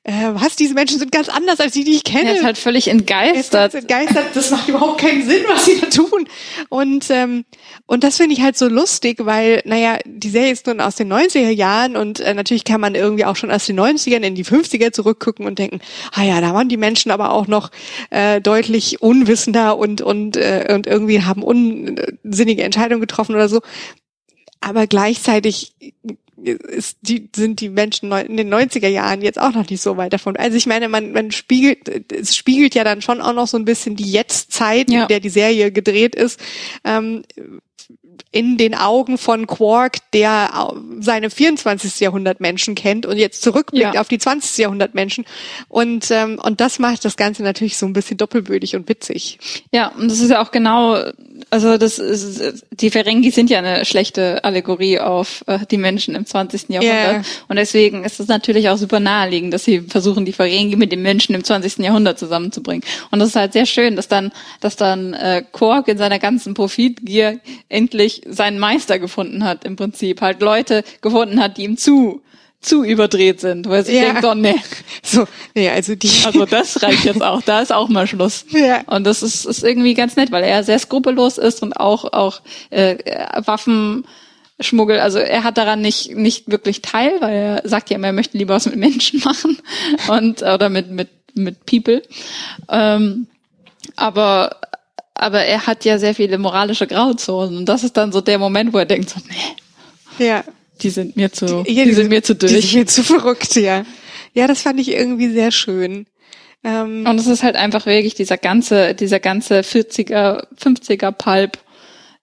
äh, was, diese Menschen sind ganz anders als die, die ich kenne. Er ist halt völlig entgeistert. Er ist entgeistert, das macht überhaupt keinen Sinn, was sie da tun. Und, ähm, und das finde ich halt so lustig, weil, naja, die Serie ist nun aus den 90er Jahren und äh, natürlich kann man irgendwie auch schon aus den 90ern in die 50er zurückgucken und denken, ah ja, da waren die Menschen aber auch noch äh, deutlich unwissender und, und, äh, und irgendwie haben unsinnige Entscheidungen getroffen oder so. Aber gleichzeitig ist die, sind die Menschen in den 90er Jahren jetzt auch noch nicht so weit davon. Also ich meine, man, man spiegelt, es spiegelt ja dann schon auch noch so ein bisschen die Jetztzeit, ja. in der die Serie gedreht ist. Ähm, in den Augen von Quark, der seine 24. Jahrhundert Menschen kennt und jetzt zurückblickt ja. auf die 20. Jahrhundert Menschen. Und, ähm, und das macht das Ganze natürlich so ein bisschen doppelbödig und witzig. Ja, und das ist ja auch genau, also das ist, die Ferengi sind ja eine schlechte Allegorie auf äh, die Menschen im 20. Jahrhundert. Yeah. Und deswegen ist es natürlich auch super naheliegend, dass sie versuchen, die Ferengi mit den Menschen im 20. Jahrhundert zusammenzubringen. Und das ist halt sehr schön, dass dann, dass dann äh, Quark in seiner ganzen Profitgier endlich seinen Meister gefunden hat, im Prinzip. Halt Leute gefunden hat, die ihm zu zu überdreht sind, weil sie ja. denkt, oh nee. So, nee, also die. Also das reicht jetzt auch, da ist auch mal Schluss. Ja. Und das ist, ist irgendwie ganz nett, weil er sehr skrupellos ist und auch, auch äh, Waffen Schmuggel, also er hat daran nicht, nicht wirklich teil, weil er sagt ja immer, er möchte lieber was mit Menschen machen und oder mit, mit, mit People. Ähm, aber aber er hat ja sehr viele moralische Grauzonen und das ist dann so der Moment, wo er denkt so, nee. Ja. Die sind mir zu, die, die, die sind mir zu durch. Die sind mir zu verrückt, ja. Ja, das fand ich irgendwie sehr schön. Ähm, und es ist halt einfach wirklich dieser ganze, dieser ganze 40er, 50er Pulp,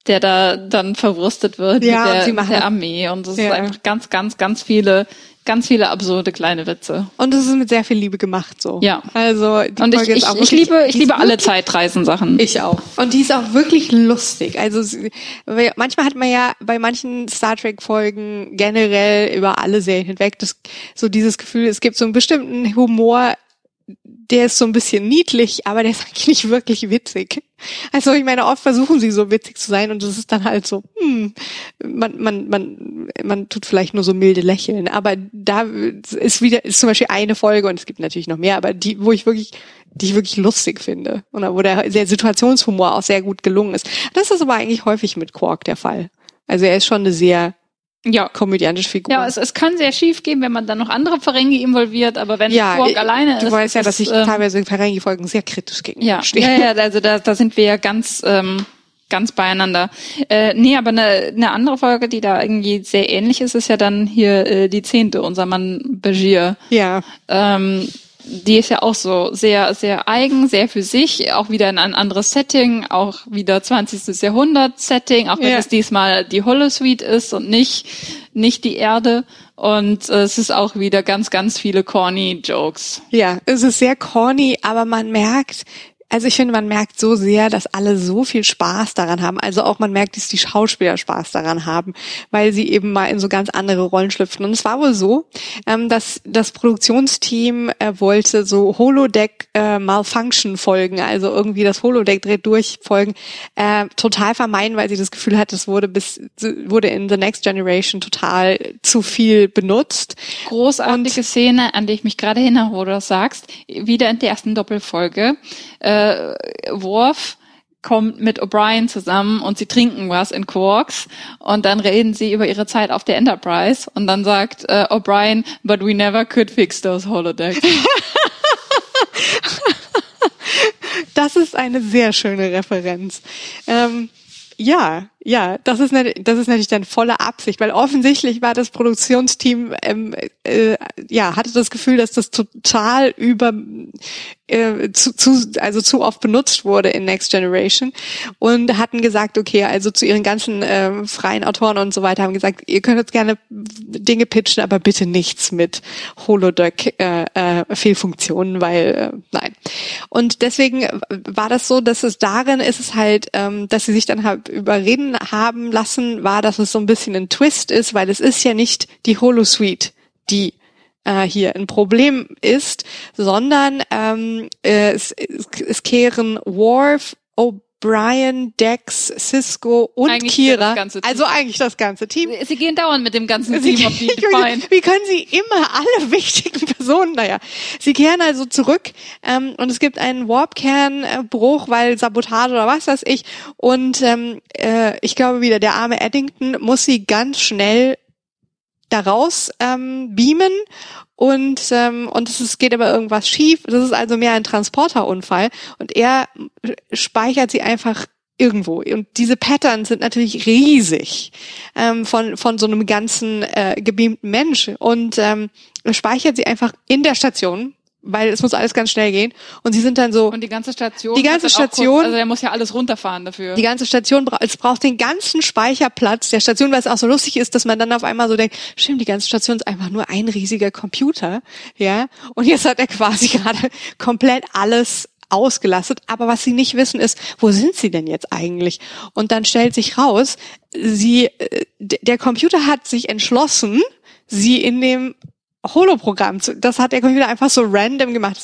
der da dann verwurstet wird ja, mit, der, der Armee. Und es ja. ist einfach ganz, ganz, ganz viele ganz viele absurde kleine Witze. Und es ist mit sehr viel Liebe gemacht so. Ja. Also die und Folge ich, ich, ich liebe ich liebe alle Zeitreisen-Sachen. Ich auch. Und die ist auch wirklich lustig. Also manchmal hat man ja bei manchen Star Trek Folgen generell über alle Serien hinweg das, so dieses Gefühl, es gibt so einen bestimmten Humor der ist so ein bisschen niedlich, aber der ist eigentlich nicht wirklich witzig. Also ich meine, oft versuchen sie so witzig zu sein und es ist dann halt so, hm, man, man, man, man tut vielleicht nur so milde lächeln. Aber da ist wieder, ist zum Beispiel eine Folge und es gibt natürlich noch mehr, aber die, wo ich wirklich, die ich wirklich lustig finde. Und wo der, der Situationshumor auch sehr gut gelungen ist. Das ist aber eigentlich häufig mit Quark der Fall. Also er ist schon eine sehr ja. komödiantische Figur. Ja, es, es kann sehr schief gehen, wenn man dann noch andere Ferengi involviert, aber wenn ja, Quark alleine ist. Du weißt ja, dass ich ähm, teilweise Ferengi-Folgen sehr kritisch gegen ja, stehe. Ja, ja, also da, da sind wir ja ganz, ähm, ganz beieinander. Äh, nee, aber eine, eine andere Folge, die da irgendwie sehr ähnlich ist, ist ja dann hier äh, die zehnte, unser Mann Begier. Ja. Ähm, die ist ja auch so sehr, sehr eigen, sehr für sich, auch wieder in ein anderes Setting, auch wieder 20. Jahrhundert Setting, auch wenn ja. es diesmal die Holosuite ist und nicht, nicht die Erde. Und äh, es ist auch wieder ganz, ganz viele corny Jokes. Ja, es ist sehr corny, aber man merkt, also ich finde, man merkt so sehr, dass alle so viel Spaß daran haben. Also auch man merkt, dass die Schauspieler Spaß daran haben, weil sie eben mal in so ganz andere Rollen schlüpfen. Und es war wohl so, ähm, dass das Produktionsteam äh, wollte so Holodeck äh, Malfunction Folgen, also irgendwie das Holodeck dreht durch Folgen, äh, total vermeiden, weil sie das Gefühl hat, es wurde bis wurde in The Next Generation total zu viel benutzt. Großartige Und, Szene, an die ich mich gerade erinnere, wo du das sagst, wieder in der ersten Doppelfolge. Äh, äh, Worf kommt mit O'Brien zusammen und sie trinken was in Quarks und dann reden sie über ihre Zeit auf der Enterprise und dann sagt äh, O'Brien, but we never could fix those holodecks. das ist eine sehr schöne Referenz. Ähm, ja, ja, das ist, das ist natürlich dann volle Absicht, weil offensichtlich war das Produktionsteam, ähm, äh, ja, hatte das Gefühl, dass das total über, äh, zu, zu, also zu oft benutzt wurde in Next Generation und hatten gesagt, okay, also zu ihren ganzen äh, freien Autoren und so weiter haben gesagt, ihr könnt jetzt gerne Dinge pitchen, aber bitte nichts mit Holodeck äh, äh, Fehlfunktionen, weil äh, nein. Und deswegen war das so, dass es darin ist es halt, ähm, dass sie sich dann halt überreden haben lassen, war, dass es so ein bisschen ein Twist ist, weil es ist ja nicht die Holosuite, die äh, hier ein Problem ist, sondern ähm, äh, es, es kehren Worf, O'Brien, Dex, Cisco und eigentlich Kira, also eigentlich das ganze Team. Sie gehen dauernd mit dem ganzen sie Team auf die Beine. Wie können sie immer alle wichtigen Personen, naja, sie kehren also zurück ähm, und es gibt einen Warp-Kernbruch, weil Sabotage oder was weiß ich. Und ähm, äh, ich glaube wieder, der arme Eddington muss sie ganz schnell daraus ähm, beamen und ähm, und es ist, geht aber irgendwas schief. Das ist also mehr ein Transporterunfall und er speichert sie einfach irgendwo. Und diese Patterns sind natürlich riesig ähm, von von so einem ganzen äh, gebeamten Mensch und ähm, speichert sie einfach in der Station weil es muss alles ganz schnell gehen. Und sie sind dann so. Und die ganze Station. Die ganze Station. Kurz, also der muss ja alles runterfahren dafür. Die ganze Station, es braucht den ganzen Speicherplatz der Station, weil es auch so lustig ist, dass man dann auf einmal so denkt, stimmt, die ganze Station ist einfach nur ein riesiger Computer, ja. Und jetzt hat er quasi gerade komplett alles ausgelastet. Aber was sie nicht wissen ist, wo sind sie denn jetzt eigentlich? Und dann stellt sich raus, sie, äh, der Computer hat sich entschlossen, sie in dem Holoprogramm, zu, das hat der Computer einfach so random gemacht,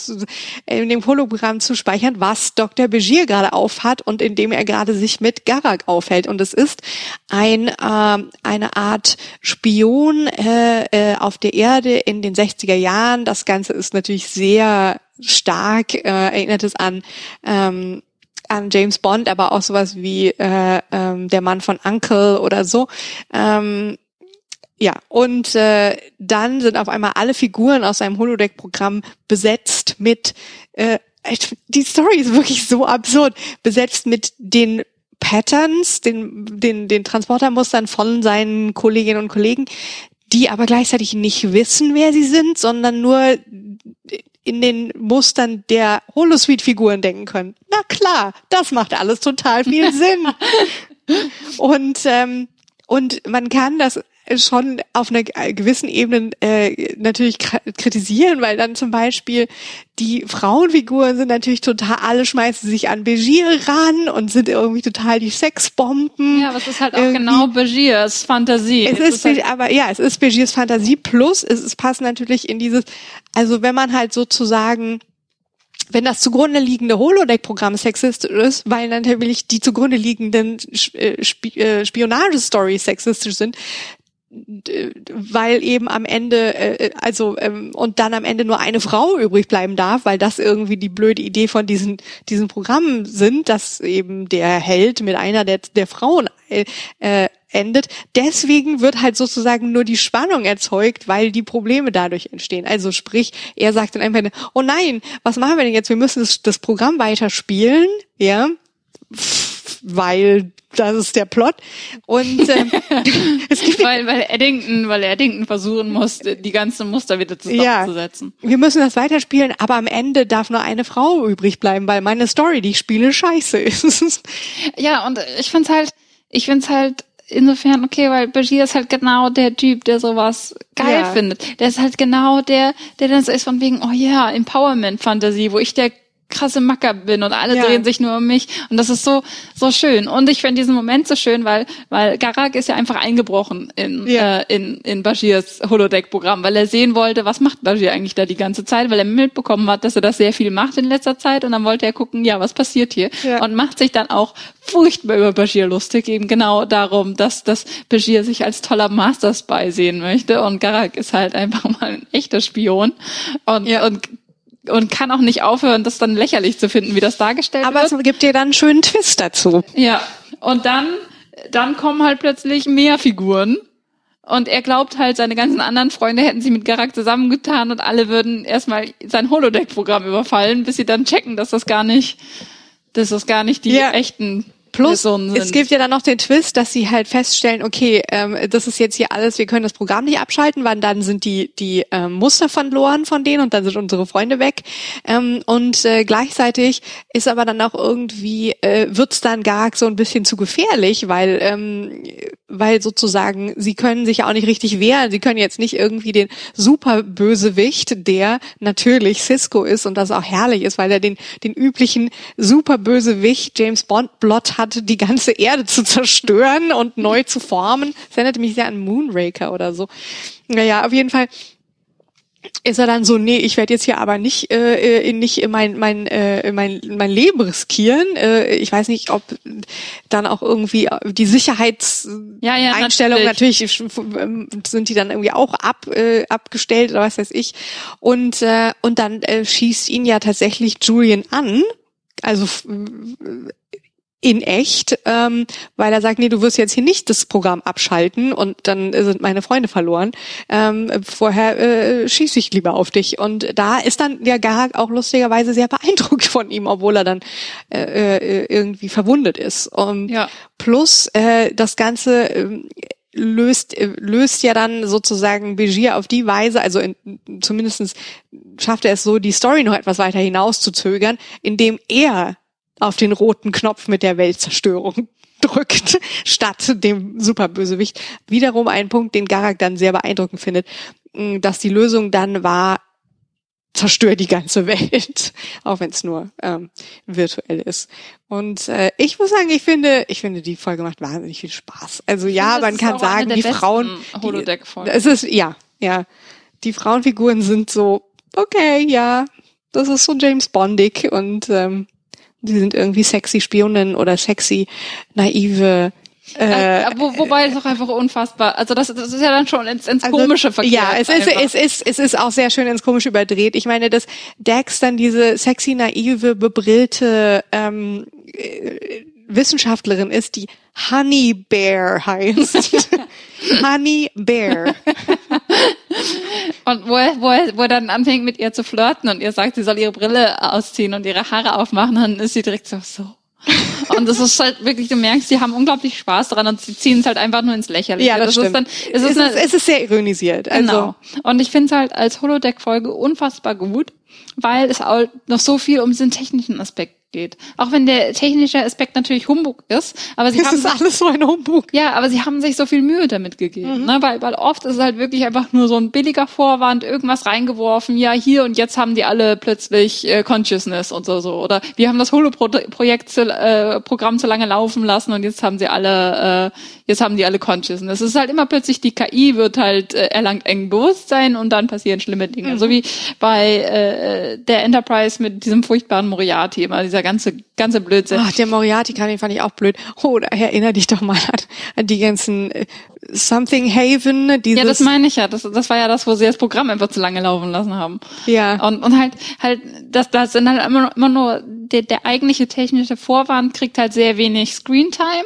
in dem Holoprogramm zu speichern, was Dr. Begier gerade aufhat und in dem er gerade sich mit Garak aufhält. Und es ist ein, äh, eine Art Spion äh, äh, auf der Erde in den 60er Jahren. Das Ganze ist natürlich sehr stark, äh, erinnert es an ähm, an James Bond, aber auch sowas wie äh, ähm, der Mann von Uncle oder so. Ähm, ja, und äh, dann sind auf einmal alle Figuren aus seinem Holodeck-Programm besetzt mit, äh, die Story ist wirklich so absurd, besetzt mit den Patterns, den, den, den Transportermustern von seinen Kolleginnen und Kollegen, die aber gleichzeitig nicht wissen, wer sie sind, sondern nur in den Mustern der Holosuite-Figuren denken können. Na klar, das macht alles total viel Sinn. und ähm, und man kann das schon auf einer gewissen Ebene äh, natürlich kritisieren, weil dann zum Beispiel die Frauenfiguren sind natürlich total, alle schmeißen sich an Begier ran und sind irgendwie total die Sexbomben. Ja, aber es ist halt auch irgendwie. genau Begiers Fantasie. Es, es ist, halt aber ja, es ist Begiers Fantasie plus es, es passt natürlich in dieses, also wenn man halt sozusagen wenn das zugrunde liegende Holodeck-Programm sexistisch ist, weil natürlich die zugrunde liegenden äh, äh, Spionage-Stories sexistisch sind, weil eben am Ende, äh, also ähm, und dann am Ende nur eine Frau übrig bleiben darf, weil das irgendwie die blöde Idee von diesen diesen Programmen sind, dass eben der Held mit einer der der Frauen äh, äh, endet. Deswegen wird halt sozusagen nur die Spannung erzeugt, weil die Probleme dadurch entstehen. Also sprich, er sagt dann einfach, oh nein, was machen wir denn jetzt? Wir müssen das, das Programm weiterspielen, ja, weil das ist der Plot. Und ähm, es gibt weil, weil Eddington, weil Eddington versuchen muss, die ganzen Muster wieder zusammenzusetzen. Ja, wir müssen das weiterspielen, aber am Ende darf nur eine Frau übrig bleiben, weil meine Story, die ich spiele, scheiße ist. ja, und ich find's halt, ich find's halt insofern okay, weil Bashir ist halt genau der Typ, der sowas geil ja. findet. Der ist halt genau der, der dann so ist von wegen, oh ja, yeah, Empowerment-Fantasie, wo ich der krasse Macker bin und alle ja. drehen sich nur um mich. Und das ist so, so schön. Und ich finde diesen Moment so schön, weil, weil Garak ist ja einfach eingebrochen in, ja. äh, in, in Bashirs Holodeck-Programm, weil er sehen wollte, was macht Bashir eigentlich da die ganze Zeit, weil er mitbekommen hat, dass er das sehr viel macht in letzter Zeit. Und dann wollte er gucken, ja, was passiert hier? Ja. Und macht sich dann auch furchtbar über Bashir lustig, eben genau darum, dass, dass Bashir sich als toller Master Spy sehen möchte. Und Garak ist halt einfach mal ein echter Spion. Und, ja. und und kann auch nicht aufhören, das dann lächerlich zu finden, wie das dargestellt Aber wird. Aber es gibt dir dann einen schönen Twist dazu. Ja. Und dann, dann kommen halt plötzlich mehr Figuren. Und er glaubt halt, seine ganzen anderen Freunde hätten sie mit Garak zusammengetan und alle würden erstmal sein Holodeck-Programm überfallen, bis sie dann checken, dass das gar nicht, dass das gar nicht die ja. echten Plus, es gibt ja dann noch den Twist, dass sie halt feststellen, okay, ähm, das ist jetzt hier alles, wir können das Programm nicht abschalten, weil dann sind die die ähm, Muster verloren von denen und dann sind unsere Freunde weg. Ähm, und äh, gleichzeitig ist aber dann auch irgendwie, äh, wird's dann gar so ein bisschen zu gefährlich, weil ähm, weil sozusagen sie können sich ja auch nicht richtig wehren. Sie können jetzt nicht irgendwie den Superbösewicht, der natürlich Cisco ist und das auch herrlich ist, weil er den den üblichen Superbösewicht James Bond Blot hat, die ganze Erde zu zerstören und neu zu formen. Das erinnert mich sehr an Moonraker oder so. Naja, auf jeden Fall ist er dann so, nee, ich werde jetzt hier aber nicht äh, äh nicht mein mein äh, mein mein Leben riskieren. Äh, ich weiß nicht, ob dann auch irgendwie die Sicherheitseinstellungen ja, ja, natürlich. natürlich. sind die dann irgendwie auch ab äh, abgestellt oder was weiß ich. Und äh, und dann äh, schießt ihn ja tatsächlich Julian an. Also in echt, ähm, weil er sagt, nee, du wirst jetzt hier nicht das Programm abschalten und dann sind meine Freunde verloren. Ähm, vorher äh, schieße ich lieber auf dich. Und da ist dann der Gehag auch lustigerweise sehr beeindruckt von ihm, obwohl er dann äh, äh, irgendwie verwundet ist. Um, ja. Plus äh, das Ganze äh, löst löst ja dann sozusagen Begier auf die Weise, also in, zumindestens schafft er es so, die Story noch etwas weiter hinauszuzögern, indem er auf den roten Knopf mit der Weltzerstörung drückt, statt dem Superbösewicht. Wiederum ein Punkt, den Garak dann sehr beeindruckend findet, dass die Lösung dann war, zerstör die ganze Welt, auch wenn es nur ähm, virtuell ist. Und äh, ich muss sagen, ich finde, ich finde die Folge macht wahnsinnig viel Spaß. Also ja, finde, man kann sagen, die Frauen, die, es ist ja, ja, die Frauenfiguren sind so okay, ja, das ist so James Bondig und ähm, die sind irgendwie sexy Spionen oder sexy naive äh, äh, wo, wobei es auch einfach unfassbar, also das, das ist ja dann schon ins, ins also, Komische verkehrt. Ja, es ist, es ist, es ist auch sehr schön ins Komische überdreht. Ich meine, dass Dax dann diese sexy, naive, bebrillte ähm, äh, Wissenschaftlerin ist, die Honey Bear heißt. Honey Bear. und wo er, wo, er, wo er dann anfängt mit ihr zu flirten und ihr sagt, sie soll ihre Brille ausziehen und ihre Haare aufmachen, dann ist sie direkt so, so. Und das ist halt wirklich, du merkst, sie haben unglaublich Spaß daran und sie ziehen es halt einfach nur ins Lächerliche. Ja, das, das stimmt. Ist dann, es, ist, es, eine, ist, es ist sehr ironisiert. Also. Genau. Und ich finde es halt als Holodeck-Folge unfassbar gut, weil es auch noch so viel um diesen technischen Aspekt geht. Auch wenn der technische Aspekt natürlich Humbug ist, aber sie das haben ist alles so ein Humbug. Ja, aber sie haben sich so viel Mühe damit gegeben, mhm. ne? weil, weil oft ist es halt wirklich einfach nur so ein billiger Vorwand, irgendwas reingeworfen, ja hier und jetzt haben die alle plötzlich äh, Consciousness und so so oder wir haben das Holo-Projekt zu, äh, Programm zu lange laufen lassen und jetzt haben sie alle äh, jetzt haben die alle Consciousness. Es ist halt immer plötzlich die KI wird halt äh, erlangt eng Bewusstsein und dann passieren schlimme Dinge, mhm. so wie bei äh, der Enterprise mit diesem furchtbaren Moriarty immer dieser dieser ganze, ganze Blödsinn. Ach, der Moriarty den fand ich auch blöd. Oh, da erinnere dich doch mal an die ganzen äh, Something Haven. Dieses ja, das meine ich ja. Das, das war ja das, wo sie das Programm einfach zu lange laufen lassen haben. Ja. Und, und halt, halt, das, das sind halt immer, immer nur, der, der eigentliche technische Vorwand kriegt halt sehr wenig Screentime.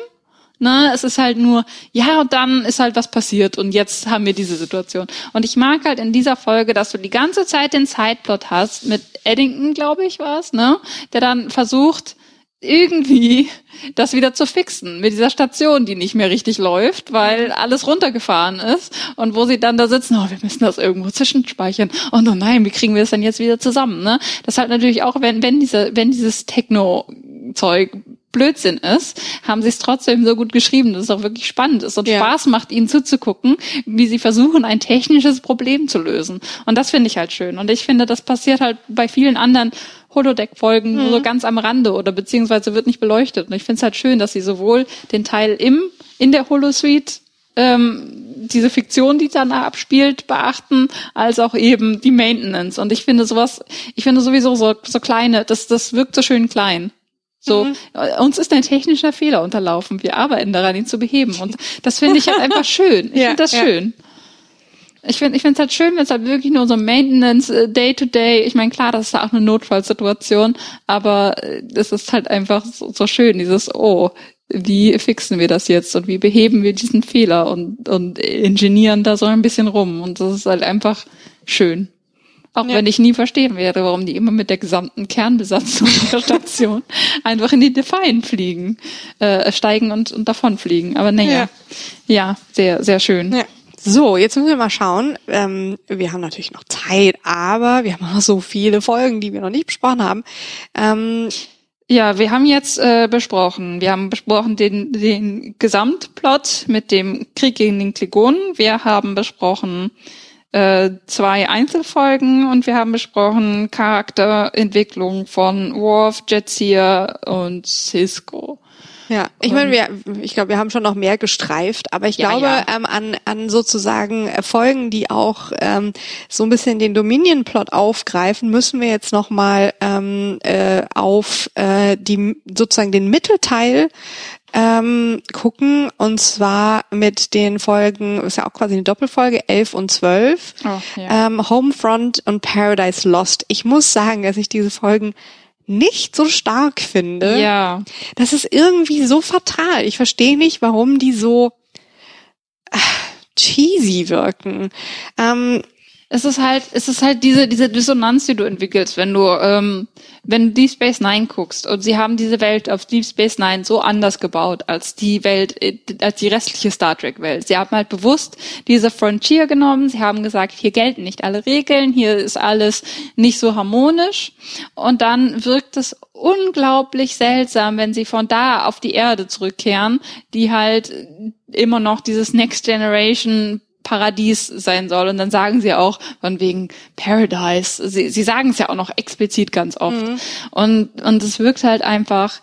Ne, es ist halt nur, ja, und dann ist halt was passiert und jetzt haben wir diese Situation. Und ich mag halt in dieser Folge, dass du die ganze Zeit den Zeitplot hast mit Eddington, glaube ich, war es, ne, der dann versucht, irgendwie das wieder zu fixen mit dieser Station, die nicht mehr richtig läuft, weil alles runtergefahren ist und wo sie dann da sitzen, oh, wir müssen das irgendwo zwischenspeichern und oh nein, wie kriegen wir das denn jetzt wieder zusammen, ne? Das halt natürlich auch, wenn wenn diese wenn dieses Techno Zeug Blödsinn ist, haben sie es trotzdem so gut geschrieben, dass es auch wirklich spannend ist und ja. Spaß macht, ihnen zuzugucken, wie sie versuchen, ein technisches Problem zu lösen. Und das finde ich halt schön. Und ich finde, das passiert halt bei vielen anderen Holodeck-Folgen mhm. so ganz am Rande oder beziehungsweise wird nicht beleuchtet. Und ich finde es halt schön, dass sie sowohl den Teil im in der Holosuite ähm, diese Fiktion, die dann abspielt, beachten, als auch eben die Maintenance. Und ich finde sowas, ich finde sowieso so, so kleine, das, das wirkt so schön klein. So, mhm. uns ist ein technischer Fehler unterlaufen. Wir arbeiten daran, ihn zu beheben. Und das finde ich halt einfach schön. Ich ja, finde das ja. schön. Ich finde ich finde es halt schön, wenn es halt wirklich nur so Maintenance, äh, Day to Day, ich meine, klar, das ist auch eine Notfallsituation, aber es ist halt einfach so, so schön, dieses, oh, wie fixen wir das jetzt und wie beheben wir diesen Fehler und, und ingenieren da so ein bisschen rum. Und das ist halt einfach schön. Auch ja. wenn ich nie verstehen werde, warum die immer mit der gesamten Kernbesatzung der Station einfach in die Defiant fliegen, äh, steigen und, und davonfliegen. Aber naja, ja. ja, sehr, sehr schön. Ja. So, jetzt müssen wir mal schauen. Ähm, wir haben natürlich noch Zeit, aber wir haben noch so viele Folgen, die wir noch nicht besprochen haben. Ähm, ja, wir haben jetzt äh, besprochen, wir haben besprochen den, den Gesamtplot mit dem Krieg gegen den Klingonen. Wir haben besprochen äh, zwei Einzelfolgen und wir haben besprochen Charakterentwicklung von Worf, Jetseer und Cisco. Ja, ich meine, wir, ich glaube, wir haben schon noch mehr gestreift, aber ich ja, glaube ja. Ähm, an, an sozusagen Folgen, die auch ähm, so ein bisschen den Dominion-Plot aufgreifen, müssen wir jetzt noch mal ähm, äh, auf äh, die sozusagen den Mittelteil ähm, gucken und zwar mit den Folgen, ist ja auch quasi eine Doppelfolge, 11 und 12, oh, ja. ähm, Homefront und Paradise Lost. Ich muss sagen, dass ich diese Folgen nicht so stark finde. Ja. Das ist irgendwie so fatal. Ich verstehe nicht, warum die so äh, cheesy wirken. Ähm, es ist halt, es ist halt diese, diese Dissonanz, die du entwickelst, wenn du, ähm, wenn du Deep Space Nine guckst und sie haben diese Welt auf Deep Space Nine so anders gebaut als die Welt, äh, als die restliche Star Trek Welt. Sie haben halt bewusst diese Frontier genommen. Sie haben gesagt, hier gelten nicht alle Regeln, hier ist alles nicht so harmonisch. Und dann wirkt es unglaublich seltsam, wenn sie von da auf die Erde zurückkehren, die halt immer noch dieses Next Generation Paradies sein soll. Und dann sagen sie auch von wegen Paradise. Sie, sie sagen es ja auch noch explizit ganz oft. Mhm. Und, und es wirkt halt einfach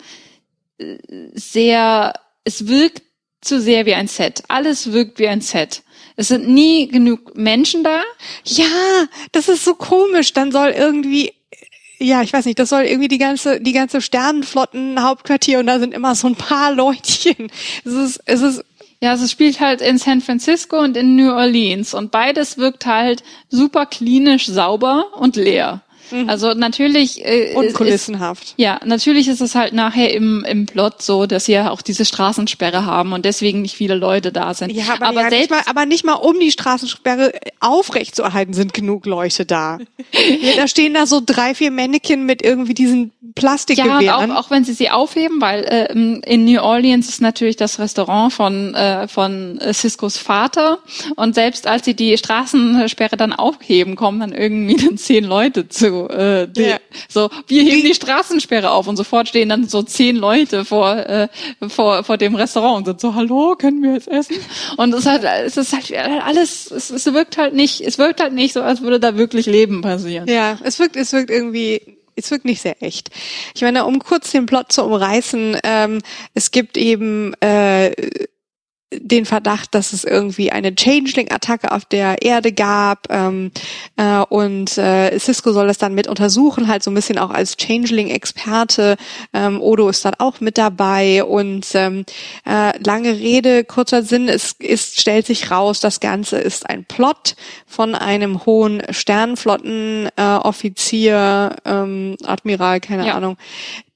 äh, sehr, es wirkt zu sehr wie ein Set. Alles wirkt wie ein Set. Es sind nie genug Menschen da. Ja, das ist so komisch. Dann soll irgendwie ja, ich weiß nicht, das soll irgendwie die ganze, die ganze Sternenflotten Hauptquartier und da sind immer so ein paar Leutchen. Es ist, es ist ja, also es spielt halt in San Francisco und in New Orleans und beides wirkt halt super klinisch sauber und leer. Mhm. Also natürlich äh, und kulissenhaft. Ist, ja, natürlich ist es halt nachher im im Plot so, dass sie ja auch diese Straßensperre haben und deswegen nicht viele Leute da sind. Ja, aber, aber, ja, selbst, nicht mal, aber nicht mal um die Straßensperre aufrecht zu erhalten sind genug Leute da. ja, da stehen da so drei vier Männchen mit irgendwie diesen Plastikgewehren. Ja, und auch, auch wenn sie sie aufheben, weil äh, in New Orleans ist natürlich das Restaurant von äh, von äh, Ciscos Vater und selbst als sie die Straßensperre dann aufheben, kommen dann irgendwie dann zehn Leute zu äh, die, ja. so wir heben die Straßensperre auf und sofort stehen dann so zehn Leute vor äh, vor vor dem Restaurant und sind so hallo können wir jetzt essen und es ist halt es ist halt alles es, es wirkt halt nicht es wirkt halt nicht so als würde da wirklich Leben passieren ja es wirkt es wirkt irgendwie es wirkt nicht sehr echt. Ich meine, um kurz den Plot zu umreißen, ähm, es gibt eben äh, den Verdacht, dass es irgendwie eine Changeling-Attacke auf der Erde gab ähm, äh, und äh, Cisco soll das dann mit untersuchen, halt so ein bisschen auch als Changeling-Experte. Ähm, Odo ist dann auch mit dabei und ähm, äh, lange Rede, kurzer Sinn, es ist, stellt sich raus, das Ganze ist ein Plot von einem hohen Sternflottenoffizier, äh, ähm, Admiral, keine ja. Ahnung,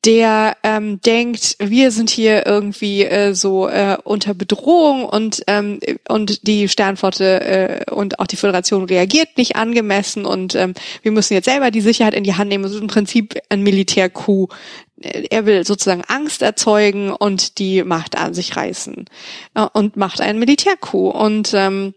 der ähm, denkt, wir sind hier irgendwie äh, so äh, unter Bedrohung und ähm, und die Sternflotte äh, und auch die Föderation reagiert nicht angemessen und ähm, wir müssen jetzt selber die Sicherheit in die Hand nehmen. Es ist im Prinzip ein Militärcoup. Er will sozusagen Angst erzeugen und die Macht an sich reißen äh, und macht einen Militärcoup und ähm,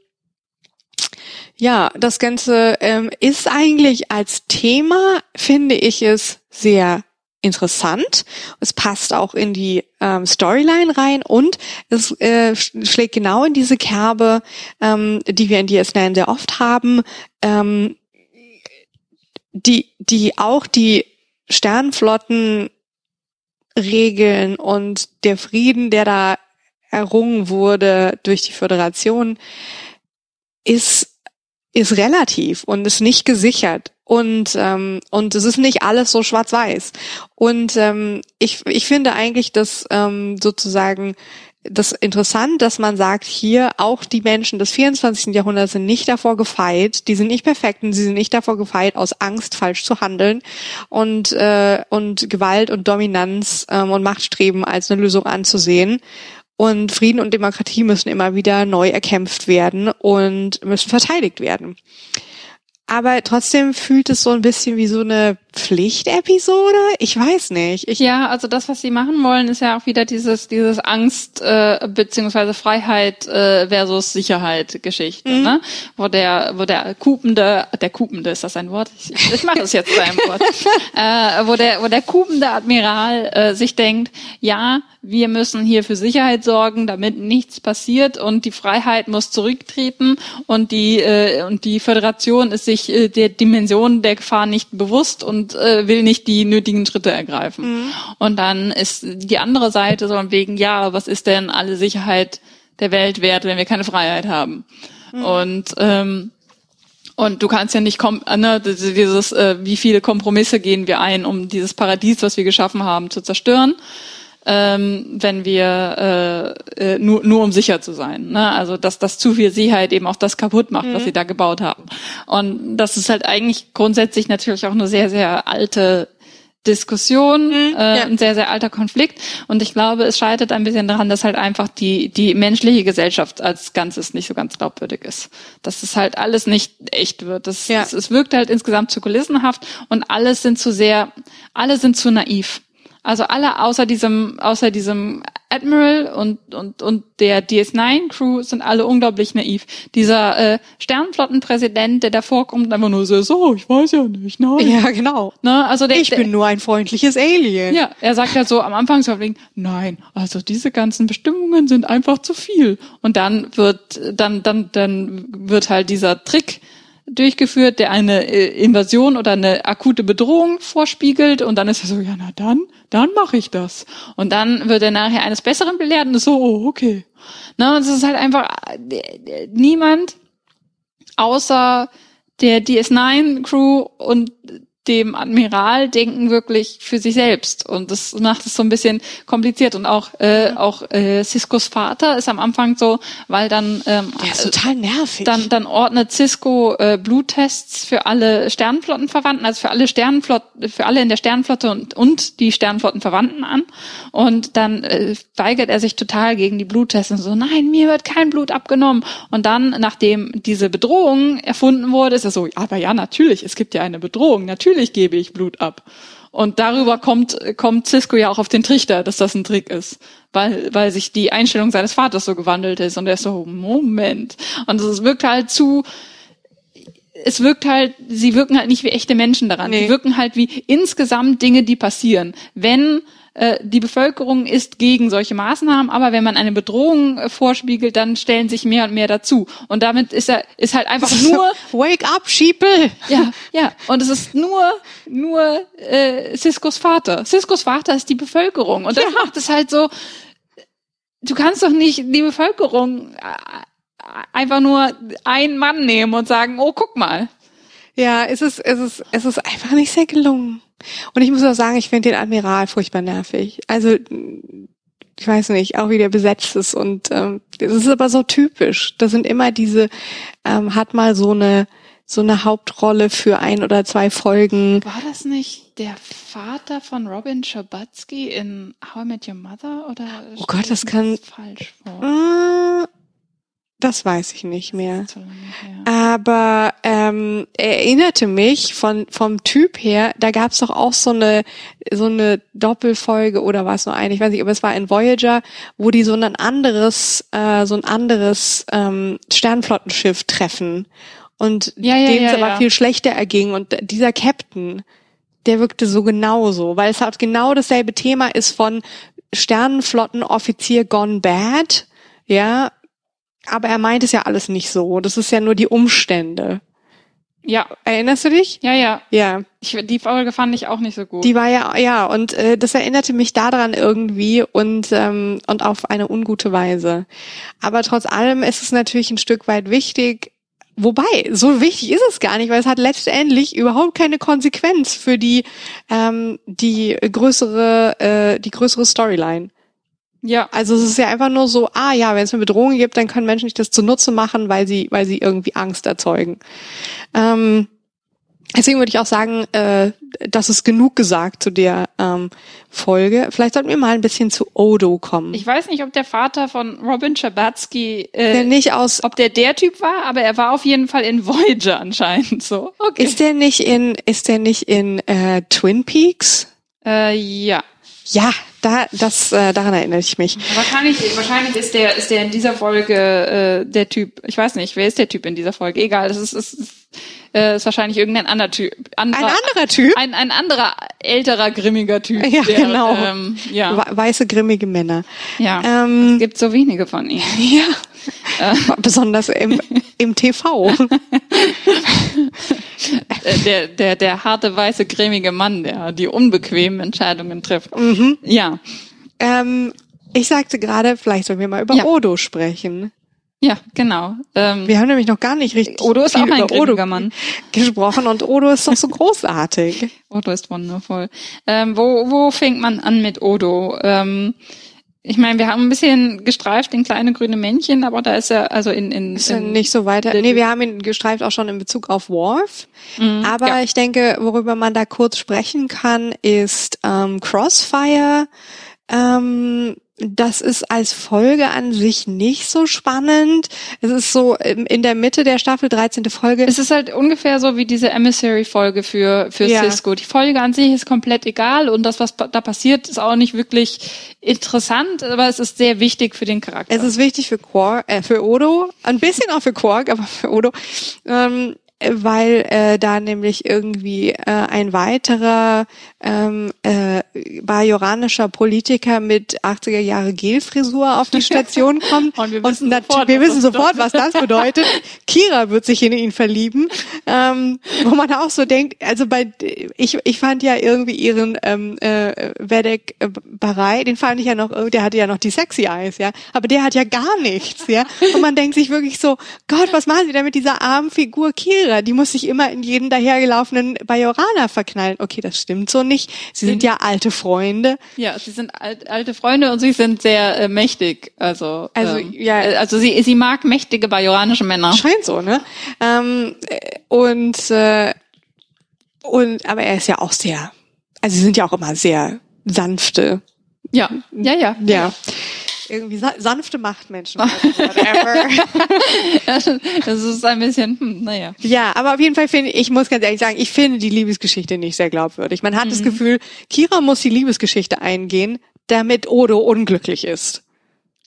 ja, das Ganze ähm, ist eigentlich als Thema, finde ich es sehr interessant. Es passt auch in die ähm, Storyline rein und es äh, schlägt genau in diese Kerbe, ähm, die wir in DS9 sehr oft haben, ähm, die, die auch die Sternflottenregeln und der Frieden, der da errungen wurde durch die Föderation, ist ist relativ und ist nicht gesichert und ähm, und es ist nicht alles so schwarz-weiß und ähm, ich ich finde eigentlich, dass ähm, sozusagen das interessant, dass man sagt, hier auch die Menschen des 24. Jahrhunderts sind nicht davor gefeit, die sind nicht perfekt und sie sind nicht davor gefeit, aus Angst falsch zu handeln und äh, und Gewalt und Dominanz ähm, und Machtstreben als eine Lösung anzusehen. Und Frieden und Demokratie müssen immer wieder neu erkämpft werden und müssen verteidigt werden. Aber trotzdem fühlt es so ein bisschen wie so eine Pflichtepisode? Ich weiß nicht. Ich ja, also das, was sie machen wollen, ist ja auch wieder dieses dieses Angst äh, beziehungsweise Freiheit äh, versus Sicherheit Geschichte, mhm. ne? Wo der wo der Kupende, der Kupende ist das ein Wort? Ich, ich mache das jetzt zu einem Wort. äh, wo der wo der Kupende Admiral äh, sich denkt, ja, wir müssen hier für Sicherheit sorgen, damit nichts passiert und die Freiheit muss zurücktreten und die äh, und die Föderation ist sich äh, der Dimension der Gefahr nicht bewusst und und äh, will nicht die nötigen Schritte ergreifen. Mhm. Und dann ist die andere Seite so wegen, ja, was ist denn alle Sicherheit der Welt wert, wenn wir keine Freiheit haben? Mhm. Und ähm, und du kannst ja nicht kom ne, dieses, äh, wie viele Kompromisse gehen wir ein, um dieses Paradies, was wir geschaffen haben, zu zerstören ähm, wenn wir äh, äh, nur, nur um sicher zu sein. Ne? Also dass das zu viel Sicherheit eben auch das kaputt macht, mhm. was sie da gebaut haben. Und das ist halt eigentlich grundsätzlich natürlich auch eine sehr, sehr alte Diskussion, mhm, äh, ja. ein sehr, sehr alter Konflikt. Und ich glaube, es scheitert ein bisschen daran, dass halt einfach die, die menschliche Gesellschaft als Ganzes nicht so ganz glaubwürdig ist. Dass es halt alles nicht echt wird. Das, ja. es, es wirkt halt insgesamt zu kulissenhaft und alles sind zu sehr, alle sind zu naiv. Also alle außer diesem, außer diesem Admiral und, und, und der DS9-Crew sind alle unglaublich naiv. Dieser äh, Sternflottenpräsident, der davor kommt, einfach nur so, so, ich weiß ja nicht, nein. Ja, genau. Ne? Also der, ich bin nur ein freundliches Alien. Ja, er sagt ja so am Anfang so, nein, also diese ganzen Bestimmungen sind einfach zu viel. Und dann wird, dann, dann, dann wird halt dieser Trick durchgeführt, der eine äh, Invasion oder eine akute Bedrohung vorspiegelt und dann ist er so, ja, na dann, dann mache ich das. Und dann wird er nachher eines Besseren belehrt und ist so, oh, okay. Na, und es ist halt einfach äh, niemand außer der DS9-Crew und dem Admiral denken wirklich für sich selbst. Und das macht es so ein bisschen kompliziert. Und auch äh, auch äh, Ciscos Vater ist am Anfang so, weil dann ähm, Der ist total nervig. Dann dann ordnet Cisco äh, Bluttests für alle Sternenflottenverwandten, also für alle Sternenflotten, für alle in der Sternenflotte und und die Sternenflottenverwandten an. Und dann äh, weigert er sich total gegen die Bluttests und so nein, mir wird kein Blut abgenommen. Und dann nachdem diese Bedrohung erfunden wurde, ist er so, aber ja, natürlich, es gibt ja eine Bedrohung, natürlich natürlich gebe ich Blut ab. Und darüber kommt, kommt Cisco ja auch auf den Trichter, dass das ein Trick ist. Weil, weil sich die Einstellung seines Vaters so gewandelt ist. Und er ist so, Moment. Und es wirkt halt zu, es wirkt halt, sie wirken halt nicht wie echte Menschen daran. Nee. Die wirken halt wie insgesamt Dinge, die passieren. Wenn die Bevölkerung ist gegen solche Maßnahmen, aber wenn man eine Bedrohung äh, vorspiegelt, dann stellen sich mehr und mehr dazu. Und damit ist er ist halt einfach nur Wake up, Sheeple. Ja, ja. Und es ist nur nur äh, Ciscos Vater. Ciscos Vater ist die Bevölkerung und das ja. macht es halt so. Du kannst doch nicht die Bevölkerung äh, einfach nur einen Mann nehmen und sagen, oh, guck mal. Ja, es ist, es ist, es ist einfach nicht sehr gelungen. Und ich muss auch sagen, ich finde den Admiral furchtbar nervig. Also, ich weiß nicht, auch wie der besetzt ist. Und ähm, das ist aber so typisch. Das sind immer diese, ähm, hat mal so eine so eine Hauptrolle für ein oder zwei Folgen. War das nicht der Vater von Robin Schabatsky in How I Met Your Mother? Oder oh Gott, das kann falsch vor. Das weiß ich nicht mehr. Aber ähm, erinnerte mich von vom Typ her, da gab es doch auch so eine so eine Doppelfolge oder war es nur eine, ich weiß nicht, aber es war in Voyager, wo die so ein anderes äh, so ein anderes ähm, Sternflottenschiff treffen. Und ja, ja, denen es ja, aber viel schlechter erging. Und dieser Captain, der wirkte so genauso, weil es halt genau dasselbe Thema ist von Sternenflottenoffizier gone bad, ja, aber er meint es ja alles nicht so. Das ist ja nur die Umstände. Ja. Erinnerst du dich? Ja, ja. Ja. Ich, die Folge fand ich auch nicht so gut. Die war ja, ja, und äh, das erinnerte mich daran irgendwie und, ähm, und auf eine ungute Weise. Aber trotz allem ist es natürlich ein Stück weit wichtig, Wobei, so wichtig ist es gar nicht, weil es hat letztendlich überhaupt keine Konsequenz für die, ähm, die größere, äh, die größere Storyline. Ja. Also es ist ja einfach nur so, ah ja, wenn es eine Bedrohung gibt, dann können Menschen sich das zunutze machen, weil sie, weil sie irgendwie Angst erzeugen. Ähm, deswegen würde ich auch sagen, äh, das ist genug gesagt zu der ähm, Folge. Vielleicht sollten wir mal ein bisschen zu Odo kommen. Ich weiß nicht, ob der Vater von Robin Schabatsky, äh, der nicht aus, ob der der Typ war, aber er war auf jeden Fall in Voyager anscheinend so. Okay. Ist der nicht in, ist der nicht in äh, Twin Peaks? Äh, ja. Ja, da, das, äh, daran erinnere ich mich. Wahrscheinlich, wahrscheinlich ist der, ist der in dieser Folge äh, der Typ. Ich weiß nicht, wer ist der Typ in dieser Folge? Egal, das ist, ist, äh, ist wahrscheinlich irgendein anderer Typ. Anderer, ein anderer Typ? Ein, ein anderer älterer grimmiger Typ. Ja, der, genau. Ähm, ja. Weiße grimmige Männer. Ja. Ähm, es gibt so wenige von ihnen. Ja. Äh. Besonders im, im TV. Äh, der, der, der harte, weiße, cremige Mann, der die unbequemen Entscheidungen trifft. Mhm. Ja. Ähm, ich sagte gerade, vielleicht sollen wir mal über Ja. Odo sprechen. Ja, genau. Ähm, Wir haben nämlich noch gar nicht richtig Odo ist auch ein über Odo Mann. gesprochen und Odo ist doch so großartig. Odo ist wundervoll. Ähm, wo, wo fängt man an mit Odo? Ähm, ich meine, wir haben ein bisschen gestreift den kleine grüne Männchen, aber da ist er also in in, Ist in nicht so weiter. Nee, wir haben ihn gestreift auch schon in Bezug auf Worf. Aber Mhm. ja. ich denke, worüber man da kurz sprechen kann, ist ähm, Crossfire. Ähm, das ist als Folge an sich nicht so spannend. Es ist so im- in der Mitte der Staffel, 13. Folge. Es ist halt ungefähr so wie diese Emissary-Folge für, für Ja. Cisco. Die Folge an sich ist komplett egal und das, was da passiert, ist auch nicht wirklich interessant, aber es ist sehr wichtig für den Charakter. Es ist wichtig für Quark, äh, für Odo, ein bisschen auch für Quark, aber für Odo, ähm, äh, weil äh, da nämlich irgendwie äh, ein weiterer ähm, äh, bajoranischer Politiker mit 80er Jahre Gelfrisur auf die Station kommt Und wir wissen nat- sofort, wir was wissen das sofort, was das bedeutet. Kira wird sich in ihn verlieben, ähm, wo man auch so denkt, also bei ich ich fand ja irgendwie ihren ähm, äh, Vedek äh, Barai, den fand ich ja noch, äh, der hatte ja noch die sexy Eyes, ja, aber der hat ja gar nichts, ja, und man denkt sich wirklich so, Gott, was machen sie denn mit dieser armen Figur Kira? Die muss sich immer in jeden dahergelaufenen Bajoraner verknallen. Okay, das stimmt so nicht. Sie sind ja alte Freunde. ja, sie sind alt, alte Freunde und sie sind sehr äh, mächtig. Also, Also, ähm, ja. äh, also sie, sie mag mächtige bajoranische Männer. Scheint so, ne? Ähm, äh, und äh, und aber er ist ja auch sehr, also sie sind ja auch immer sehr sanfte, Ja, ja, ja. ja. Irgendwie sa sanfte Machtmenschen. Whatever. Das ist ein bisschen, hm, naja. ja, aber auf jeden Fall finde ich, ich muss ganz ehrlich sagen, ich finde die Liebesgeschichte nicht sehr glaubwürdig. Man hat das Mhm. Gefühl, Kira muss die Liebesgeschichte eingehen, damit Odo unglücklich ist.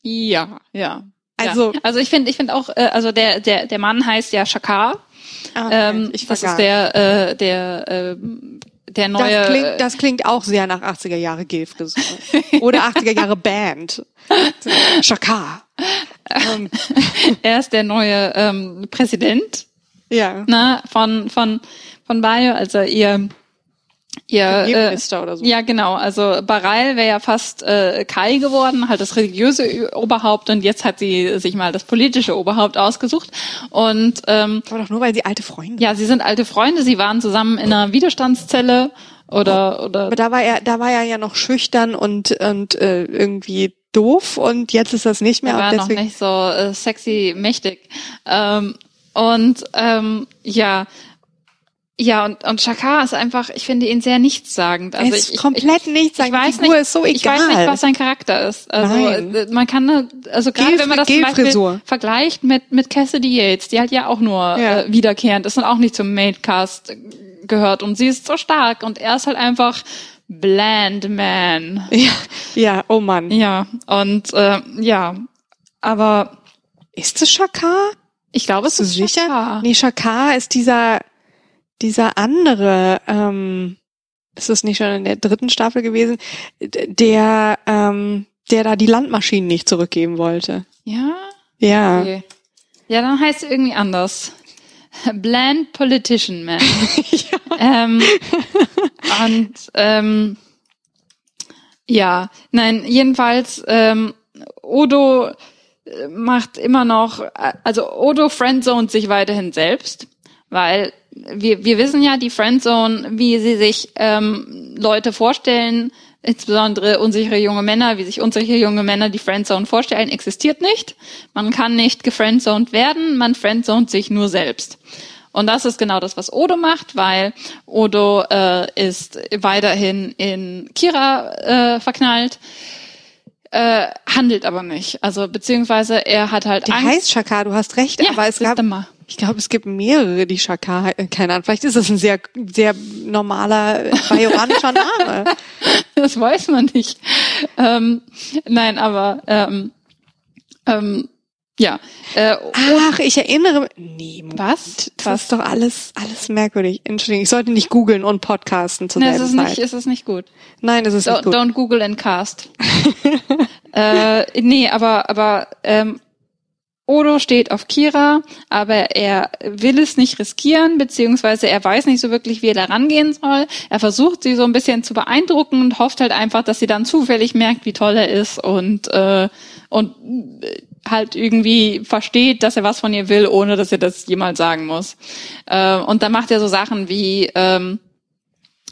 Ja, ja. Also- ja. also ich finde, ich finde auch, äh, also der der der Mann heißt ja Shakar. Ah, Ähm, ich das ist der äh, der äh, der neue. Das klingt, das klingt auch sehr nach 80er Jahre Gelfrisur. Oder 80er Jahre Band. Shakar. Ähm, er ist der neue ähm, Präsident ja. ne, von von von Bayo, also ihr ihr äh, Premierminister oder so. Ja, genau. Also Bareil wäre ja fast äh, Kai geworden, halt das religiöse Oberhaupt und jetzt hat sie sich mal das politische Oberhaupt ausgesucht und ähm, Aber doch nur, weil sie alte Freunde ja, sie sind alte Freunde, sie waren zusammen in einer Widerstandszelle oder oder Aber da war er, da war er ja noch schüchtern und, und äh, irgendwie doof und jetzt ist das nicht mehr. Er war noch nicht so äh, sexy mächtig. Ähm, und ähm, ja, ja, und, und Shakar ist einfach, ich finde ihn sehr nichtssagend. Also ist ich, komplett ich, nichts. ich Seine weiß Figur nicht, ist so ich weiß nicht, egal. was sein Charakter ist. Also Nein. äh, man kann, also gerade Gel- wenn man das zum. Beispiel vergleicht mit mit Cassidy Yates, die halt ja auch nur Ja. äh, wiederkehrend ist und auch nicht zum Maincast gehört und sie ist so stark und er ist halt einfach bland man. Ja, ja, oh Mann. Ja, und äh, ja, aber Ist es Shakar? ich glaube, es ist sicher? Shakar. Nee, Shakar ist dieser, dieser andere, ähm, ist das nicht schon in der dritten Staffel gewesen, der, ähm, der da die Landmaschinen nicht zurückgeben wollte. Ja? Ja. Okay. Ja, dann heißt es irgendwie anders. Bland Politician Man. ja. ähm, und ähm, ja, nein, jedenfalls ähm, Odo äh, macht immer noch, also Odo friendzone sich weiterhin selbst, weil wir, wir wissen ja, die Friendzone, wie sie sich ähm, Leute vorstellen, insbesondere unsichere junge Männer, wie sich unsichere junge Männer die Friendzone vorstellen, existiert nicht. Man kann nicht gefriendzoned werden, man friendzoned sich nur selbst. Und das ist genau das, was Odo macht, weil Odo äh, ist weiterhin in Kira äh, verknallt, äh, handelt aber nicht. Also beziehungsweise er hat halt Der Angst. heißt Shakar, du hast recht, Ja, aber es gab, mal. Ich glaube, es gibt mehrere, die Shakar, he- keine Ahnung, vielleicht ist es ein sehr, sehr normaler bajoranischer Name. das weiß man nicht. Ähm, nein, aber ähm, ähm, ja. Äh, Ach, ich erinnere mich. Nee. Was? Das Was? ist doch alles, alles merkwürdig. Entschuldigung, ich sollte nicht googeln und podcasten zur ne, es selben ist Zeit. nicht, es ist nicht gut. Nein, es ist Don't, nicht gut. don't Google and cast. äh, nee, aber aber ähm, Odo steht auf Kira, aber er will es nicht riskieren, beziehungsweise er weiß nicht so wirklich, wie er da rangehen soll. Er versucht sie so ein bisschen zu beeindrucken und hofft halt einfach, dass sie dann zufällig merkt, wie toll er ist und äh, und äh, halt irgendwie versteht, dass er was von ihr will, ohne dass er das jemals sagen muss. Äh, und dann macht er so Sachen wie ähm,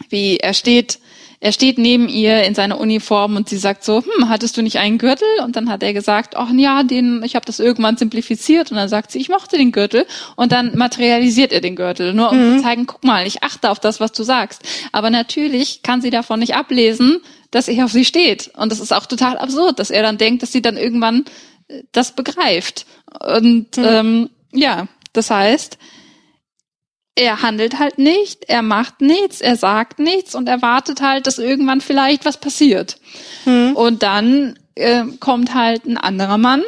wie er steht, er steht neben ihr in seiner Uniform und sie sagt so, hm, hattest du nicht einen Gürtel? Und dann hat er gesagt, ach ja, den, ich habe das irgendwann simplifiziert. Und dann sagt sie, ich mochte den Gürtel. Und dann materialisiert er den Gürtel, nur um zu zeigen, guck mal, ich achte auf das, was du sagst. Aber natürlich kann sie davon nicht ablesen, dass er auf sie steht. Und das ist auch total absurd, dass er dann denkt, dass sie dann irgendwann äh, das begreift. Und ähm, ja, das heißt, er handelt halt nicht, er macht nichts, er sagt nichts und erwartet halt, dass irgendwann vielleicht was passiert. Und dann äh, kommt halt ein anderer Mann,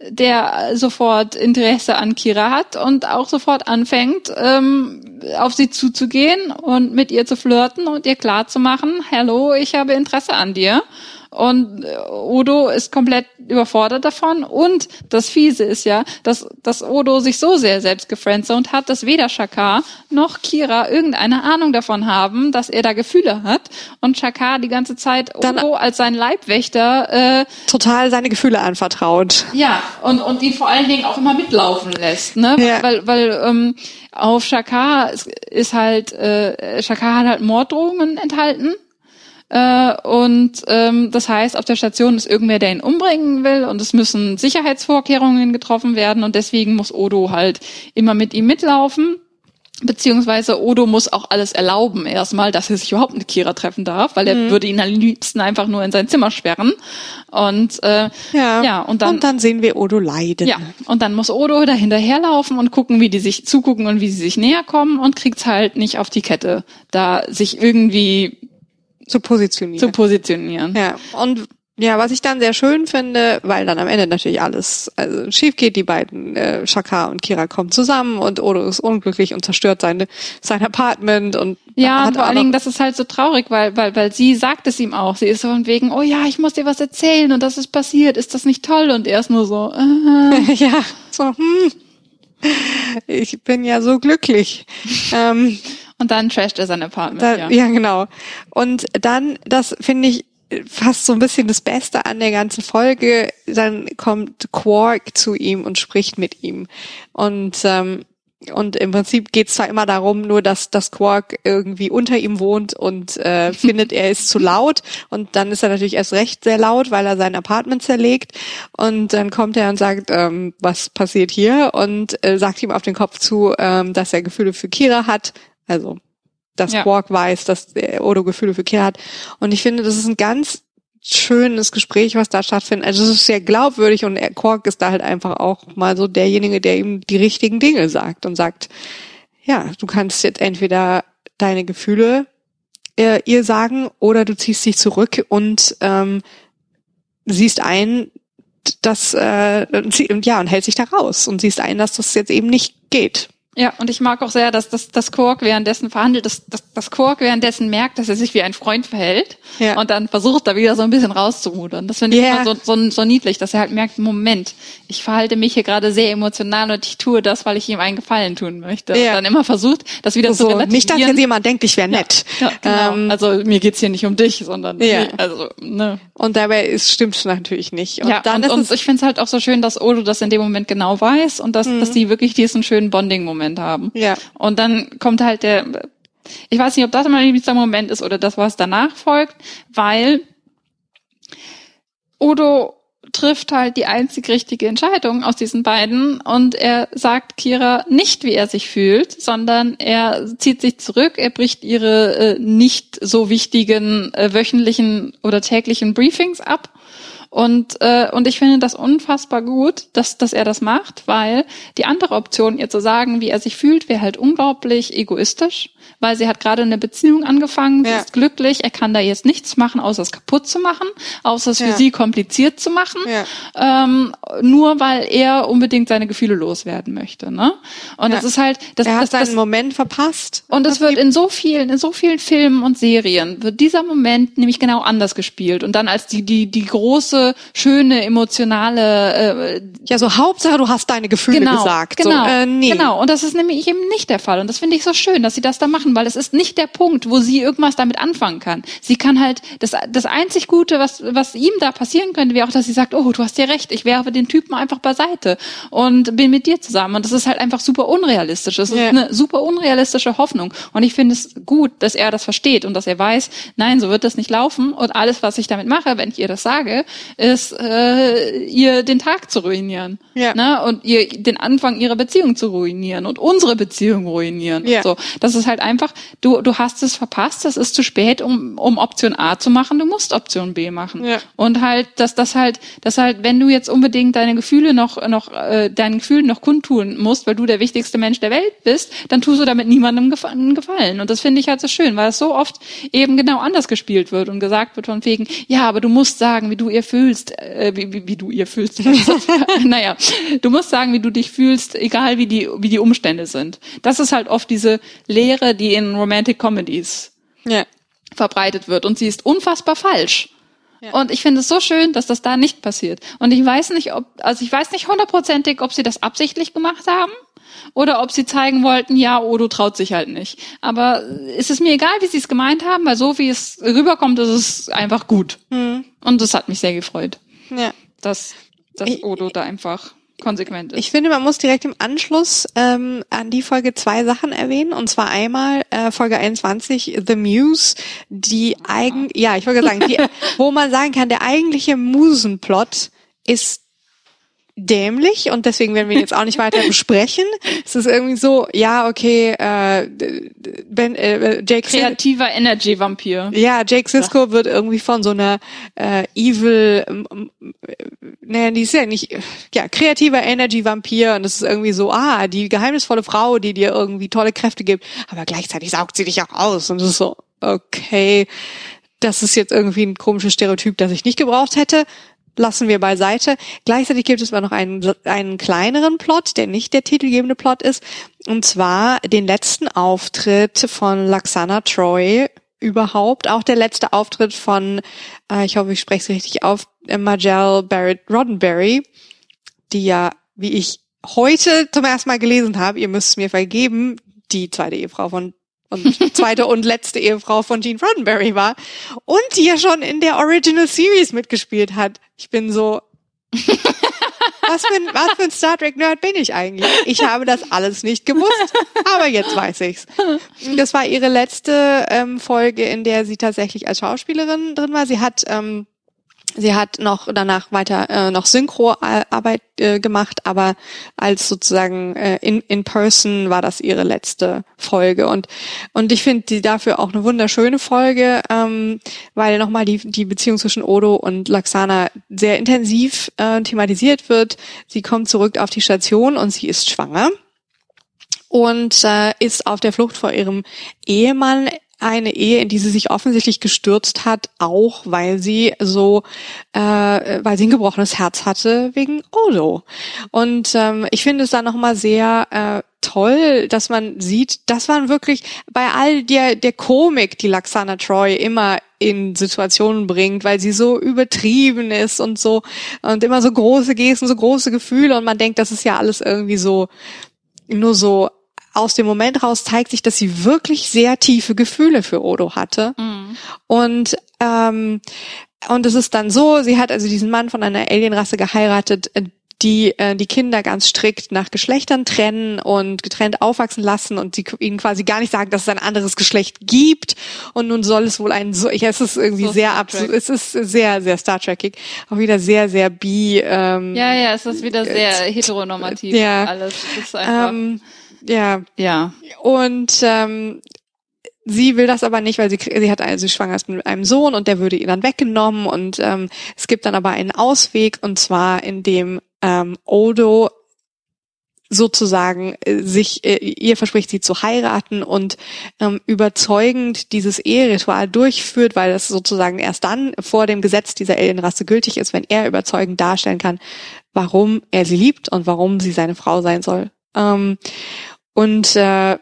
der sofort Interesse an Kira hat und auch sofort anfängt, ähm, auf sie zuzugehen und mit ihr zu flirten und ihr klarzumachen, hallo, ich habe Interesse an dir. Und äh, Odo ist komplett überfordert davon. Und das Fiese ist ja, dass, dass Odo sich so sehr selbst gefriendzoned hat, dass weder Shakar noch Kira irgendeine Ahnung davon haben, dass er da Gefühle hat. Und Shakar die ganze Zeit Dann- Odo als sein Leibwächter äh, Total seine Gefühle anvertraut. ja, und, und ihn vor allen Dingen auch immer mitlaufen lässt, ne? Ja. Weil, weil ähm, auf Shakar ist, ist halt, äh, Shakar hat halt Morddrohungen enthalten. Äh, und ähm, das heißt, auf der Station ist irgendwer, der ihn umbringen will und es müssen Sicherheitsvorkehrungen getroffen werden und deswegen muss Odo halt immer mit ihm mitlaufen. Beziehungsweise Odo muss auch alles erlauben erstmal, dass er sich überhaupt mit Kira treffen darf, weil er Mhm. würde ihn am liebsten einfach nur in sein Zimmer sperren. Und äh, Ja. ja und dann und dann sehen wir Odo leiden. ja, und dann muss Odo da hinterherlaufen und gucken, wie die sich zugucken und wie sie sich näher kommen und kriegt's halt nicht auf die Kette, da sich irgendwie Zu positionieren. zu positionieren. Ja, und ja, was ich dann sehr schön finde, weil dann am Ende natürlich alles also schief geht, die beiden, äh, Shaka und Kira kommen zusammen und Odo ist unglücklich und zerstört seine, sein Apartment und Ja, und vor allen Dingen, das ist halt so traurig, weil, weil, weil sie sagt es ihm auch. Sie ist so von wegen, oh ja, ich muss dir was erzählen und das ist passiert, ist das nicht toll? Und er ist nur so, äh, ja, so, hm, ich bin ja so glücklich. ähm, und dann trasht er sein Apartment, Da, ja. ja. genau. Und dann, das finde ich fast so ein bisschen das Beste an der ganzen Folge, dann kommt Quark zu ihm und spricht mit ihm. Und ähm, und im Prinzip geht es zwar immer darum, nur dass das Quark irgendwie unter ihm wohnt und äh, findet, er ist zu laut. Und dann ist er natürlich erst recht sehr laut, weil er sein Apartment zerlegt. Und dann kommt er und sagt, ähm, was passiert hier? Und äh, sagt ihm auf den Kopf zu, ähm, dass er Gefühle für Kira hat. Also dass Ja. Quark weiß, dass Odo Gefühle für Kira hat. Und ich finde, das ist ein ganz schönes Gespräch, was da stattfindet. Also es ist sehr glaubwürdig und Quark ist da halt einfach auch mal so derjenige, der ihm die richtigen Dinge sagt und sagt, ja, du kannst jetzt entweder deine Gefühle äh, ihr sagen oder du ziehst dich zurück und ähm, siehst ein, dass äh, ja und hält sich da raus und siehst ein, dass das jetzt eben nicht geht. Ja, und ich mag auch sehr, dass das, das Quark währenddessen verhandelt, dass, dass das Quark währenddessen merkt, dass er sich wie ein Freund verhält ja. und dann versucht, da wieder so ein bisschen rauszumudern. Das finde ich yeah. immer so, so, so niedlich, dass er halt merkt, Moment, ich verhalte mich hier gerade sehr emotional und ich tue das, weil ich ihm einen Gefallen tun möchte. Ja. Und dann immer versucht, das wieder so, zu relativieren. Nicht, dass jetzt jemand denkt, ich wäre nett. Ja, ja genau. Ähm, also mir geht's hier nicht um dich, sondern ja. also, ne. Und dabei ist, stimmt's natürlich nicht. Und ja, dann und, und ich finde es halt auch so schön, dass Odo das in dem Moment genau weiß und dass, mhm. dass die wirklich diesen schönen Bonding-Moment Moment haben. Ja. Und dann kommt halt der, ich weiß nicht, ob das mein liebster Moment ist oder das, was danach folgt, weil Odo trifft halt die einzig richtige Entscheidung aus diesen beiden und er sagt Kira nicht, wie er sich fühlt, sondern er zieht sich zurück, er bricht ihre äh, nicht so wichtigen äh, wöchentlichen oder täglichen Briefings ab und, äh, und ich finde das unfassbar gut, dass, dass er das macht, weil die andere Option, ihr zu sagen, wie er sich fühlt, wäre halt unglaublich egoistisch weil sie hat gerade eine Beziehung angefangen, sie ja. ist glücklich, er kann da jetzt nichts machen, außer es kaputt zu machen, außer es ja. für sie kompliziert zu machen, ja. ähm, nur weil er unbedingt seine Gefühle loswerden möchte. Ne? Und das ist halt, das, er hat das, seinen das, Moment verpasst. Und es wird in so vielen, in so vielen Filmen und Serien wird dieser Moment nämlich genau anders gespielt und dann als die die die große, schöne, emotionale. Äh, ja, so Hauptsache du hast deine Gefühle genau, gesagt. Genau, so, äh, nee. genau. Und das ist nämlich eben nicht der Fall. Und das finde ich so schön, dass sie das da machen weil es ist nicht der Punkt, wo sie irgendwas damit anfangen kann. Sie kann halt, das, das einzig Gute, was, was ihm da passieren könnte, wäre auch, dass sie sagt, oh, du hast ja recht, ich werfe den Typen einfach beiseite und bin mit dir zusammen. Und das ist halt einfach super unrealistisch. Das ist ja. eine super unrealistische Hoffnung. Und ich finde es gut, dass er das versteht und dass er weiß, nein, so wird das nicht laufen. Und alles, was ich damit mache, wenn ich ihr das sage, ist, äh, ihr den Tag zu ruinieren. Ja. Ne? Und ihr den Anfang ihrer Beziehung zu ruinieren und unsere Beziehung ruinieren. Ja. So. Das ist halt einfach du, du hast es verpasst, es ist zu spät, um, um Option A zu machen, du musst Option B machen. Ja. Und halt, dass das halt, dass halt, wenn du jetzt unbedingt deine Gefühle noch, noch, äh, deinen Gefühlen noch kundtun musst, weil du der wichtigste Mensch der Welt bist, dann tust du damit niemandem einen Gefallen. Und das finde ich halt so schön, weil es so oft eben genau anders gespielt wird und gesagt wird von wegen, ja, aber du musst sagen, wie du ihr fühlst, äh, wie, wie, wie du ihr fühlst. naja, du musst sagen, wie du dich fühlst, egal wie die, wie die Umstände sind. Das ist halt oft diese Lehre, die in Romantic Comedies ja. verbreitet wird. Und sie ist unfassbar falsch. Ja. Und ich finde es so schön, dass das da nicht passiert. Und ich weiß nicht, ob, also ich weiß nicht hundertprozentig, ob sie das absichtlich gemacht haben oder ob sie zeigen wollten, ja, Odo traut sich halt nicht. Aber ist es mir egal, wie sie es gemeint haben, weil so wie es rüberkommt, ist es einfach gut. Mhm. Und das hat mich sehr gefreut. Ja. Dass, dass Odo da einfach konsequent ist. Ich finde, man muss direkt im Anschluss ähm, an die Folge zwei Sachen erwähnen. Und zwar einmal äh, Folge 21, The Muse, die eigen, ja, ich wollte sagen, die, wo man sagen kann, der eigentliche Musenplot ist dämlich und deswegen werden wir jetzt auch nicht weiter besprechen. Es ist irgendwie so, ja, okay, äh, ben, äh, Jake kreativer Energy Vampir. Ja, Jake Sisko ja. wird irgendwie von so einer äh, evil, naja, die ist ja nicht, ja, kreativer Energy Vampir und es ist irgendwie so, ah, die geheimnisvolle Frau, die dir irgendwie tolle Kräfte gibt, aber gleichzeitig saugt sie dich auch aus und es ist so, okay, das ist jetzt irgendwie ein komisches Stereotyp, das ich nicht gebraucht hätte lassen wir beiseite. Gleichzeitig gibt es aber noch einen, einen kleineren Plot, der nicht der titelgebende Plot ist, und zwar den letzten Auftritt von Laxana Troy überhaupt, auch der letzte Auftritt von, äh, ich hoffe, ich spreche es richtig auf, äh, Majel Barrett Roddenberry, die ja, wie ich heute zum ersten Mal gelesen habe, ihr müsst es mir vergeben, die zweite Ehefrau von und zweite und letzte Ehefrau von Gene Roddenberry war und die ja schon in der Original Series mitgespielt hat. Ich bin so, was für, ein, was für ein Star Trek Nerd bin ich eigentlich? Ich habe das alles nicht gewusst, aber jetzt weiß ich's. Das war ihre letzte ähm, Folge, in der sie tatsächlich als Schauspielerin drin war. Sie hat ähm, Sie hat noch danach weiter äh, noch Synchroarbeit äh, gemacht, aber als sozusagen äh, in, in person war das ihre letzte Folge und und ich finde die dafür auch eine wunderschöne Folge, ähm, weil nochmal die die Beziehung zwischen Odo und Laxana sehr intensiv äh, thematisiert wird. Sie kommt zurück auf die Station und sie ist schwanger und äh, ist auf der Flucht vor ihrem Ehemann eine Ehe, in die sie sich offensichtlich gestürzt hat, auch weil sie so, äh, weil sie ein gebrochenes Herz hatte wegen Odo. Und ähm, ich finde es da nochmal sehr äh, toll, dass man sieht, das waren wirklich bei all der, der Komik, die Laxana Troy immer in Situationen bringt, weil sie so übertrieben ist und so und immer so große Gesten, so große Gefühle und man denkt, das ist ja alles irgendwie so nur so aus dem Moment raus zeigt sich, dass sie wirklich sehr tiefe Gefühle für Odo hatte. Mhm. Und ähm, und es ist dann so, sie hat also diesen Mann von einer Alienrasse geheiratet, die äh, die Kinder ganz strikt nach Geschlechtern trennen und getrennt aufwachsen lassen und sie ihnen quasi gar nicht sagen, dass es ein anderes Geschlecht gibt. Und nun soll es wohl ein so, ja, es ist irgendwie so sehr absurd, es ist sehr, sehr Star Trekig, auch wieder sehr, sehr bi. Ähm, ja, ja, es ist wieder sehr heteronormativ. Ja, alles. Es ist einfach, ähm, ja, ja. Und ähm, Sie will das aber nicht, weil sie, sie hat also schwanger ist mit einem Sohn und der würde ihr dann weggenommen und ähm, es gibt dann aber einen Ausweg und zwar in dem ähm, Odo sozusagen äh, sich äh, ihr verspricht, sie zu heiraten und ähm, überzeugend dieses Eheritual durchführt, weil das sozusagen erst dann vor dem Gesetz dieser Alienrasse gültig ist, wenn er überzeugend darstellen kann, warum er sie liebt und warum sie seine Frau sein soll. Ähm, und äh,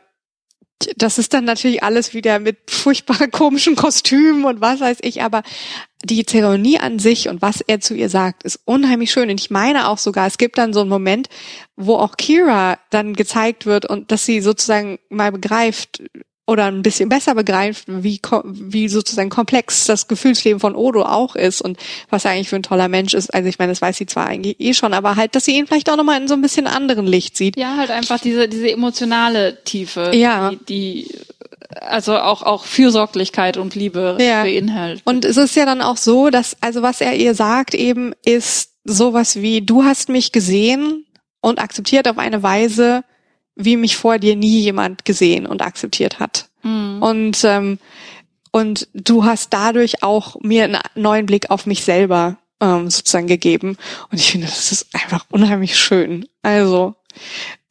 das ist dann natürlich alles wieder mit furchtbar komischen Kostümen und was weiß ich, aber die Zeremonie an sich und was er zu ihr sagt, ist unheimlich schön. Und ich meine auch sogar, es gibt dann so einen Moment, wo auch Kira dann gezeigt wird und dass sie sozusagen mal begreift, oder ein bisschen besser begreift, wie, wie sozusagen komplex das Gefühlsleben von Odo auch ist und was er eigentlich für ein toller Mensch ist. Also ich meine, das weiß sie zwar eigentlich eh schon, aber halt, dass sie ihn vielleicht auch nochmal in so ein bisschen anderen Licht sieht. Ja, halt einfach diese, diese emotionale Tiefe, ja. die, die also auch auch Fürsorglichkeit und Liebe ja. beinhaltet. Und es ist ja dann auch so, dass also was er ihr sagt eben ist sowas wie du hast mich gesehen und akzeptiert auf eine Weise, wie mich vor dir nie jemand gesehen und akzeptiert hat. Mhm. Und ähm, und du hast dadurch auch mir einen neuen Blick auf mich selber ähm, sozusagen gegeben. Und ich finde, das ist einfach unheimlich schön. Also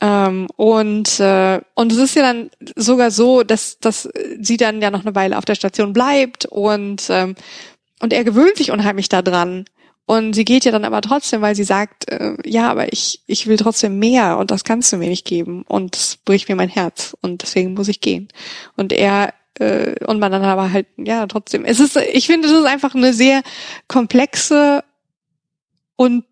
ähm, und äh, und es ist ja dann sogar so, dass dass sie dann ja noch eine Weile auf der Station bleibt und ähm, und er gewöhnt sich unheimlich daran. Und sie geht ja dann aber trotzdem, weil sie sagt, äh, ja, aber ich, ich will trotzdem mehr und das kannst du mir nicht geben und das bricht mir mein Herz und deswegen muss ich gehen. Und er äh, und man dann aber halt, ja, trotzdem. Es ist, ich finde, es ist einfach eine sehr komplexe und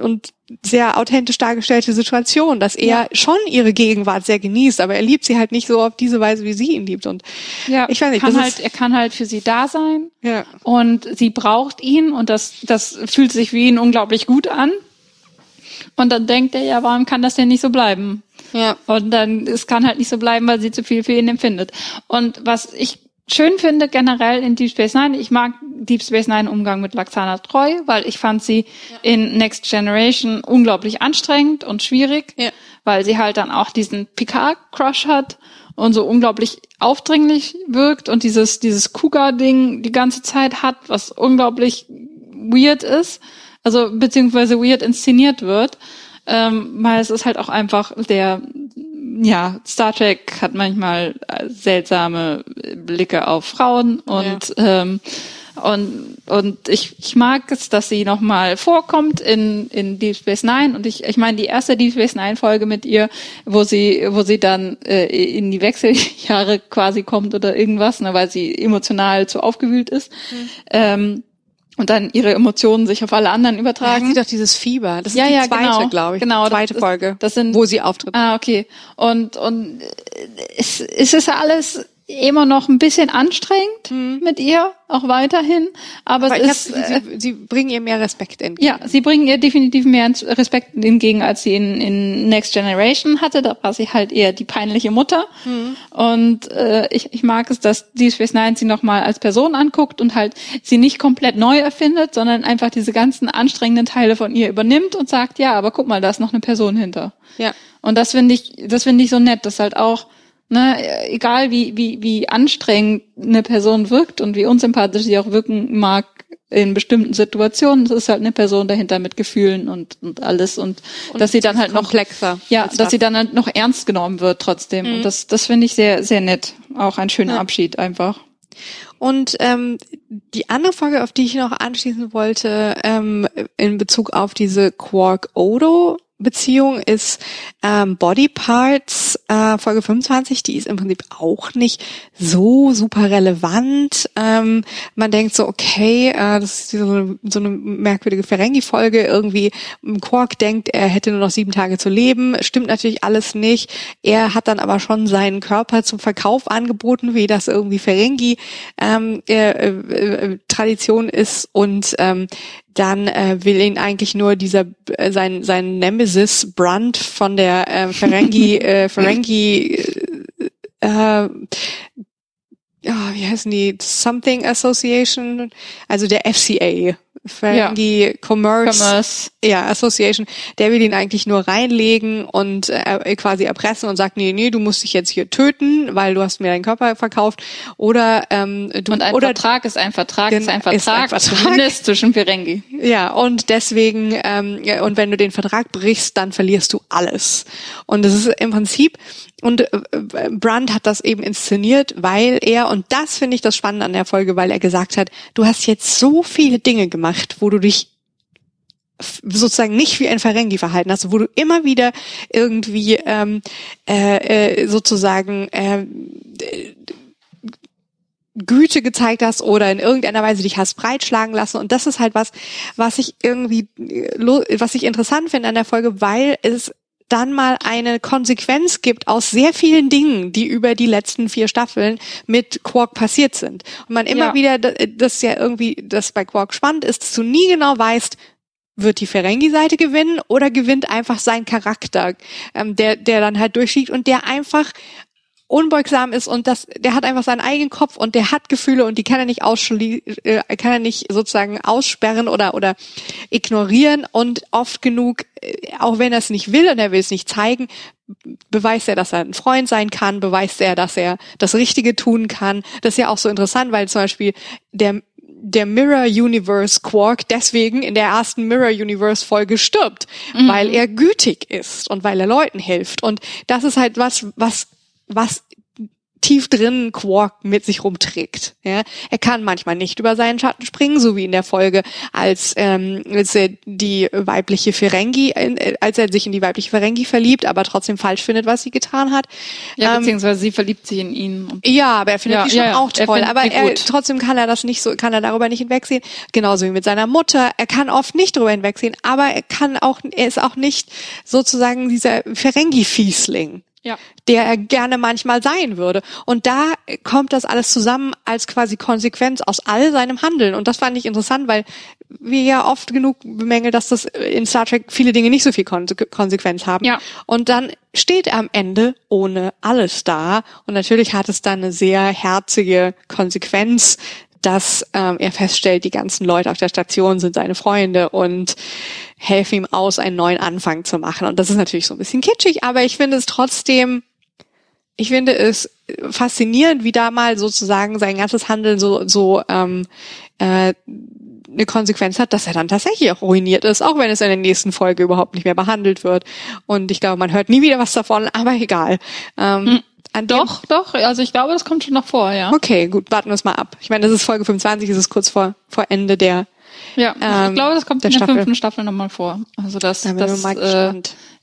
und sehr authentisch dargestellte Situation, dass er ja. schon ihre Gegenwart sehr genießt, aber er liebt sie halt nicht so auf diese Weise, wie sie ihn liebt. Und ja, ich weiß nicht, kann halt, er kann halt für sie da sein. Ja. Und sie braucht ihn und das, das fühlt sich wie ihn unglaublich gut an. Und dann denkt er, ja, warum kann das denn nicht so bleiben? Ja. Und dann, es kann halt nicht so bleiben, weil sie zu viel für ihn empfindet. Und was ich schön finde generell in Deep Space Nine. Ich mag Deep Space Nine Umgang mit Laxana treu, weil ich fand sie ja. in Next Generation unglaublich anstrengend und schwierig, ja. weil sie halt dann auch diesen Picard-Crush hat und so unglaublich aufdringlich wirkt und dieses, dieses Cougar-Ding die ganze Zeit hat, was unglaublich weird ist, also beziehungsweise weird inszeniert wird. Ähm, weil es ist halt auch einfach der ja, Star Trek hat manchmal äh, seltsame Blicke auf Frauen und ja. ähm, und und ich, ich mag es, dass sie nochmal vorkommt in in Deep Space Nine und ich ich meine die erste Deep Space Nine Folge mit ihr, wo sie wo sie dann äh, in die Wechseljahre quasi kommt oder irgendwas, ne, weil sie emotional zu aufgewühlt ist. Mhm. Ähm, und dann ihre Emotionen sich auf alle anderen übertragen. Ja, sie doch dieses Fieber. Das ist ja, die ja, zweite, genau, glaube ich. Genau, zweite das, Folge, das sind, wo sie auftritt. Ah, okay. Und und es, es ist alles immer noch ein bisschen anstrengend mhm. mit ihr, auch weiterhin. Aber, aber es ist, hab, sie, äh, sie, bringen ihr mehr Respekt entgegen. Ja, sie bringen ihr definitiv mehr Respekt entgegen, als sie in, in Next Generation hatte. Da war sie halt eher die peinliche Mutter. Mhm. Und äh, ich, ich mag es, dass Deep Space Nine sie nochmal als Person anguckt und halt sie nicht komplett neu erfindet, sondern einfach diese ganzen anstrengenden Teile von ihr übernimmt und sagt, ja, aber guck mal, da ist noch eine Person hinter. Ja. Und das finde ich, das finde ich so nett, dass halt auch Ne, egal wie, wie, wie anstrengend eine Person wirkt und wie unsympathisch sie auch wirken mag in bestimmten Situationen, es ist halt eine Person dahinter mit Gefühlen und, und alles und, und dass sie dann halt noch komplexer. Ja, dass das. sie dann halt noch ernst genommen wird trotzdem. Mhm. Und das, das finde ich sehr, sehr nett. Auch ein schöner ja. Abschied einfach. Und ähm, die andere Frage, auf die ich noch anschließen wollte, ähm, in Bezug auf diese Quark-Odo Beziehung ist ähm, Body Parts, äh, Folge 25, die ist im Prinzip auch nicht so super relevant. Ähm, man denkt so, okay, äh, das ist so eine, so eine merkwürdige Ferengi-Folge. Irgendwie Quark denkt, er hätte nur noch sieben Tage zu leben. Stimmt natürlich alles nicht. Er hat dann aber schon seinen Körper zum Verkauf angeboten, wie das irgendwie Ferengi ähm, äh, äh, Tradition ist. Und ähm, dann äh, will ihn eigentlich nur dieser äh, sein sein Nemesis Brunt von der äh, Ferengi äh, Ferengi äh, äh, ja, wie heißen die Something Association, also der FCA Ferengi ja. Commerce, Commerce, ja, Association, der will ihn eigentlich nur reinlegen und äh, quasi erpressen und sagt, nee, nee, du musst dich jetzt hier töten, weil du hast mir deinen Körper verkauft. Oder ähm, du und ein oder Vertrag ist ein Vertrag ist ein Vertrag, ist ein Vertrag zumindest zwischen Ferengi. Ja, und deswegen ähm, und wenn du den Vertrag brichst, dann verlierst du alles. Und das ist im Prinzip und äh, Brandt hat das eben inszeniert, weil er, und das finde ich das Spannende an der Folge, weil er gesagt hat, du hast jetzt so viele Dinge gemacht, wo du dich sozusagen nicht wie ein Ferengi verhalten hast, wo du immer wieder irgendwie ähm, äh, äh, sozusagen äh, Güte gezeigt hast oder in irgendeiner Weise dich hast breitschlagen lassen. Und das ist halt was, was ich irgendwie, was ich interessant finde an der Folge, weil es dann mal eine Konsequenz gibt aus sehr vielen Dingen, die über die letzten vier Staffeln mit Quark passiert sind. Und man immer ja. wieder, das ja irgendwie, das bei Quark spannend ist, dass du nie genau weißt, wird die Ferengi-Seite gewinnen oder gewinnt einfach sein Charakter, ähm, der, der dann halt durchschießt und der einfach unbeugsam ist und das, der hat einfach seinen eigenen Kopf und der hat Gefühle und die kann er nicht ausschli äh, kann er nicht sozusagen aussperren oder oder ignorieren und oft genug, äh, auch wenn er es nicht will und er will es nicht zeigen, beweist er, dass er ein Freund sein kann, beweist er, dass er das Richtige tun kann. Das ist ja auch so interessant, weil zum Beispiel der der Mirror Universe Quark deswegen in der ersten Mirror Universe Folge stirbt, mhm. weil er gütig ist und weil er Leuten hilft. Und das ist halt was, was was tief drin Quark mit sich rumträgt. Ja, er kann manchmal nicht über seinen Schatten springen, so wie in der Folge, als, ähm, als er die weibliche Ferengi, äh, als er sich in die weibliche Ferengi verliebt, aber trotzdem falsch findet, was sie getan hat. Ja, ähm, beziehungsweise sie verliebt sich in ihn. Ja, aber er findet ja, die schon ja, auch toll. Aber er, trotzdem kann er das nicht so, kann er darüber nicht hinwegsehen. Genauso wie mit seiner Mutter. Er kann oft nicht darüber hinwegsehen, aber er kann auch, er ist auch nicht sozusagen dieser Ferengi-Fiesling ja. der er gerne manchmal sein würde. Und da kommt das alles zusammen als quasi Konsequenz aus all seinem Handeln. Und das fand ich interessant, weil wir ja oft genug bemängeln, dass das in Star Trek viele Dinge nicht so viel Konsequenz haben. Ja. Und dann steht er am Ende ohne alles da. Und natürlich hat es dann eine sehr herzige Konsequenz, dass ähm, er feststellt, die ganzen Leute auf der Station sind seine Freunde und helfen ihm aus, einen neuen Anfang zu machen. Und das ist natürlich so ein bisschen kitschig, aber ich finde es trotzdem, ich finde es faszinierend, wie da mal sozusagen sein ganzes Handeln so, so ähm, äh, eine Konsequenz hat, dass er dann tatsächlich auch ruiniert ist, auch wenn es in der nächsten Folge überhaupt nicht mehr behandelt wird. Und ich glaube, man hört nie wieder was davon, aber egal. Ähm, hm. Doch, doch. Also ich glaube, das kommt schon noch vor, ja. Okay, gut, warten wir es mal ab. Ich meine, das ist Folge 25, es ist kurz vor, vor Ende der Ja, ähm, ich glaube, das kommt in der Staffel. fünften Staffel nochmal vor. Also dass, da dass äh,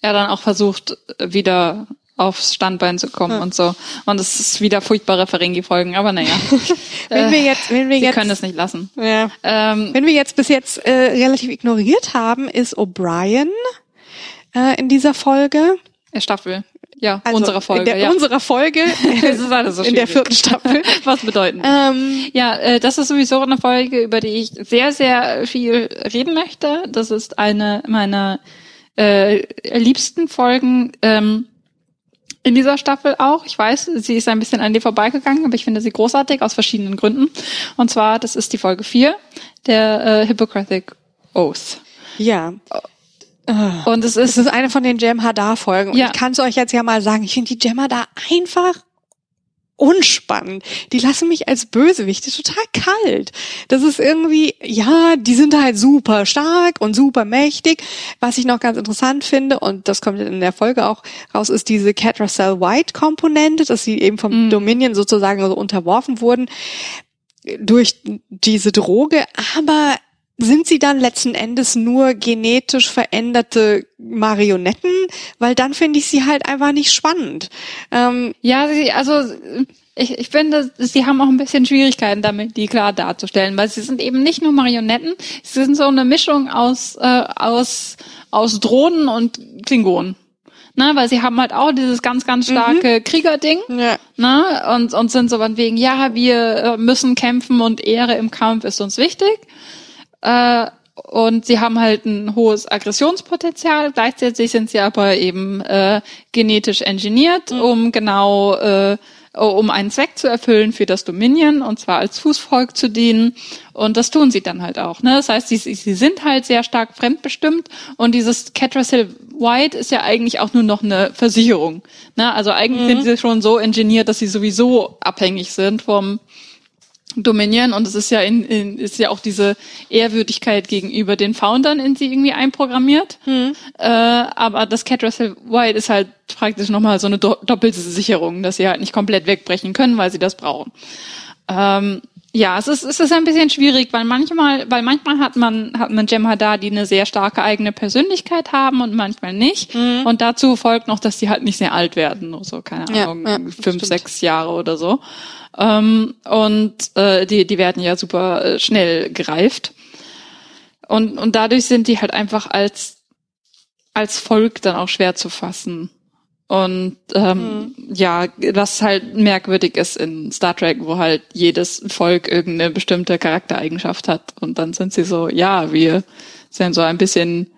er dann auch versucht, wieder aufs Standbein zu kommen ja. und so. Und es ist wieder furchtbare Ferengi-Folgen, aber naja. wenn wir jetzt, wenn wir Sie jetzt, können es nicht lassen. Ja. Ähm, wenn wir jetzt bis jetzt äh, relativ ignoriert haben, ist O'Brien äh, in dieser Folge. Staffel. Ja, also unserer Folge. In der, ja. unserer Folge. das ist alles so in der vierten Staffel. Was bedeuten? Ähm, ja, äh, das ist sowieso eine Folge, über die ich sehr, sehr viel reden möchte. Das ist eine meiner äh, liebsten Folgen ähm, in dieser Staffel auch. Ich weiß, sie ist ein bisschen an dir vorbeigegangen, aber ich finde sie großartig aus verschiedenen Gründen. Und zwar, das ist die Folge 4, der äh, Hippocratic Oath. Ja. Und es ist, es ist eine von den Jam Hadar Folgen. Und ja. ich kann es euch jetzt ja mal sagen, ich finde die Jam Hadar einfach unspannend. Die lassen mich als Bösewichte total kalt. Das ist irgendwie, ja, die sind halt super stark und super mächtig. Was ich noch ganz interessant finde, und das kommt in der Folge auch raus, ist diese Cat Russell White Komponente, dass sie eben vom mm. Dominion sozusagen so unterworfen wurden durch diese Droge. Aber sind sie dann letzten Endes nur genetisch veränderte Marionetten, weil dann finde ich sie halt einfach nicht spannend. Ähm, ja, also ich, ich finde, sie haben auch ein bisschen Schwierigkeiten damit, die klar darzustellen, weil sie sind eben nicht nur Marionetten, sie sind so eine Mischung aus, äh, aus, aus Drohnen und Klingonen. Ne, weil sie haben halt auch dieses ganz, ganz starke mhm. Kriegerding. Ja. Ne, und, und sind so von wegen, ja, wir äh, müssen kämpfen und Ehre im Kampf ist uns wichtig. Äh, und sie haben halt ein hohes Aggressionspotenzial. Gleichzeitig sind sie aber eben äh, genetisch engineert, mhm. um genau äh, um einen Zweck zu erfüllen für das Dominion und zwar als Fußvolk zu dienen. Und das tun sie dann halt auch. Ne? Das heißt, sie, sie sind halt sehr stark fremdbestimmt und dieses Catrasil White ist ja eigentlich auch nur noch eine Versicherung. Ne? Also eigentlich mhm. sind sie schon so ingeniert, dass sie sowieso abhängig sind vom dominieren und es ist ja in, in ist ja auch diese Ehrwürdigkeit gegenüber den Foundern in sie irgendwie einprogrammiert. Hm. Äh, aber das Cat Russell White ist halt praktisch nochmal so eine do doppelte Sicherung, dass sie halt nicht komplett wegbrechen können, weil sie das brauchen. Ähm, ja, es ist, es ist ein bisschen schwierig, weil manchmal, weil manchmal hat man, hat man Jem'Hadar, die eine sehr starke eigene Persönlichkeit haben und manchmal nicht. Mhm. Und dazu folgt noch, dass die halt nicht sehr alt werden, so, keine Ahnung, ja, ja, fünf, stimmt. sechs Jahre oder so. Ähm, und äh, die, die werden ja super äh, schnell gereift. Und, und dadurch sind die halt einfach als, als Volk dann auch schwer zu fassen. Und ähm, mhm. ja, was halt merkwürdig ist in Star Trek, wo halt jedes Volk irgendeine bestimmte Charaktereigenschaft hat. Und dann sind sie so, ja, wir sind so ein bisschen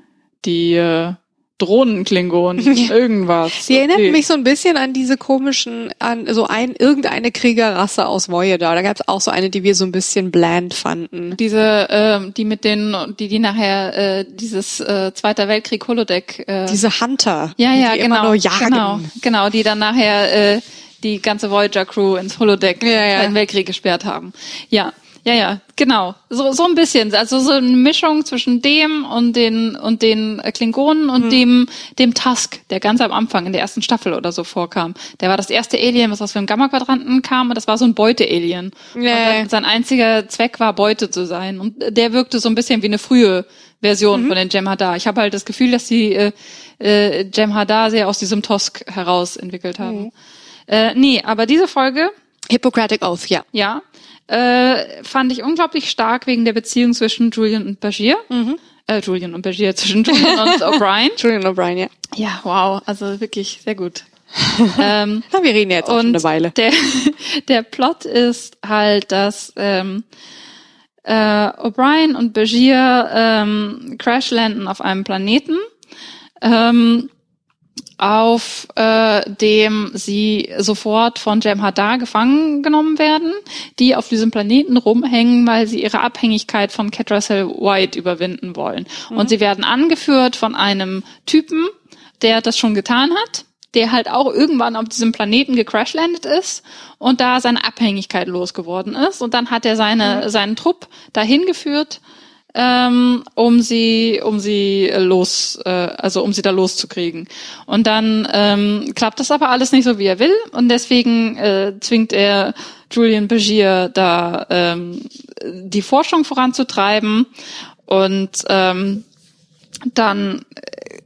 die äh, Drohnenklingonen, irgendwas. Die erinnert okay. mich so ein bisschen an diese komischen, an so ein, irgendeine Kriegerrasse aus Voyager. Da gab es auch so eine, die wir so ein bisschen bland fanden. Diese, äh, die mit den, die, die nachher äh, dieses äh, Zweiter Weltkrieg Holodeck. Äh, diese Hunter. Ja, ja, die genau. Immer nur jagen. Genau, genau, die dann nachher äh, die ganze Voyager Crew ins Holodeck ja, ja. Zweiten Weltkrieg gesperrt haben. Ja. Ja, ja, genau. So, so ein bisschen. Also so eine Mischung zwischen dem und den und den Klingonen und mhm. dem dem Tusk, der ganz am Anfang in der ersten Staffel oder so vorkam. Der war das erste Alien, was aus dem Gamma-Quadranten kam und das war so ein Beute-Alien. Nee. sein einziger Zweck war Beute zu sein und der wirkte so ein bisschen wie eine frühe Version mhm. von den Jem'Hadar. Ich habe halt das Gefühl, dass die äh, äh, Jem'Hadar sehr aus diesem Tusk heraus entwickelt haben. Mhm. Äh, nee, aber diese Folge Hippocratic Oath, ja. Ja äh, fand ich unglaublich stark wegen der Beziehung zwischen Julian und Bashir. Mhm. Äh, Julian und Bashir, zwischen Julian und O'Brien. Julian und O'Brien, ja. Ja, wow, also wirklich sehr gut. ähm, Na, wir reden jetzt auch schon eine Weile. Der, der Plot ist halt, dass ähm, äh, O'Brien und Bashir ähm, crash landen auf einem Planeten. Ähm, auf äh, dem sie sofort von Jem'Hadar gefangen genommen werden, die auf diesem Planeten rumhängen, weil sie ihre Abhängigkeit von Catracel White überwinden wollen. Mhm. Und sie werden angeführt von einem Typen, der das schon getan hat, der halt auch irgendwann auf diesem Planeten gecrashlandet ist und da seine Abhängigkeit losgeworden ist. Und dann hat er seine, mhm. seinen Trupp dahin geführt ähm, um sie, um sie los, äh, also um sie da loszukriegen. Und dann ähm, klappt das aber alles nicht so, wie er will, und deswegen äh, zwingt er Julian Begier da ähm, die Forschung voranzutreiben und ähm, dann äh,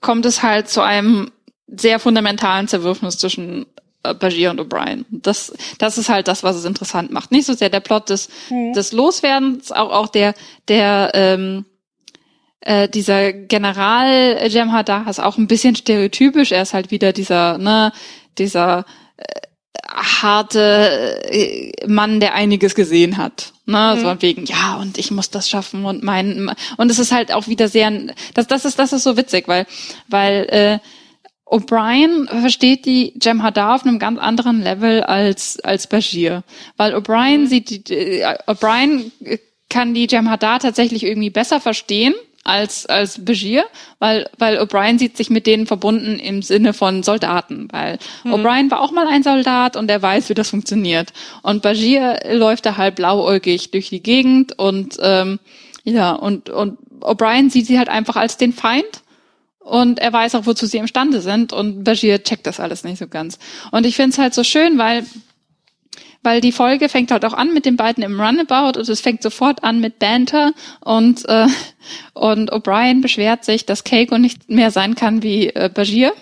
kommt es halt zu einem sehr fundamentalen Zerwürfnis zwischen äh, Bashir und O'Brien. Das, das ist halt das, was es interessant macht. Nicht so sehr der Plot des, mhm. des Loswerdens, auch, auch der, der, ähm, äh, dieser General Jem'Hadar ist auch ein bisschen stereotypisch. Er ist halt wieder dieser, ne, dieser äh, harte äh, Mann, der einiges gesehen hat. Ne, mhm. so wegen, ja, und ich muss das schaffen und mein, und es ist halt auch wieder sehr, das, das ist, das ist so witzig, weil, weil, äh, O'Brien versteht die Jem'Hadar auf einem ganz anderen Level als als Bashir, weil O'Brien mhm. sieht die, äh, O'Brien kann die Jem'Hadar tatsächlich irgendwie besser verstehen als als Bashir, weil weil O'Brien sieht sich mit denen verbunden im Sinne von Soldaten, weil mhm. O'Brien war auch mal ein Soldat und er weiß, wie das funktioniert. Und Bashir läuft da halt blauäugig durch die Gegend und ähm, ja und und O'Brien sieht sie halt einfach als den Feind und er weiß auch, wozu sie imstande sind und Bashir checkt das alles nicht so ganz. Und ich finde es halt so schön, weil weil die Folge fängt halt auch an mit den beiden im Runabout und es fängt sofort an mit Banter und äh, und O'Brien beschwert sich, dass Keiko nicht mehr sein kann wie äh, Bashir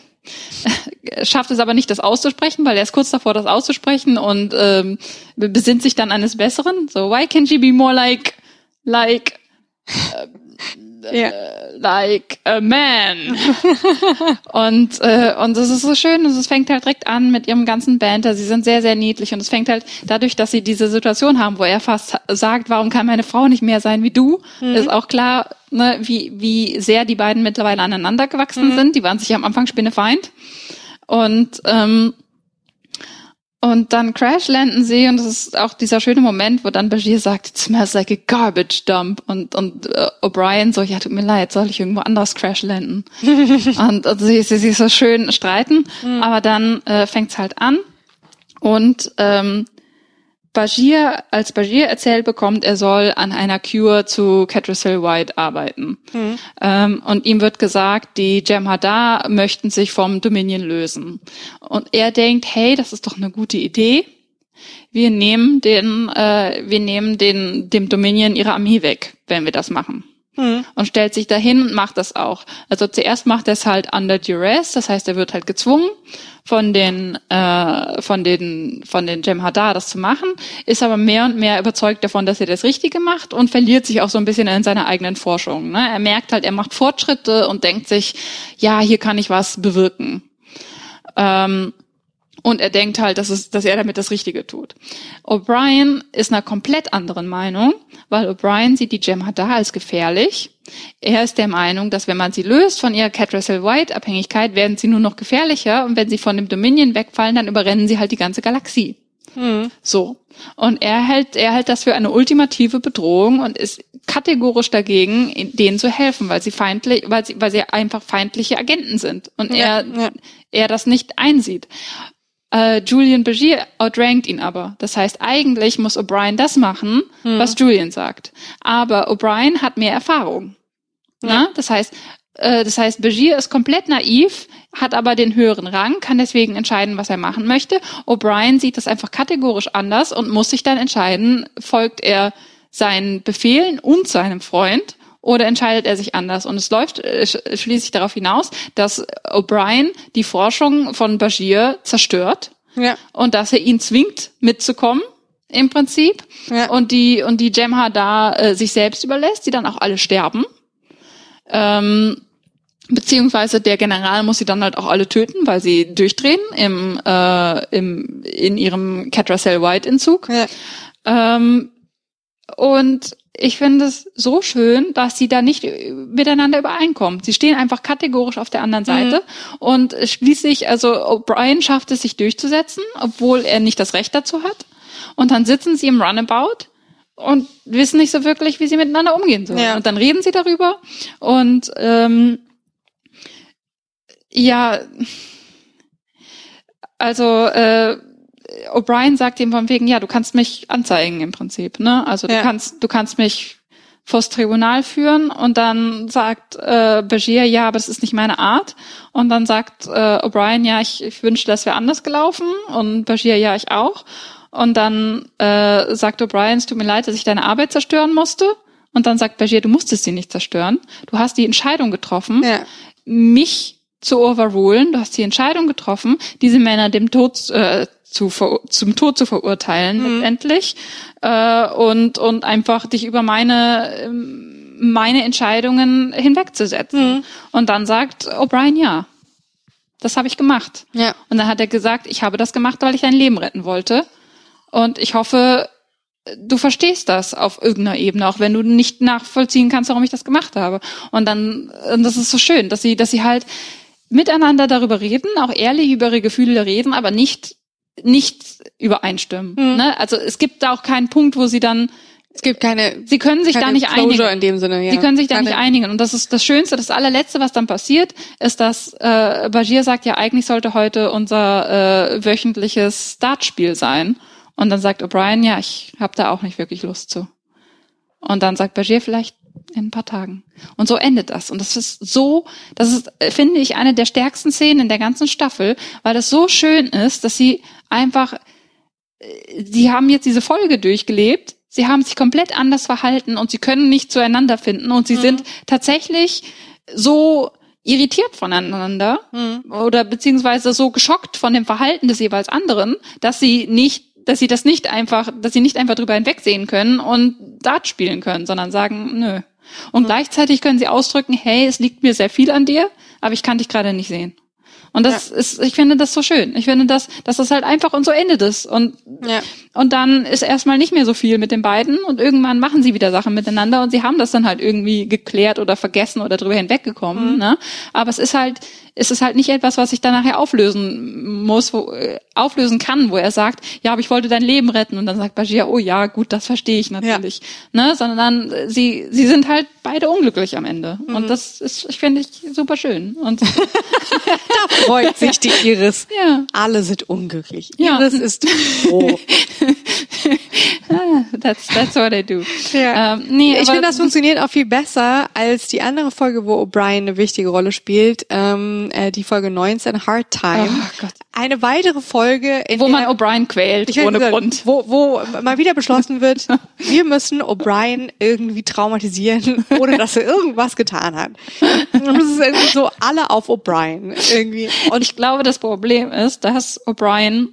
schafft es aber nicht, das auszusprechen, weil er ist kurz davor, das auszusprechen und ähm, besinnt sich dann eines Besseren. So, why can't she be more like, like, äh, yeah. like a man. und äh, und das ist so schön und es fängt halt direkt an mit ihrem ganzen Banter. Sie sind sehr sehr niedlich und es fängt halt dadurch, dass sie diese Situation haben, wo er fast sagt, warum kann meine Frau nicht mehr sein wie du, mhm. ist auch klar, ne, wie wie sehr die beiden mittlerweile aneinander gewachsen mhm. sind. Die waren sich am Anfang Spinnefeind und ähm, und dann crash landen sie und das ist auch dieser schöne Moment, wo dann Bashir sagt, it smells like a garbage dump und, und äh, O'Brien so, ja tut mir leid, soll ich irgendwo anders crash landen? und, und sie, sie, sie so schön streiten, mhm. aber dann äh, fängt's halt an und ähm, Bashir, als Bashir erzählt bekommt, er soll an einer Cure zu Catracil White arbeiten. Mhm. Ähm, und ihm wird gesagt, die Jem'Hadar möchten sich vom Dominion lösen. Und er denkt, hey, das ist doch eine gute Idee. Wir nehmen den, äh, wir nehmen den, dem Dominion ihre Armee weg, wenn wir das machen mhm. und stellt sich dahin und macht das auch. Also zuerst macht er es halt under duress, das heißt, er wird halt gezwungen von den äh, von den von den Jem'Hadar das zu machen, ist aber mehr und mehr überzeugt davon, dass er das Richtige macht und verliert sich auch so ein bisschen in seiner eigenen Forschung. Ne? Er merkt halt, er macht Fortschritte und denkt sich, ja, hier kann ich was bewirken. Ähm, und er denkt halt, dass, es, dass er damit das Richtige tut. O'Brien ist einer komplett anderen Meinung, weil O'Brien sieht die Jem'Hadar als gefährlich. Er ist der Meinung, dass wenn man sie löst von ihrer Catracel White Abhängigkeit, werden sie nur noch gefährlicher und wenn sie von dem Dominion wegfallen, dann überrennen sie halt die ganze Galaxie. Mhm. So. Und er hält, er hält das für eine ultimative Bedrohung und ist kategorisch dagegen, denen zu helfen, weil sie feindlich, weil sie, weil sie einfach feindliche Agenten sind und ja, er, ja. er das nicht einsieht. Äh, Julian Begier outrankt ihn aber. Das heißt, eigentlich muss O'Brien das machen, hm. was Julian sagt. Aber O'Brien hat mehr Erfahrung. Ja. Das heißt, äh, das heißt, Begier ist komplett naiv, hat aber den höheren Rang, kann deswegen entscheiden, was er machen möchte. O'Brien sieht das einfach kategorisch anders und muss sich dann entscheiden, folgt er seinen Befehlen und seinem Freund oder entscheidet er sich anders? Und es läuft äh, schließlich darauf hinaus, dass O'Brien die Forschung von Bashir zerstört ja. und dass er ihn zwingt, mitzukommen im Prinzip ja. und die und die Jemha da äh, sich selbst überlässt, die dann auch alle sterben. Ähm, beziehungsweise der General muss sie dann halt auch alle töten, weil sie durchdrehen im, äh, im in ihrem Catracel White Entzug. Ja. Ähm, und ich finde es so schön, dass sie da nicht miteinander übereinkommen. Sie stehen einfach kategorisch auf der anderen Seite mhm. und schließlich, also O'Brien schafft es, sich durchzusetzen, obwohl er nicht das Recht dazu hat. Und dann sitzen sie im Runabout und wissen nicht so wirklich, wie sie miteinander umgehen sollen. Ja. Und dann reden sie darüber und ähm, ja, also äh, O'Brien sagt ihm von wegen, ja, du kannst mich anzeigen im Prinzip, ne? Also du ja. kannst, du kannst mich vors Tribunal führen und dann sagt äh, Bashir, ja, aber das ist nicht meine Art. Und dann sagt äh, O'Brien, ja, ich, ich wünsche, das wäre anders gelaufen. Und Bashir, ja, ich auch. Und dann äh, sagt O'Brien, es tut mir leid, dass ich deine Arbeit zerstören musste. Und dann sagt Bashir, du musstest sie nicht zerstören. Du hast die Entscheidung getroffen, ja. mich zu overrulen. Du hast die Entscheidung getroffen, diese Männer dem Tod äh, zu zum Tod zu verurteilen mhm. letztendlich äh, und und einfach dich über meine ähm, meine Entscheidungen hinwegzusetzen. Mhm. Und dann sagt O'Brien ja. Das habe ich gemacht. Ja. Und dann hat er gesagt, ich habe das gemacht, weil ich dein Leben retten wollte. Und ich hoffe, du verstehst das auf irgendeiner Ebene, auch wenn du nicht nachvollziehen kannst, warum ich das gemacht habe. Und dann, und das ist so schön, dass sie, dass sie halt miteinander darüber reden, auch ehrlich über ihre Gefühle reden, aber nicht nicht übereinstimmen. Mhm. Ne? Also es gibt da auch keinen Punkt, wo sie dann es gibt keine. Sie können sich da nicht einigen. In dem Sinne, ja. Sie können sich da keine. nicht einigen. Und das ist das Schönste, das allerletzte, was dann passiert, ist, dass äh, Bajir sagt, ja, eigentlich sollte heute unser äh, wöchentliches Startspiel sein. Und dann sagt O'Brien, ja, ich habe da auch nicht wirklich Lust zu. Und dann sagt Bajir vielleicht in ein paar Tagen. Und so endet das. Und das ist so, das ist, finde ich, eine der stärksten Szenen in der ganzen Staffel, weil das so schön ist, dass sie einfach sie haben jetzt diese Folge durchgelebt, sie haben sich komplett anders verhalten und sie können nicht zueinander finden und sie mhm. sind tatsächlich so irritiert voneinander mhm. oder beziehungsweise so geschockt von dem Verhalten des jeweils anderen, dass sie nicht dass sie das nicht einfach, dass sie nicht einfach drüber hinwegsehen können und Dart spielen können, sondern sagen, nö. Und mhm. gleichzeitig können sie ausdrücken, hey, es liegt mir sehr viel an dir, aber ich kann dich gerade nicht sehen. Und das ja. ist, ich finde das so schön. Ich finde das, dass das halt einfach und so endet ist. Und, ja. und dann ist erstmal nicht mehr so viel mit den beiden und irgendwann machen sie wieder Sachen miteinander und sie haben das dann halt irgendwie geklärt oder vergessen oder drüber hinweggekommen. Mhm. Ne? Aber es ist halt, ist es halt nicht etwas, was ich dann nachher auflösen muss, wo, äh, auflösen kann, wo er sagt, ja, aber ich wollte dein Leben retten und dann sagt Bajir, oh ja, gut, das verstehe ich natürlich, ja. ne, sondern dann sie sie sind halt beide unglücklich am Ende mhm. und das ist, ich finde ich super schön und da freut sich die Iris. Ja. Alle sind unglücklich. Iris ja. ist froh. Ah, that's, that's what I do. Ja. Ähm, nee, ich finde, das funktioniert auch viel besser als die andere Folge, wo O'Brien eine wichtige Rolle spielt. Ähm, äh, die Folge 19, Hard Time. Oh Gott. Eine weitere Folge, in wo man O'Brien quält, ohne sagen, Grund. Wo, wo mal wieder beschlossen wird, wir müssen O'Brien irgendwie traumatisieren, ohne dass er irgendwas getan hat. Und es ist irgendwie so alle auf O'Brien irgendwie. Und ich glaube, das Problem ist, dass O'Brien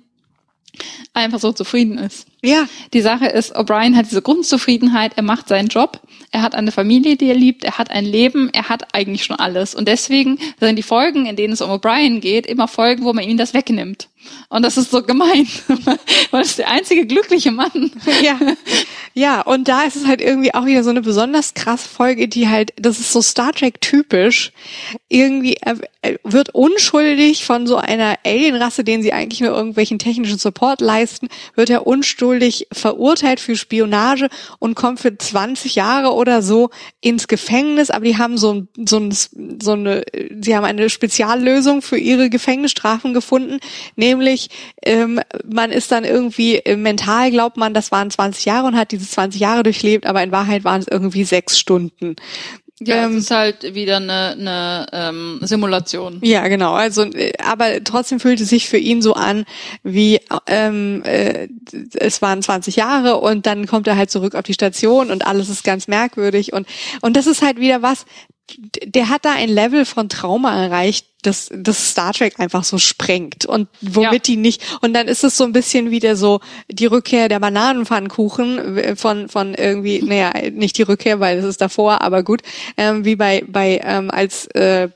einfach so zufrieden ist. Ja. Die Sache ist, O'Brien hat diese Grundzufriedenheit, er macht seinen Job, er hat eine Familie, die er liebt, er hat ein Leben, er hat eigentlich schon alles. Und deswegen sind die Folgen, in denen es um O'Brien geht, immer Folgen, wo man ihm das wegnimmt. Und das ist so gemein, weil es der einzige glückliche Mann. Ja. Ja, und da ist es halt irgendwie auch wieder so eine besonders krasse Folge, die halt, das ist so Star Trek typisch, irgendwie wird unschuldig von so einer Alienrasse, denen sie eigentlich nur irgendwelchen technischen Support leisten, wird er unschuldig verurteilt für Spionage und kommt für 20 Jahre oder so ins Gefängnis, aber die haben so, so, so eine, sie haben eine Speziallösung für ihre Gefängnisstrafen gefunden, nämlich ähm, man ist dann irgendwie äh, mental glaubt man, das waren 20 Jahre und hat diese 20 Jahre durchlebt, aber in Wahrheit waren es irgendwie sechs Stunden. Ja, ähm, es ist halt wieder eine, eine ähm, Simulation. Ja, genau. Also, äh, aber trotzdem fühlte es sich für ihn so an, wie ähm, äh, es waren 20 Jahre und dann kommt er halt zurück auf die Station und alles ist ganz merkwürdig und und das ist halt wieder was der hat da ein Level von Trauma erreicht, das, das Star Trek einfach so sprengt und womit ja. die nicht, und dann ist es so ein bisschen wieder so die Rückkehr der Bananenpfannkuchen äh, von, von irgendwie, naja, nicht die Rückkehr, weil es ist davor, aber gut, ähm, wie bei, bei, ähm, als, äh,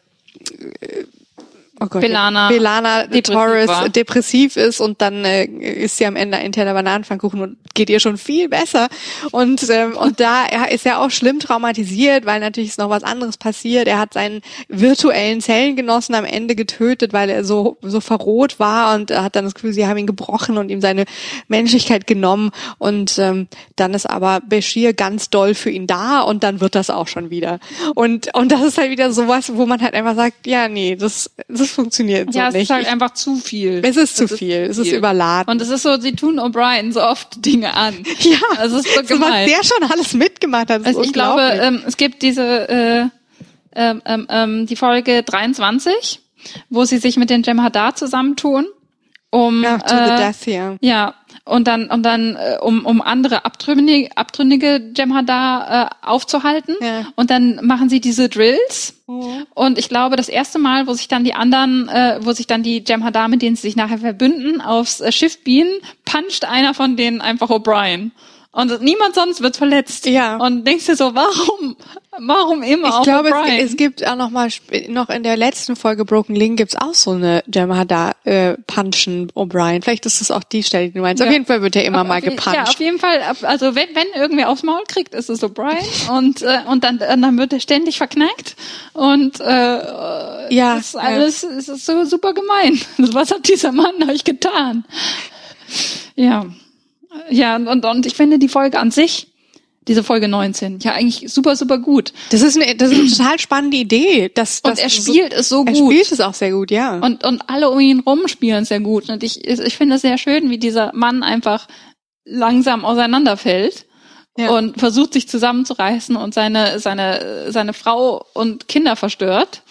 oh Gott, Belana, Belana depressiv Torres war. depressiv ist und dann äh, ist sie am Ende ein Teller Bananenpfannkuchen und geht ihr schon viel besser. Und, ähm, und da er ist er auch schlimm traumatisiert, weil natürlich ist noch was anderes passiert. Er hat seinen virtuellen Zellengenossen am Ende getötet, weil er so, so verroht war und hat dann das Gefühl, sie haben ihn gebrochen und ihm seine Menschlichkeit genommen. Und ähm, dann ist aber Bashir ganz doll für ihn da und dann wird das auch schon wieder. Und, und das ist halt wieder sowas, wo man halt einfach sagt, ja, nee, das, das das funktioniert so ja, nicht. Ja, es ist halt einfach zu viel. Es ist zu viel. viel. Es ist überladen. Und es ist so, sie tun O'Brien so oft Dinge an. Ja, es ist so, so was der schon alles mitgemacht hat. Also ich glaube, ähm, es gibt diese äh, ähm, ähm, ähm, die Folge 23, wo sie sich mit den Jem'Hadar zusammentun um ja, to äh, death, yeah. ja und dann und dann äh, um um andere abtrünnige abtrünnige Jem'Hadar äh, aufzuhalten ja. und dann machen sie diese Drills mhm. und ich glaube das erste Mal wo sich dann die anderen äh, wo sich dann die Jem'Hadar mit denen sie sich nachher verbünden aufs äh, Schiff bienen puncht einer von denen einfach O'Brien und niemand sonst wird verletzt. Ja. Und denkst du so, warum, warum immer Ich glaube, es, es, gibt auch noch mal, noch in der letzten Folge Broken Link gibt's auch so eine Jamada äh, Punchen O'Brien. Vielleicht ist das auch die Stelle, die du meinst. Ja. Auf jeden Fall wird er immer auf, mal gepuncht. Ja, auf jeden Fall. Also wenn, wenn irgendwer aufs Maul kriegt, ist es O'Brien und äh, und dann dann wird er ständig verknackt und äh, ja, das ist alles ja. ist so super gemein. Was hat dieser Mann euch getan? Ja. Ja, und, und ich finde die Folge an sich, diese Folge 19, ja eigentlich super, super gut. Das ist eine, das ist eine total spannende Idee. Dass, und er spielt so, es so gut. Er spielt es auch sehr gut, ja. Und, und alle um ihn rum spielen sehr gut. Und ich, ich finde es sehr schön, wie dieser Mann einfach langsam auseinanderfällt. Ja. und versucht sich zusammenzureißen und seine seine seine Frau und Kinder verstört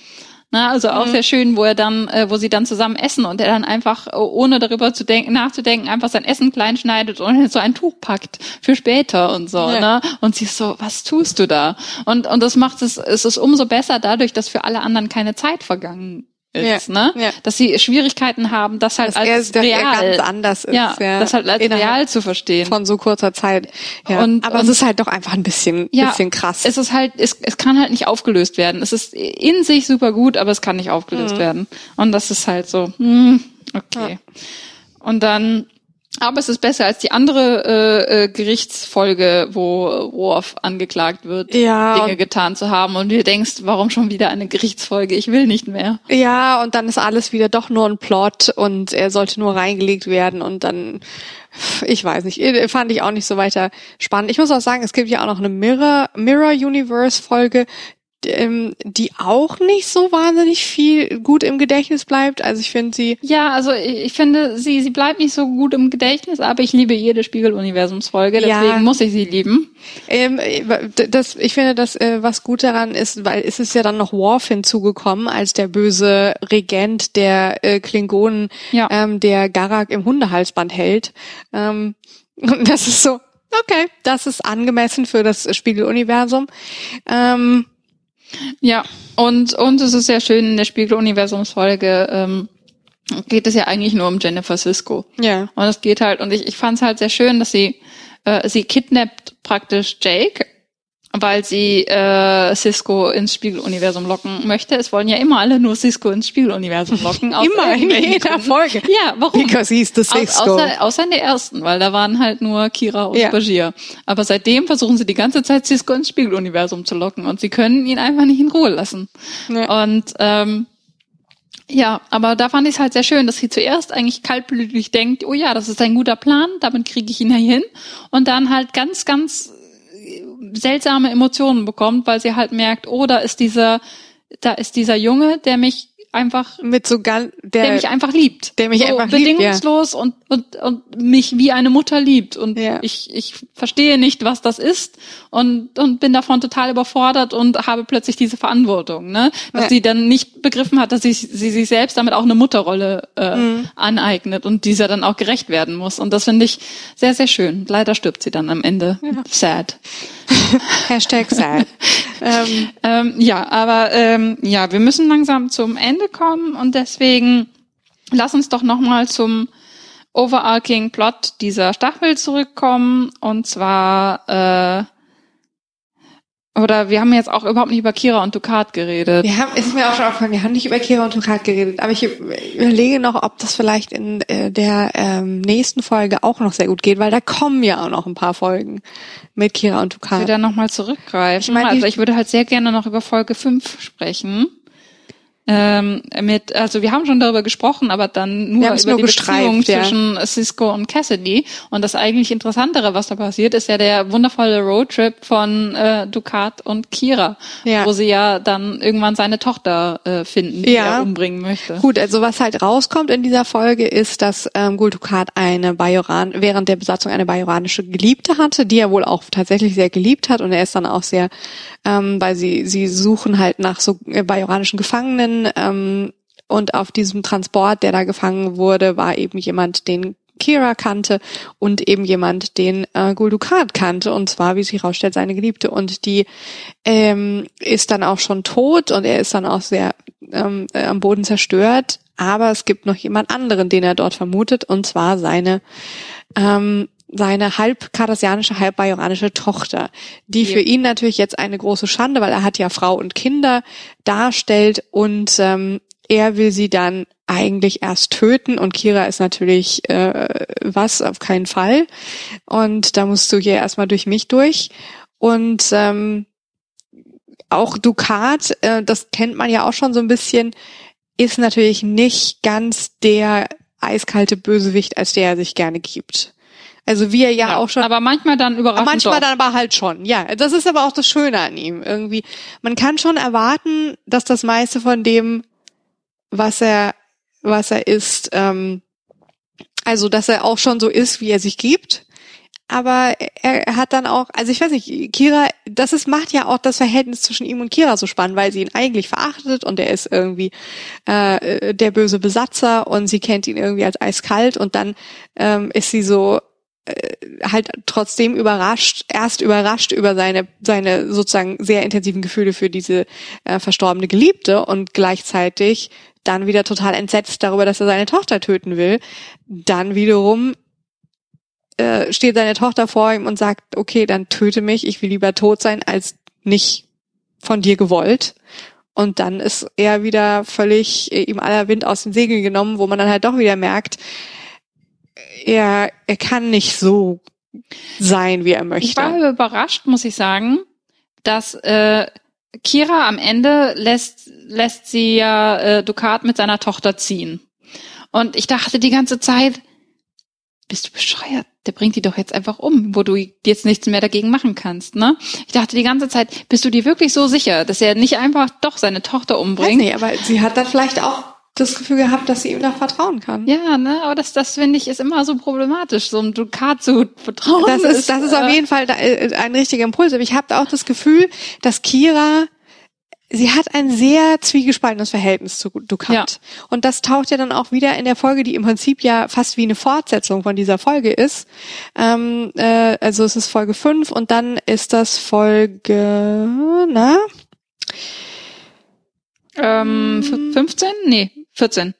Na, also auch mhm. sehr schön, wo er dann, äh, wo sie dann zusammen essen und er dann einfach, ohne darüber zu denken, nachzudenken, einfach sein Essen klein schneidet und so ein Tuch packt für später und so, ja. ne? Und sie ist so, was tust du da? Und, und das macht es, es ist umso besser dadurch, dass für alle anderen keine Zeit vergangen ist, ja, ne? Ja. Dass sie Schwierigkeiten haben, das halt dass als er, real er ganz anders ist, ja, ja. das halt als real zu verstehen von so kurzer Zeit. Ja. Und, aber und, es ist halt doch einfach ein bisschen, ja, bisschen krass. Es ist halt, es, es kann halt nicht aufgelöst werden. Es ist in sich super gut, aber es kann nicht aufgelöst mhm. werden. Und das ist halt so, hm, okay. Und dann aber es ist besser als die andere äh, äh, Gerichtsfolge, wo Worf angeklagt wird, ja, Dinge getan zu haben. Und du denkst, warum schon wieder eine Gerichtsfolge? Ich will nicht mehr. Ja, und dann ist alles wieder doch nur ein Plot und er sollte nur reingelegt werden und dann, ich weiß nicht, fand ich auch nicht so weiter spannend. Ich muss auch sagen, es gibt ja auch noch eine Mirror, Mirror Universe Folge, ähm, die auch nicht so wahnsinnig viel gut im Gedächtnis bleibt. Also ich finde sie. Ja, also ich finde sie, sie bleibt nicht so gut im Gedächtnis, aber ich liebe jede Spiegel-Universums-Folge, deswegen ja. muss ich sie lieben. Ähm, das, ich finde, das, äh, was gut daran ist, weil es ist ja dann noch Worf hinzugekommen als der böse Regent der äh, Klingonen, ja. ähm, der Garak im Hundehalsband hält. Ähm, und das ist so, okay, das ist angemessen für das Spiegeluniversum. Ähm, ja, und, und es ist sehr schön in der Spiegel-Universums-Folge, ähm, geht es ja eigentlich nur um Jennifer Cisco. Ja. Und es geht halt, und ich, ich fand es halt sehr schön, dass sie, äh, sie kidnappt praktisch Jake weil sie äh, Cisco ins Spiegeluniversum locken möchte. Es wollen ja immer alle nur Cisco ins Spiegeluniversum locken. immer in jeder Folge. Ja, warum? Because he's the Cisco. außer, außer in der ersten, weil da waren halt nur Kira und ja. Bashir. Aber seitdem versuchen sie die ganze Zeit Cisco ins Spiegeluniversum zu locken und sie können ihn einfach nicht in Ruhe lassen. Ja. Und ähm, ja, aber da fand ich es halt sehr schön, dass sie zuerst eigentlich kaltblütig denkt, oh ja, das ist ein guter Plan, damit kriege ich ihn ja hin. Und dann halt ganz, ganz seltsame Emotionen bekommt, weil sie halt merkt, oh, da ist dieser, da ist dieser Junge, der mich einfach mit so ganz, der, der mich einfach liebt, der mich so einfach bedingungslos liebt, ja. und, und und mich wie eine Mutter liebt und ja. ich ich verstehe nicht, was das ist und und bin davon total überfordert und habe plötzlich diese Verantwortung, ne, dass ja. sie dann nicht begriffen hat, dass sie sie sich selbst damit auch eine Mutterrolle äh, mhm. aneignet und dieser dann auch gerecht werden muss und das finde ich sehr sehr schön. Leider stirbt sie dann am Ende. Sad. Hashtag sad. ähm, ähm, ja, aber ähm, ja, wir müssen langsam zum Ende kommen und deswegen lass uns doch nochmal zum overarching Plot dieser Staffel zurückkommen und zwar äh, oder wir haben jetzt auch überhaupt nicht über Kira und Ducat geredet. Wir haben, ist mir auch schon aufgefallen, wir haben nicht über Kira und Ducat geredet, aber ich überlege noch, ob das vielleicht in äh, der ähm, nächsten Folge auch noch sehr gut geht, weil da kommen ja auch noch ein paar Folgen mit Kira und Ducat. Ich würde da nochmal zurückgreifen. Ich meine, also ich würde halt sehr gerne noch über Folge 5 sprechen ähm, mit, also wir haben schon darüber gesprochen, aber dann nur über nur die Beziehung ja. zwischen Cisco und Cassidy. Und das eigentlich Interessantere, was da passiert, ist ja der wundervolle Roadtrip von äh, Ducat und Kira, ja. wo sie ja dann irgendwann seine Tochter äh, finden, die ja. er umbringen möchte. Gut, also was halt rauskommt in dieser Folge ist, dass ähm, Gul Dukat eine Bajoran während der Besatzung eine bajoranische Geliebte hatte, die er wohl auch tatsächlich sehr geliebt hat und er ist dann auch sehr, ähm, weil sie sie suchen halt nach so äh, bajoranischen Gefangenen ähm, und auf diesem Transport, der da gefangen wurde, war eben jemand, den Kira kannte und eben jemand, den äh, Guldukat kannte, und zwar, wie sich herausstellt, seine Geliebte. Und die ähm, ist dann auch schon tot und er ist dann auch sehr ähm, äh, am Boden zerstört. Aber es gibt noch jemand anderen, den er dort vermutet, und zwar seine ähm, seine halb kardassianische, halb bajoranische Tochter, die ja. für ihn natürlich jetzt eine große Schande, weil er hat ja Frau und Kinder darstellt und ähm, er will sie dann eigentlich erst töten und Kira ist natürlich äh, was auf keinen Fall und da musst du hier erstmal durch mich durch und ähm, auch Ducat, äh, das kennt man ja auch schon so ein bisschen, ist natürlich nicht ganz der eiskalte Bösewicht, als der er sich gerne gibt. Also wie er ja, ja, auch schon. Aber manchmal dann überraschend. Manchmal doch. dann aber halt schon. Ja, das ist aber auch das Schöne an ihm irgendwie. Man kann schon erwarten, dass das meiste von dem, was er, was er ist, ähm, also dass er auch schon so ist, wie er sich gibt. aber er hat dann auch, also ich weiß nicht, Kira, das ist, macht ja auch das Verhältnis zwischen ihm und Kira so spannend, weil sie ihn eigentlich verachtet und er ist irgendwie äh, der böse Besatzer und sie kennt ihn irgendwie als eiskalt und dann ähm, ist sie so halt trotzdem überrascht, erst überrascht über seine, seine sozusagen sehr intensiven Gefühle für diese äh, verstorbene Geliebte und gleichzeitig dann wieder total entsetzt darüber, dass er seine Tochter töten will. Dann wiederum äh, steht seine Tochter vor ihm und sagt, okay, dann töte mich, ich will lieber tot sein, als nicht von dir gewollt. Und dann ist er wieder völlig äh, ihm aller Wind aus den Segeln genommen, wo man dann halt doch wieder merkt, er, er kann nicht so sein, wie er möchte. Ich war überrascht, muss ich sagen, dass äh, Kira am Ende lässt, lässt sie ja äh, Ducat mit seiner Tochter ziehen. Und ich dachte die ganze Zeit, bist du bescheuert? Der bringt die doch jetzt einfach um, wo du jetzt nichts mehr dagegen machen kannst, ne? Ich dachte die ganze Zeit, bist du dir wirklich so sicher, dass er nicht einfach doch seine Tochter umbringt? Weiß nicht, aber sie hat dann vielleicht auch das Gefühl gehabt, dass sie ihm da vertrauen kann. Ja, ne, aber das, das finde ich ist immer so problematisch, so ein Dukat zu vertrauen. Das ist, das ist auf äh, jeden Fall äh, ein richtiger Impuls. Aber ich habe auch das Gefühl, dass Kira sie hat ein sehr zwiegespaltenes Verhältnis zu Ducat. Ja. Und das taucht ja dann auch wieder in der Folge, die im Prinzip ja fast wie eine Fortsetzung von dieser Folge ist. Ähm, äh, also es ist Folge 5 und dann ist das Folge, na? Ähm, 15? Nee, 14.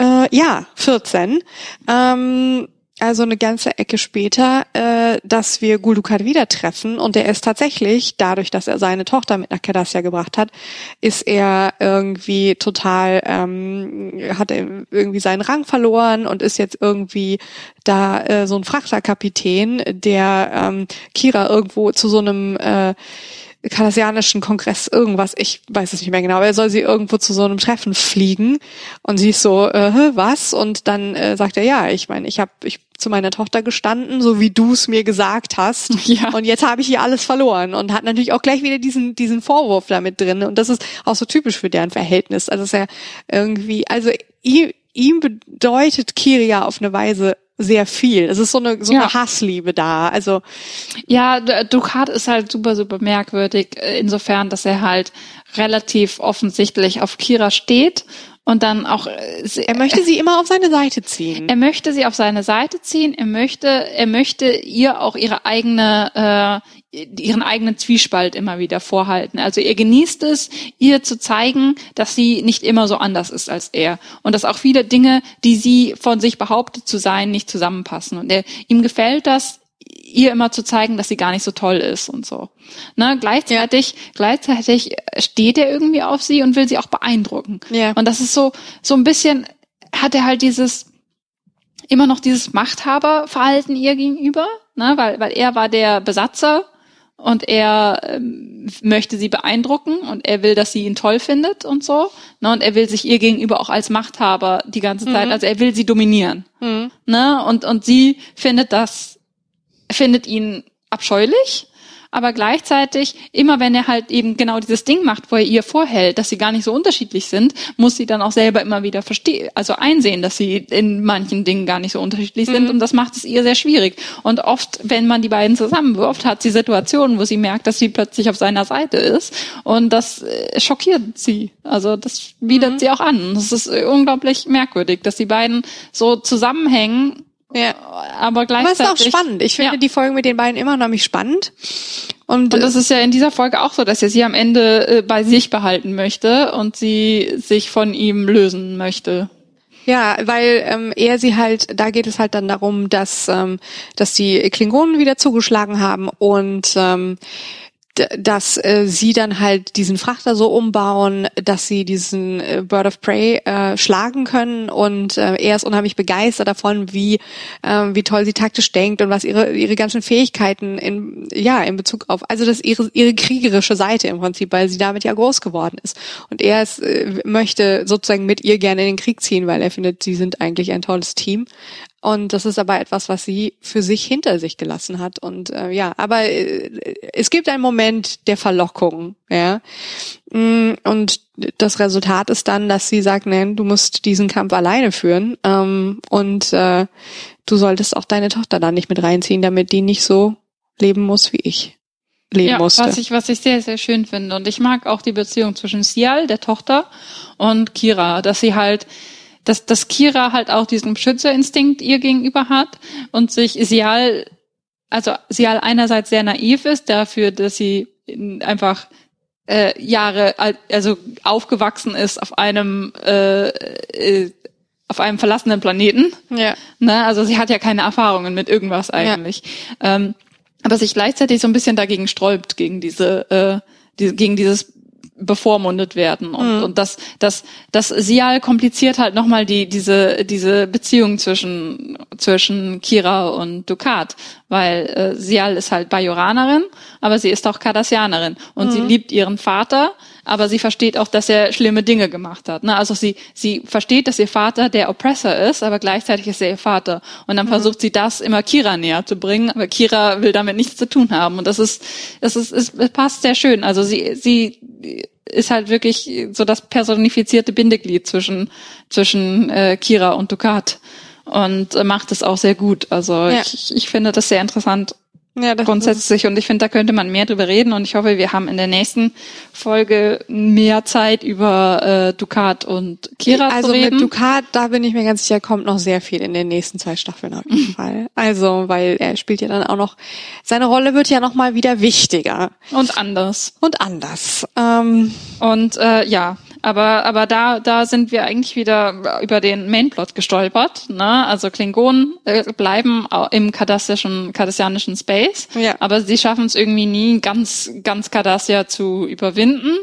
Äh, ja, 14. Ähm, also eine ganze Ecke später, äh, dass wir Gulukat wieder treffen und er ist tatsächlich, dadurch, dass er seine Tochter mit nach Cardassia gebracht hat, ist er irgendwie total, ähm, hat er irgendwie seinen Rang verloren und ist jetzt irgendwie da äh, so ein Frachterkapitän, der ähm, Kira irgendwo zu so einem äh, kardassianischen Kongress irgendwas, ich weiß es nicht mehr genau, aber er soll sie irgendwo zu so einem Treffen fliegen und sie ist so, äh, was? Und dann äh, sagt er, ja, ich meine, ich habe ich zu meiner Tochter gestanden, so wie du es mir gesagt hast. Ja. Und jetzt habe ich hier alles verloren und hat natürlich auch gleich wieder diesen diesen Vorwurf damit drin. Und das ist auch so typisch für deren Verhältnis. Also ist ja irgendwie, also ihm, ihm bedeutet Kiria auf eine Weise sehr viel. Es ist so eine, so ja. eine Hassliebe da. Also ja, Ducat ist halt super, super merkwürdig äh, insofern, dass er halt relativ offensichtlich auf Kira steht und dann auch äh, er möchte sie immer auf seine Seite ziehen. Er möchte sie auf seine Seite ziehen. Er möchte er möchte ihr auch ihre eigene äh, ihren eigenen Zwiespalt immer wieder vorhalten. Also er genießt es, ihr zu zeigen, dass sie nicht immer so anders ist als er und dass auch viele Dinge, die sie von sich behauptet zu sein, nicht zusammenpassen. Und er, ihm gefällt das, ihr immer zu zeigen, dass sie gar nicht so toll ist und so. Ne, gleichzeitig, ja. gleichzeitig steht er irgendwie auf sie und will sie auch beeindrucken. Ja. Und das ist so, so ein bisschen, hat er halt dieses, immer noch dieses Machthaberverhalten ihr gegenüber, ne, weil, weil er war der Besatzer und er ähm, möchte sie beeindrucken und er will, dass sie ihn toll findet und so. Ne? Und er will sich ihr gegenüber auch als Machthaber die ganze Zeit, mhm. also er will sie dominieren. Mhm. Ne? Und, und sie findet das, findet ihn abscheulich aber gleichzeitig, immer wenn er halt eben genau dieses Ding macht, wo er ihr vorhält, dass sie gar nicht so unterschiedlich sind, muss sie dann auch selber immer wieder verstehen, also einsehen, dass sie in manchen Dingen gar nicht so unterschiedlich mhm. sind und das macht es ihr sehr schwierig. Und oft, wenn man die beiden zusammenwirft, hat sie Situationen, wo sie merkt, dass sie plötzlich auf seiner Seite ist und das äh, schockiert sie. Also das widert mhm. sie auch an. Das ist unglaublich merkwürdig, dass die beiden so zusammenhängen ja. Aber gleichzeitig. Aber es ist auch spannend. Ich finde ja. die Folge mit den beiden immer noch nicht spannend. Und, und das ist ja in dieser Folge auch so, dass er sie am Ende äh, bei sich behalten möchte und sie sich von ihm lösen möchte. Ja, weil ähm, er sie halt, da geht es halt dann darum, dass ähm, dass die Klingonen wieder zugeschlagen haben und ähm, dass äh, sie dann halt diesen Frachter so umbauen, dass sie diesen äh, Bird of Prey äh, schlagen können. Und äh, er ist unheimlich begeistert davon, wie äh, wie toll sie taktisch denkt und was ihre ihre ganzen Fähigkeiten in ja in Bezug auf also das ihre ihre kriegerische Seite im Prinzip, weil sie damit ja groß geworden ist. Und er ist, äh, möchte sozusagen mit ihr gerne in den Krieg ziehen, weil er findet, sie sind eigentlich ein tolles Team, Und das ist aber etwas, was sie für sich hinter sich gelassen hat. Und äh, ja, aber äh, es gibt einen Moment der Verlockung, ja. Mm, und das Resultat ist dann, dass sie sagt, nein, du musst diesen Kampf alleine führen. Ähm, und äh, du solltest auch deine Tochter da nicht mit reinziehen, damit die nicht so leben muss wie ich leben ja, musste. Was ich, was ich sehr, sehr schön finde. Und ich mag auch die Beziehung zwischen Sial, der Tochter, und Kira, dass sie halt dass, dass Kira halt auch diesen Beschützerinstinkt ihr gegenüber hat und sich Sial, also Sial einerseits sehr naiv ist dafür, dass sie einfach äh, Jahre, also aufgewachsen ist auf einem äh, äh, auf einem verlassenen Planeten. Ja. Ne? Also sie hat ja keine Erfahrungen mit irgendwas eigentlich. Ja. Ähm, aber sich gleichzeitig so ein bisschen dagegen sträubt, gegen diese, äh, die, gegen dieses bevormundet werden und, mhm. und das das das Sial kompliziert halt nochmal die diese diese Beziehung zwischen zwischen Kira und Ducat weil äh, Sial ist halt Bajoranerin aber sie ist auch Cardassianerin und mhm. sie liebt ihren Vater aber sie versteht auch dass er schlimme Dinge gemacht hat ne? also sie sie versteht dass ihr Vater der Oppressor ist aber gleichzeitig ist er ihr Vater und dann mhm. versucht sie das immer Kira näher zu bringen aber Kira will damit nichts zu tun haben und das ist das ist es passt sehr schön also sie sie ist halt wirklich so das personifizierte Bindeglied zwischen zwischen äh, Kira und Ducat und äh, macht es auch sehr gut. Also ja. ich, ich finde das sehr interessant ja, das grundsätzlich. Und ich finde, da könnte man mehr drüber reden. Und ich hoffe, wir haben in der nächsten Folge mehr Zeit über äh, Ducat und Kira also zu reden. Also mit Ducat, da bin ich mir ganz sicher, kommt noch sehr viel in den nächsten zwei Staffeln auf jeden Fall. Also, weil er spielt ja dann auch noch, seine Rolle wird ja noch mal wieder wichtiger. Und anders. Und anders. Ähm, und äh, ja, aber, aber da, da sind wir eigentlich wieder über den Mainplot gestolpert. Ne? Also Klingonen äh, bleiben im kardassischen, kardassianischen Space, ja. aber sie schaffen es irgendwie nie, ganz, ganz Cardassia zu überwinden.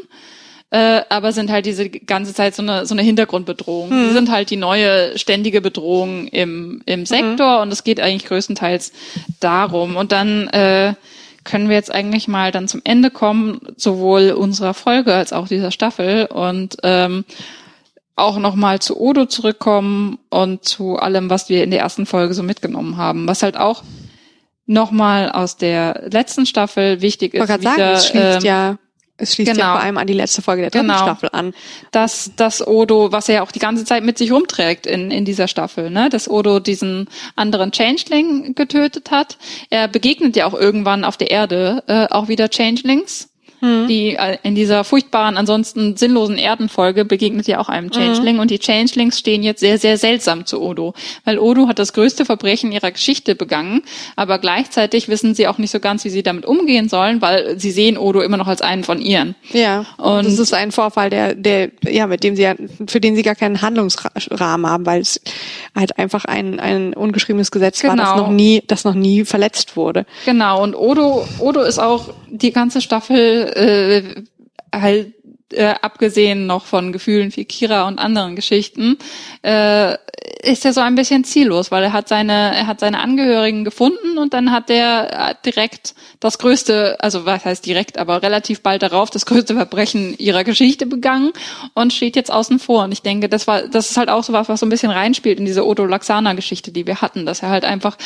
Äh, aber sind halt diese ganze Zeit so eine, so eine Hintergrundbedrohung. Hm. Die sind halt die neue ständige Bedrohung im, im Sektor mhm. und es geht eigentlich größtenteils darum. Und dann äh, können wir jetzt eigentlich mal dann zum Ende kommen, sowohl unserer Folge als auch dieser Staffel und ähm, auch nochmal zu Odo zurückkommen und zu allem, was wir in der ersten Folge so mitgenommen haben, was halt auch nochmal aus der letzten Staffel wichtig ist. Ich wieder, sagen, es schließt ähm, ja es schließt genau. ja vor allem an die letzte Folge der dritten genau. Staffel an. Dass, dass Odo, was er ja auch die ganze Zeit mit sich rumträgt in, in dieser Staffel, ne, dass Odo diesen anderen Changeling getötet hat. Er begegnet ja auch irgendwann auf der Erde äh, auch wieder Changelings hm. Die äh, in dieser furchtbaren, ansonsten sinnlosen Erdenfolge begegnet ja auch einem Changeling hm. und die Changelings stehen jetzt sehr, sehr seltsam zu Odo, weil Odo hat das größte Verbrechen ihrer Geschichte begangen, aber gleichzeitig wissen sie auch nicht so ganz, wie sie damit umgehen sollen, weil sie sehen Odo immer noch als einen von ihren. Ja. Und das ist ein Vorfall, der, der, ja, mit dem sie ja, für den sie gar keinen Handlungsrahmen haben, weil es halt einfach ein, ein ungeschriebenes Gesetz genau. war, das genau. noch nie, das noch nie verletzt wurde. Genau. Und Odo, Odo ist auch die ganze Staffel äh, halt äh, abgesehen noch von Gefühlen wie Kira und anderen Geschichten, äh, ist er so ein bisschen ziellos, weil er hat seine, er hat seine Angehörigen gefunden und dann hat er direkt das größte, also was heißt direkt, aber relativ bald darauf das größte Verbrechen ihrer Geschichte begangen und steht jetzt außen vor. Und ich denke, das war, das ist halt auch so was, was so ein bisschen reinspielt in diese Odo Laxana Geschichte, die wir hatten, dass er halt einfach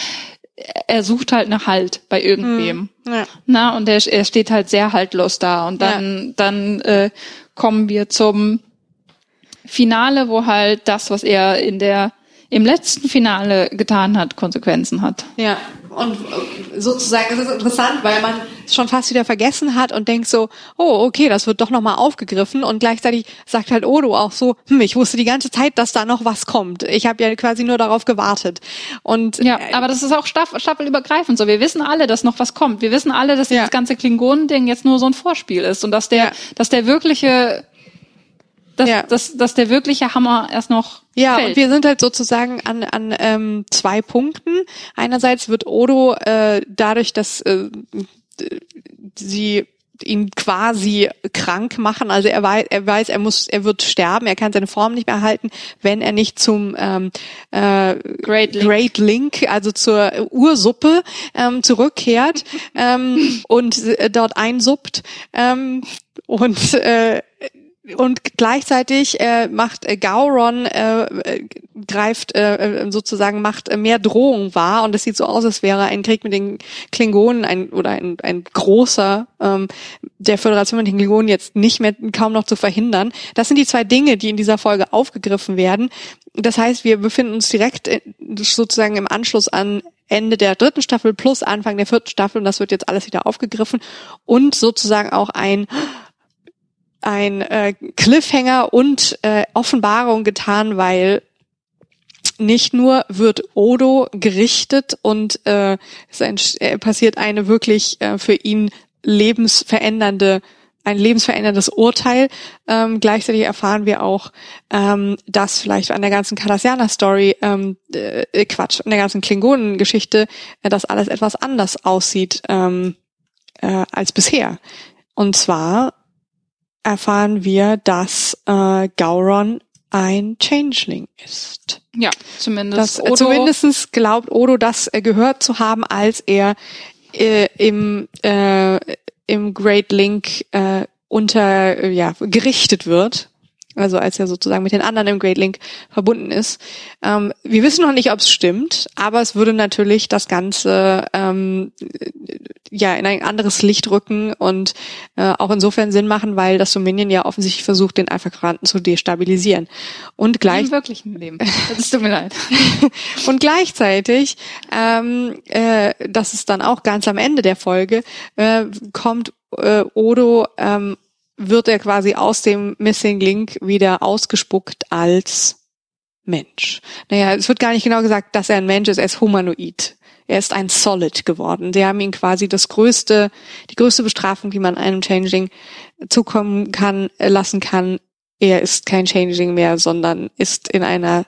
er sucht halt nach Halt bei irgendwem. Hm, ja. Na, und er, er steht halt sehr haltlos da. Und dann, ja. dann äh, kommen wir zum Finale, wo halt das, was er in der im letzten Finale getan hat, Konsequenzen hat. Ja, und äh, sozusagen, es ist interessant, weil man es schon fast wieder vergessen hat und denkt so, oh, okay, das wird doch nochmal aufgegriffen und gleichzeitig sagt halt Odo auch so, hm, ich wusste die ganze Zeit, dass da noch was kommt. Ich habe ja quasi nur darauf gewartet. Und Ja, äh, aber das ist auch staff staffelübergreifend so. Wir wissen alle, dass noch was kommt. Wir wissen alle, dass ja. dieses ganze Klingonen-Ding jetzt nur so ein Vorspiel ist und dass der, ja. dass der wirkliche dass, ja. dass, dass der wirkliche Hammer erst noch ja, fällt. und wir sind halt sozusagen an, an ähm, zwei Punkten. Einerseits wird Odo äh, dadurch, dass äh, sie ihn quasi krank machen. Also er weiß, er weiß, er muss, er wird sterben. Er kann seine Form nicht mehr halten, wenn er nicht zum ähm, äh, Great, Link. Great Link, also zur Ursuppe ähm, zurückkehrt ähm, und äh, dort einsuppt. Ähm, und äh, und gleichzeitig äh, macht äh, Gauron äh, äh, greift äh, äh, sozusagen macht äh, mehr Drohung wahr und es sieht so aus, als wäre ein Krieg mit den Klingonen ein oder ein, ein großer ähm, der Föderation mit den Klingonen jetzt nicht mehr kaum noch zu verhindern. Das sind die zwei Dinge, die in dieser Folge aufgegriffen werden. Das heißt, wir befinden uns direkt äh, sozusagen im Anschluss an Ende der dritten Staffel plus Anfang der vierten Staffel und das wird jetzt alles wieder aufgegriffen und sozusagen auch ein ein äh, Cliffhanger und äh, Offenbarung getan, weil nicht nur wird Odo gerichtet und äh, es äh, passiert eine wirklich äh, für ihn lebensverändernde ein lebensveränderndes Urteil. Ähm, gleichzeitig erfahren wir auch, ähm, dass vielleicht an der ganzen Cardassianer-Story, ähm, äh, Quatsch, an der ganzen Klingonen-Geschichte, äh, dass alles etwas anders aussieht ähm, äh, als bisher. Und zwar erfahren wir, dass äh, Gauron ein Changeling ist. Ja, zumindest. Das, äh, zumindest glaubt Odo, das äh, gehört zu haben, als er äh, im, äh, im Great Link äh, unter äh, ja gerichtet wird also als er sozusagen mit den anderen im Great Link verbunden ist. Ähm, wir wissen noch nicht, ob es stimmt, aber es würde natürlich das Ganze ähm, ja in ein anderes Licht rücken und äh, auch insofern Sinn machen, weil das Dominion ja offensichtlich versucht, den Alpha-Quadranten zu destabilisieren. Und gleich Im wirklichen Leben. Das tut mir leid. und gleichzeitig, ähm, äh, das ist dann auch ganz am Ende der Folge, äh, kommt äh, Odo ähm, wird er quasi aus dem Missing Link wieder ausgespuckt als Mensch. Naja, es wird gar nicht genau gesagt, dass er ein Mensch ist, er ist humanoid. Er ist ein Solid geworden. Sie haben ihn quasi das größte, die größte Bestrafung, die man einem Changeling zukommen kann, äh, lassen kann. Er ist kein Changeling mehr, sondern ist in einer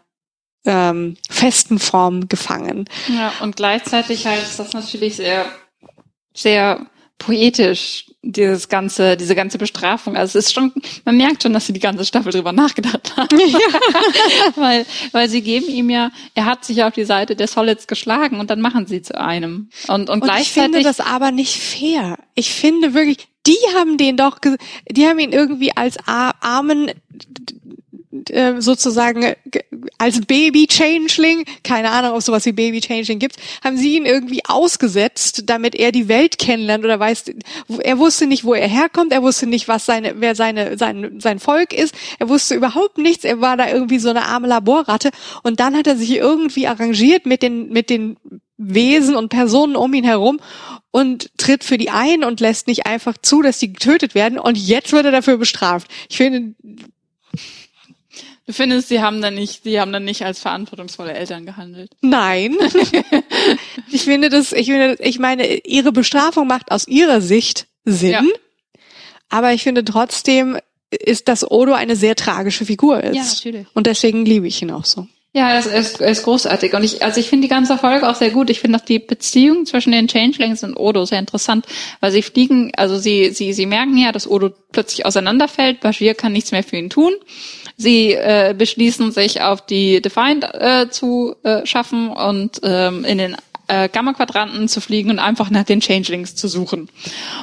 ähm, festen Form gefangen. Ja, und gleichzeitig ist das natürlich sehr, sehr poetisch, dieses ganze, diese ganze Bestrafung. Also es ist schon, man merkt schon, dass sie die ganze Staffel drüber nachgedacht haben. Ja. weil, weil sie geben ihm ja, er hat sich auf die Seite der Solids geschlagen und dann machen sie zu einem. Und, und, und gleichzeitig. Ich finde das aber nicht fair. Ich finde wirklich, die haben den doch, die haben ihn irgendwie als armen äh, sozusagen äh, als Baby-Changeling, keine Ahnung, ob es sowas wie Baby-Changeling gibt, haben sie ihn irgendwie ausgesetzt, damit er die Welt kennenlernt oder weiß, er wusste nicht, wo er herkommt, er wusste nicht, was seine, wer seine, sein, sein Volk ist, er wusste überhaupt nichts, er war da irgendwie so eine arme Laborratte und dann hat er sich irgendwie arrangiert mit den, mit den Wesen und Personen um ihn herum und tritt für die ein und lässt nicht einfach zu, dass die getötet werden und jetzt wird er dafür bestraft. Ich finde, Du findest, sie haben dann nicht, sie haben dann nicht als verantwortungsvolle Eltern gehandelt? Nein. ich finde das, ich finde, ich meine, ihre Bestrafung macht aus ihrer Sicht Sinn. Ja. Aber ich finde trotzdem ist, dass Odo eine sehr tragische Figur ist. Ja, natürlich. Und deswegen liebe ich ihn auch so. Ja, er ist, ist großartig. Und ich, also ich finde die ganze Folge auch sehr gut. Ich finde auch die Beziehung zwischen den Changelings und Odo sehr interessant, weil sie fliegen, also sie, sie, sie merken ja, dass Odo plötzlich auseinanderfällt. Bashir kann nichts mehr für ihn tun. Sie äh, beschließen sich auf die Defiant äh, zu äh, schaffen und ähm, in den äh, Gamma-Quadranten zu fliegen und einfach nach den Changelings zu suchen.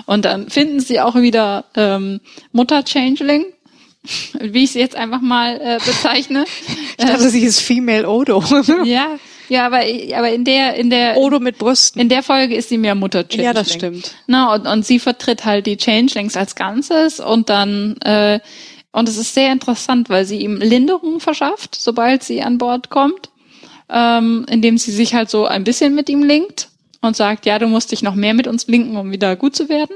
Und dann finden sie auch wieder ähm, Mutter-Changeling, wie ich sie jetzt einfach mal äh, bezeichne. Ich dachte, sie ist Female Odo. ja, ja, aber aber in der in der Odo mit Brüsten. In der Folge ist sie mehr Mutter Changeling. Ja, das stimmt. Na und, und sie vertritt halt die Changelings als Ganzes und dann äh, und es ist sehr interessant, weil sie ihm Linderung verschafft, sobald sie an Bord kommt, ähm, indem sie sich halt so ein bisschen mit ihm linkt und sagt, ja, du musst dich noch mehr mit uns linken, um wieder gut zu werden.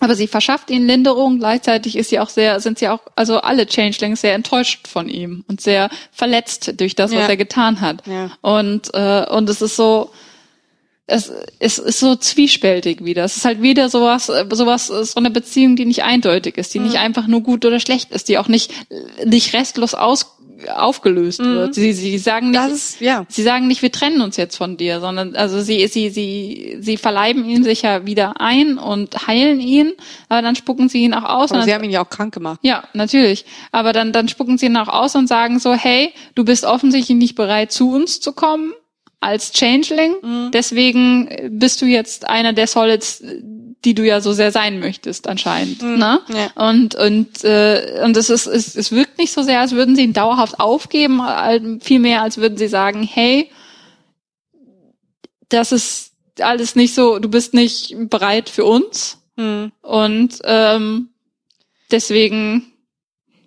Aber sie verschafft ihnen Linderung. Gleichzeitig ist sie auch sehr, sind sie auch, also alle Changelings sehr enttäuscht von ihm und sehr verletzt durch das, was er getan hat. Ja. Und äh, und es ist so, es, es ist so zwiespältig wieder. Es ist halt wieder sowas, sowas, so eine Beziehung, die nicht eindeutig ist, die mhm. nicht einfach nur gut oder schlecht ist, die auch nicht, nicht restlos aus, aufgelöst mhm. wird. Sie, sie sagen nicht, ist, ja. sie sagen nicht, wir trennen uns jetzt von dir, sondern, also sie, sie, sie, sie verleiben ihn sicher wieder ein und heilen ihn, aber dann spucken sie ihn auch aus. Aber sie haben ihn ja auch krank gemacht. Ja, natürlich. Aber dann, dann spucken sie ihn auch aus und sagen so, hey, du bist offensichtlich nicht bereit, zu uns zu kommen als Changeling. Mhm. Deswegen bist du jetzt einer der Solids, die du ja so sehr sein möchtest anscheinend. Mhm. Ne? Ja. Und und äh, und es ist es, es wirkt nicht so sehr, als würden sie ihn dauerhaft aufgeben, vielmehr als würden sie sagen, hey, das ist alles nicht so, du bist nicht bereit für uns mhm. und ähm, deswegen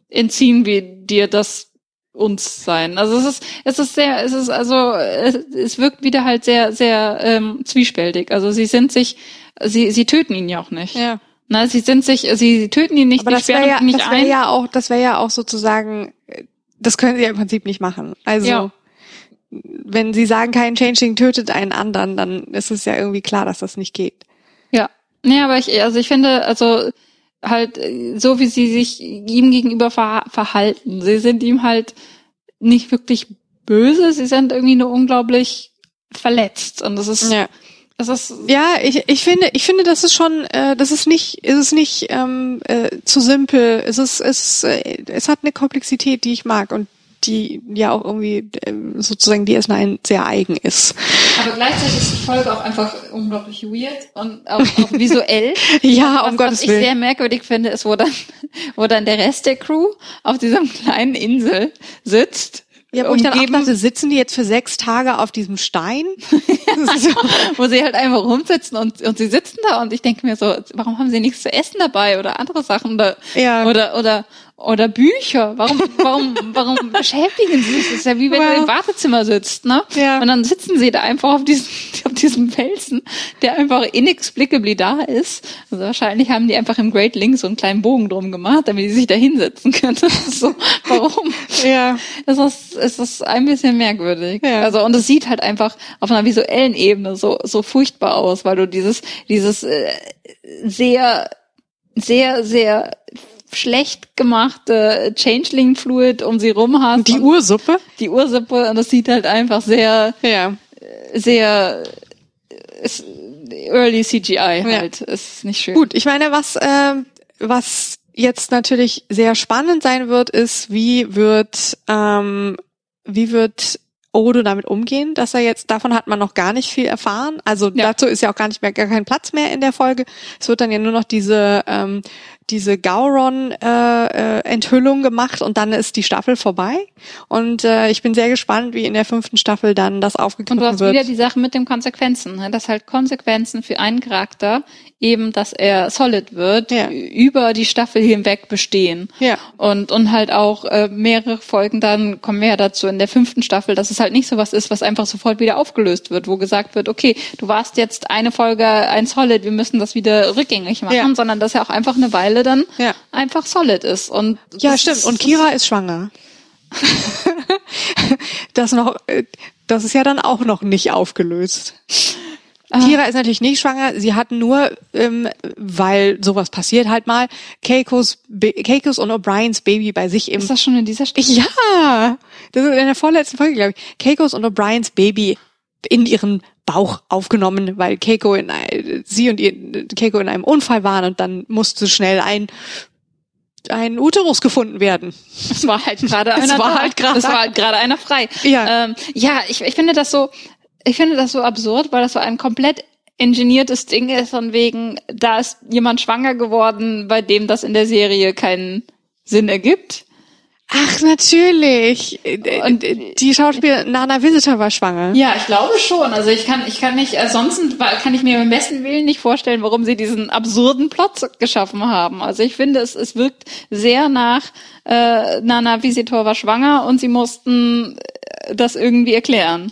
entziehen wir dir das uns sein. Also es ist, es ist sehr, es ist also, es, es wirkt wieder halt sehr, sehr ähm, zwiespältig. Also sie sind sich, sie, sie töten ihn ja auch nicht. Ja. Na, sie sind sich, sie, sie töten ihn nicht, Aber das wäre ja, nicht das wäre ja auch, das wäre ja auch sozusagen, das können sie ja im Prinzip nicht machen. Also ja. wenn sie sagen, kein Changing tötet einen anderen, dann ist es ja irgendwie klar, dass das nicht geht. Ja. Nee, aber ich, also ich finde, also halt äh, so wie sie sich ihm gegenüber ver verhalten. Sie sind ihm halt nicht wirklich böse, sie sind irgendwie nur unglaublich verletzt und das ist ja. Das ist ja, ich, ich finde, ich finde, das ist schon, äh, das ist nicht, ist es nicht ähm, äh, zu simpel. Es ist, es, äh, es hat eine Komplexität, die ich mag und die ja auch irgendwie ähm, sozusagen die DS9 sehr eigen ist. Aber gleichzeitig ist die Folge auch einfach unglaublich weird und auch, auch visuell. ja, um was, Gottes was Willen. Was ich sehr merkwürdig finde, ist, wo dann, wo dann der Rest der Crew auf dieser kleinen Insel sitzt ja, wo ich dann auch dachte, sitzen die jetzt für sechs Tage auf diesem Stein? wo sie halt einfach rumsitzen und, und sie sitzen da und ich denke mir so, warum haben sie nichts zu essen dabei oder andere Sachen oder, ja. oder, oder, oder Bücher. Warum, warum, warum beschäftigen sie sich? Das ist ja wie wenn wow. du im Wartezimmer sitzt, ne? Ja. Und dann sitzen sie da einfach auf diesem, auf diesem Felsen, der einfach inexplicably da ist. Also wahrscheinlich haben die einfach im Great Link so einen kleinen Bogen drum gemacht, damit die sich da hinsetzen können. Das so, warum? Ja. Das ist, es ist ein bisschen merkwürdig. Ja. Also, und es sieht halt einfach auf einer visuellen Ebene so, so furchtbar aus, weil du dieses, dieses, äh, sehr, sehr, sehr schlecht gemachte Changeling Fluid um sie rum hast. Die Ursuppe? Die Ursuppe und das sieht halt einfach sehr, ja. sehr ist early CGI halt. Ja. Ist nicht schön. Gut, ich meine, was, äh, was jetzt natürlich sehr spannend sein wird, ist, wie wird, ähm, wie wird Odo damit umgehen, dass er jetzt, davon hat man noch gar nicht viel erfahren. Also ja. dazu ist ja auch gar nicht mehr, gar kein Platz mehr in der Folge. Es wird dann ja nur noch diese ähm, diese Gauron-Enthüllung äh, gemacht und dann ist die Staffel vorbei. Und äh, ich bin sehr gespannt, wie in der fünften Staffel dann das aufgegriffen wird. Und du hast wieder die Sache mit den Konsequenzen, ne? dass halt Konsequenzen für einen Charakter eben, dass er solid wird, ja. über die Staffel hinweg bestehen. Ja. Und, und halt auch äh, mehrere Folgen dann, kommen wir ja dazu in der fünften Staffel, dass es halt nicht so was ist, was einfach sofort wieder aufgelöst wird, wo gesagt wird, okay, du warst jetzt eine Folge ein Solid, wir müssen das wieder rückgängig machen, ja. sondern dass er auch einfach eine Weile dann ja. einfach solid ist. Und ja, stimmt. Und Kira ist schwanger. das noch, äh, das ist ja dann auch noch nicht aufgelöst. Kira ist natürlich nicht schwanger. Sie hat nur, ähm, weil sowas passiert halt mal, Keikos, Keikos und O'Briens Baby bei sich im. Ist das schon in dieser Stadt? Ja, das ist in der vorletzten Folge, glaube ich. Keikos und O'Briens Baby in ihren Bauch aufgenommen, weil Keiko in sie und ihr Keiko in einem Unfall waren und dann musste schnell ein ein Uterus gefunden werden. Es war halt gerade einer. War halt gerade. Es war halt gerade einer frei. Ja, ähm, ja. Ich, ich finde das so. Ich finde das so absurd, weil das so ein komplett engineertes Ding ist von wegen, da ist jemand schwanger geworden, bei dem das in der Serie keinen Sinn ergibt. Ach, natürlich. Und die Schauspielerin Nana Visitor war schwanger. Ja, ich glaube schon. Also ich kann, ich kann nicht, ansonsten kann ich mir beim besten Willen nicht vorstellen, warum sie diesen absurden Plot geschaffen haben. Also ich finde, es, es wirkt sehr nach, äh, Nana Visitor war schwanger und sie mussten äh, das irgendwie erklären.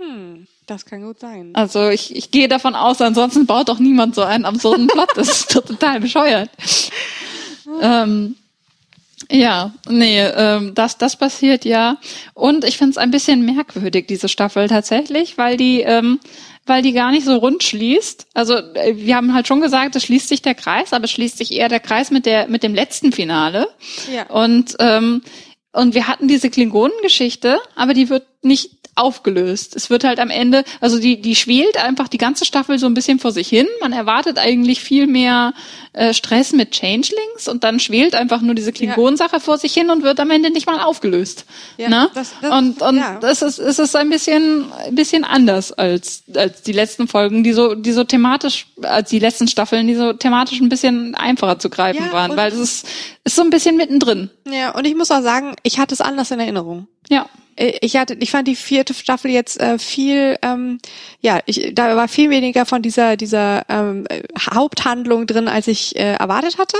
Hm. Das kann gut sein. Also ich, ich gehe davon aus, ansonsten baut doch niemand so einen absurden Plot. Das ist total bescheuert. ähm, ja, nee, ähm, das, das passiert ja. Und ich finde es ein bisschen merkwürdig, diese Staffel tatsächlich, weil die, ähm, weil die gar nicht so rund schließt. Also äh, wir haben halt schon gesagt, es schließt sich der Kreis, aber es schließt sich eher der Kreis mit der mit dem letzten Finale. Ja. Und ähm, und wir hatten diese Klingonengeschichte, aber die wird nicht aufgelöst. Es wird halt am Ende, also die, die schwelt einfach die ganze Staffel so ein bisschen vor sich hin. Man erwartet eigentlich viel mehr äh, Stress mit Changelings und dann schwelt einfach nur diese Klingonensache ja. vor sich hin und wird am Ende nicht mal aufgelöst. Ja, ne? Das, das, und und ja. das ist, es ist ein bisschen, ein bisschen anders als, als die letzten Folgen, die so, die so thematisch, als die letzten Staffeln, die so thematisch ein bisschen einfacher zu greifen ja, waren, weil es ist, ist so ein bisschen mittendrin. Ja, und ich muss auch sagen, ich hatte es anders in Erinnerung. Ja. Äh, ich hatte, ich fand die vierte Staffel jetzt äh, viel, ähm, ja, ich, da war viel weniger von dieser dieser ähm, Haupthandlung drin, als ich äh, erwartet hatte,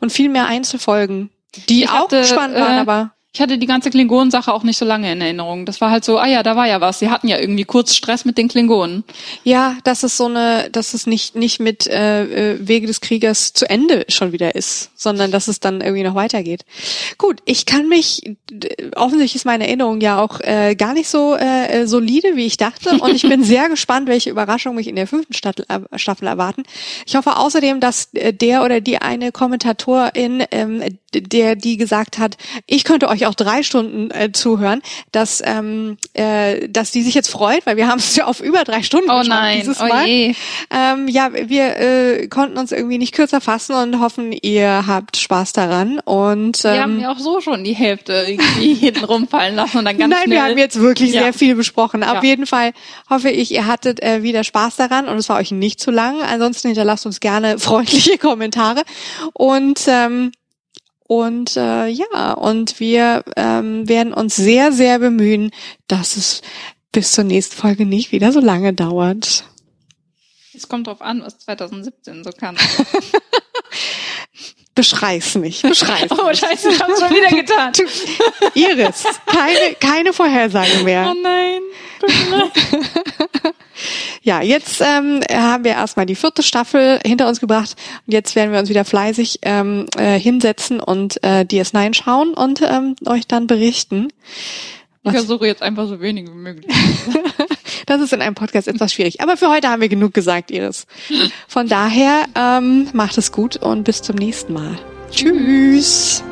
und viel mehr Einzelfolgen, die ich auch hatte, spannend waren, äh, aber ich hatte die ganze Klingonen-Sache auch nicht so lange in Erinnerung. Das war halt so, ah ja, da war ja was. Sie hatten ja irgendwie kurz Stress mit den Klingonen. Ja, dass es so eine, dass es nicht nicht mit äh, äh, Wege des Kriegers zu Ende schon wieder ist, sondern dass es dann irgendwie noch weitergeht. Gut, ich kann mich offensichtlich ist meine Erinnerung ja auch äh, gar nicht so äh, solide, wie ich dachte, und ich bin sehr gespannt, welche Überraschungen mich in der fünften Staffel, äh, Staffel erwarten. Ich hoffe außerdem, dass äh, der oder die eine Kommentatorin, ähm, der die gesagt hat, ich könnte euch auch drei Stunden äh, zuhören, dass ähm, äh, dass die sich jetzt freut, weil wir haben es ja auf über drei Stunden oh nein. dieses oh Mal. Je. Ähm, ja, wir äh, konnten uns irgendwie nicht kürzer fassen und hoffen, ihr habt Spaß daran. Und ähm, wir haben ja auch so schon die Hälfte irgendwie hinten rumfallen lassen und dann ganz Nein, schnell. wir haben jetzt wirklich ja. sehr viel besprochen. Auf ja. jeden Fall hoffe ich, ihr hattet äh, wieder Spaß daran und es war euch nicht zu lang. Ansonsten hinterlasst uns gerne freundliche Kommentare und ähm, und äh, ja, und wir ähm, werden uns sehr, sehr bemühen, dass es bis zur nächsten Folge nicht wieder so lange dauert. Es kommt drauf an, was 2017 so kann. Beschrei's nicht. Beschrei's. oh, scheiße, ich hab's schon wieder getan. Iris, keine, keine Vorhersage mehr. Oh nein. ja, jetzt ähm, haben wir erstmal die vierte Staffel hinter uns gebracht und jetzt werden wir uns wieder fleißig ähm, äh, hinsetzen und äh, DS9 schauen und ähm, euch dann berichten. Ich versuche jetzt einfach so wenig wie möglich. das ist in einem Podcast etwas schwierig. Aber für heute haben wir genug gesagt, Iris. Von daher ähm, macht es gut und bis zum nächsten Mal. Tschüss.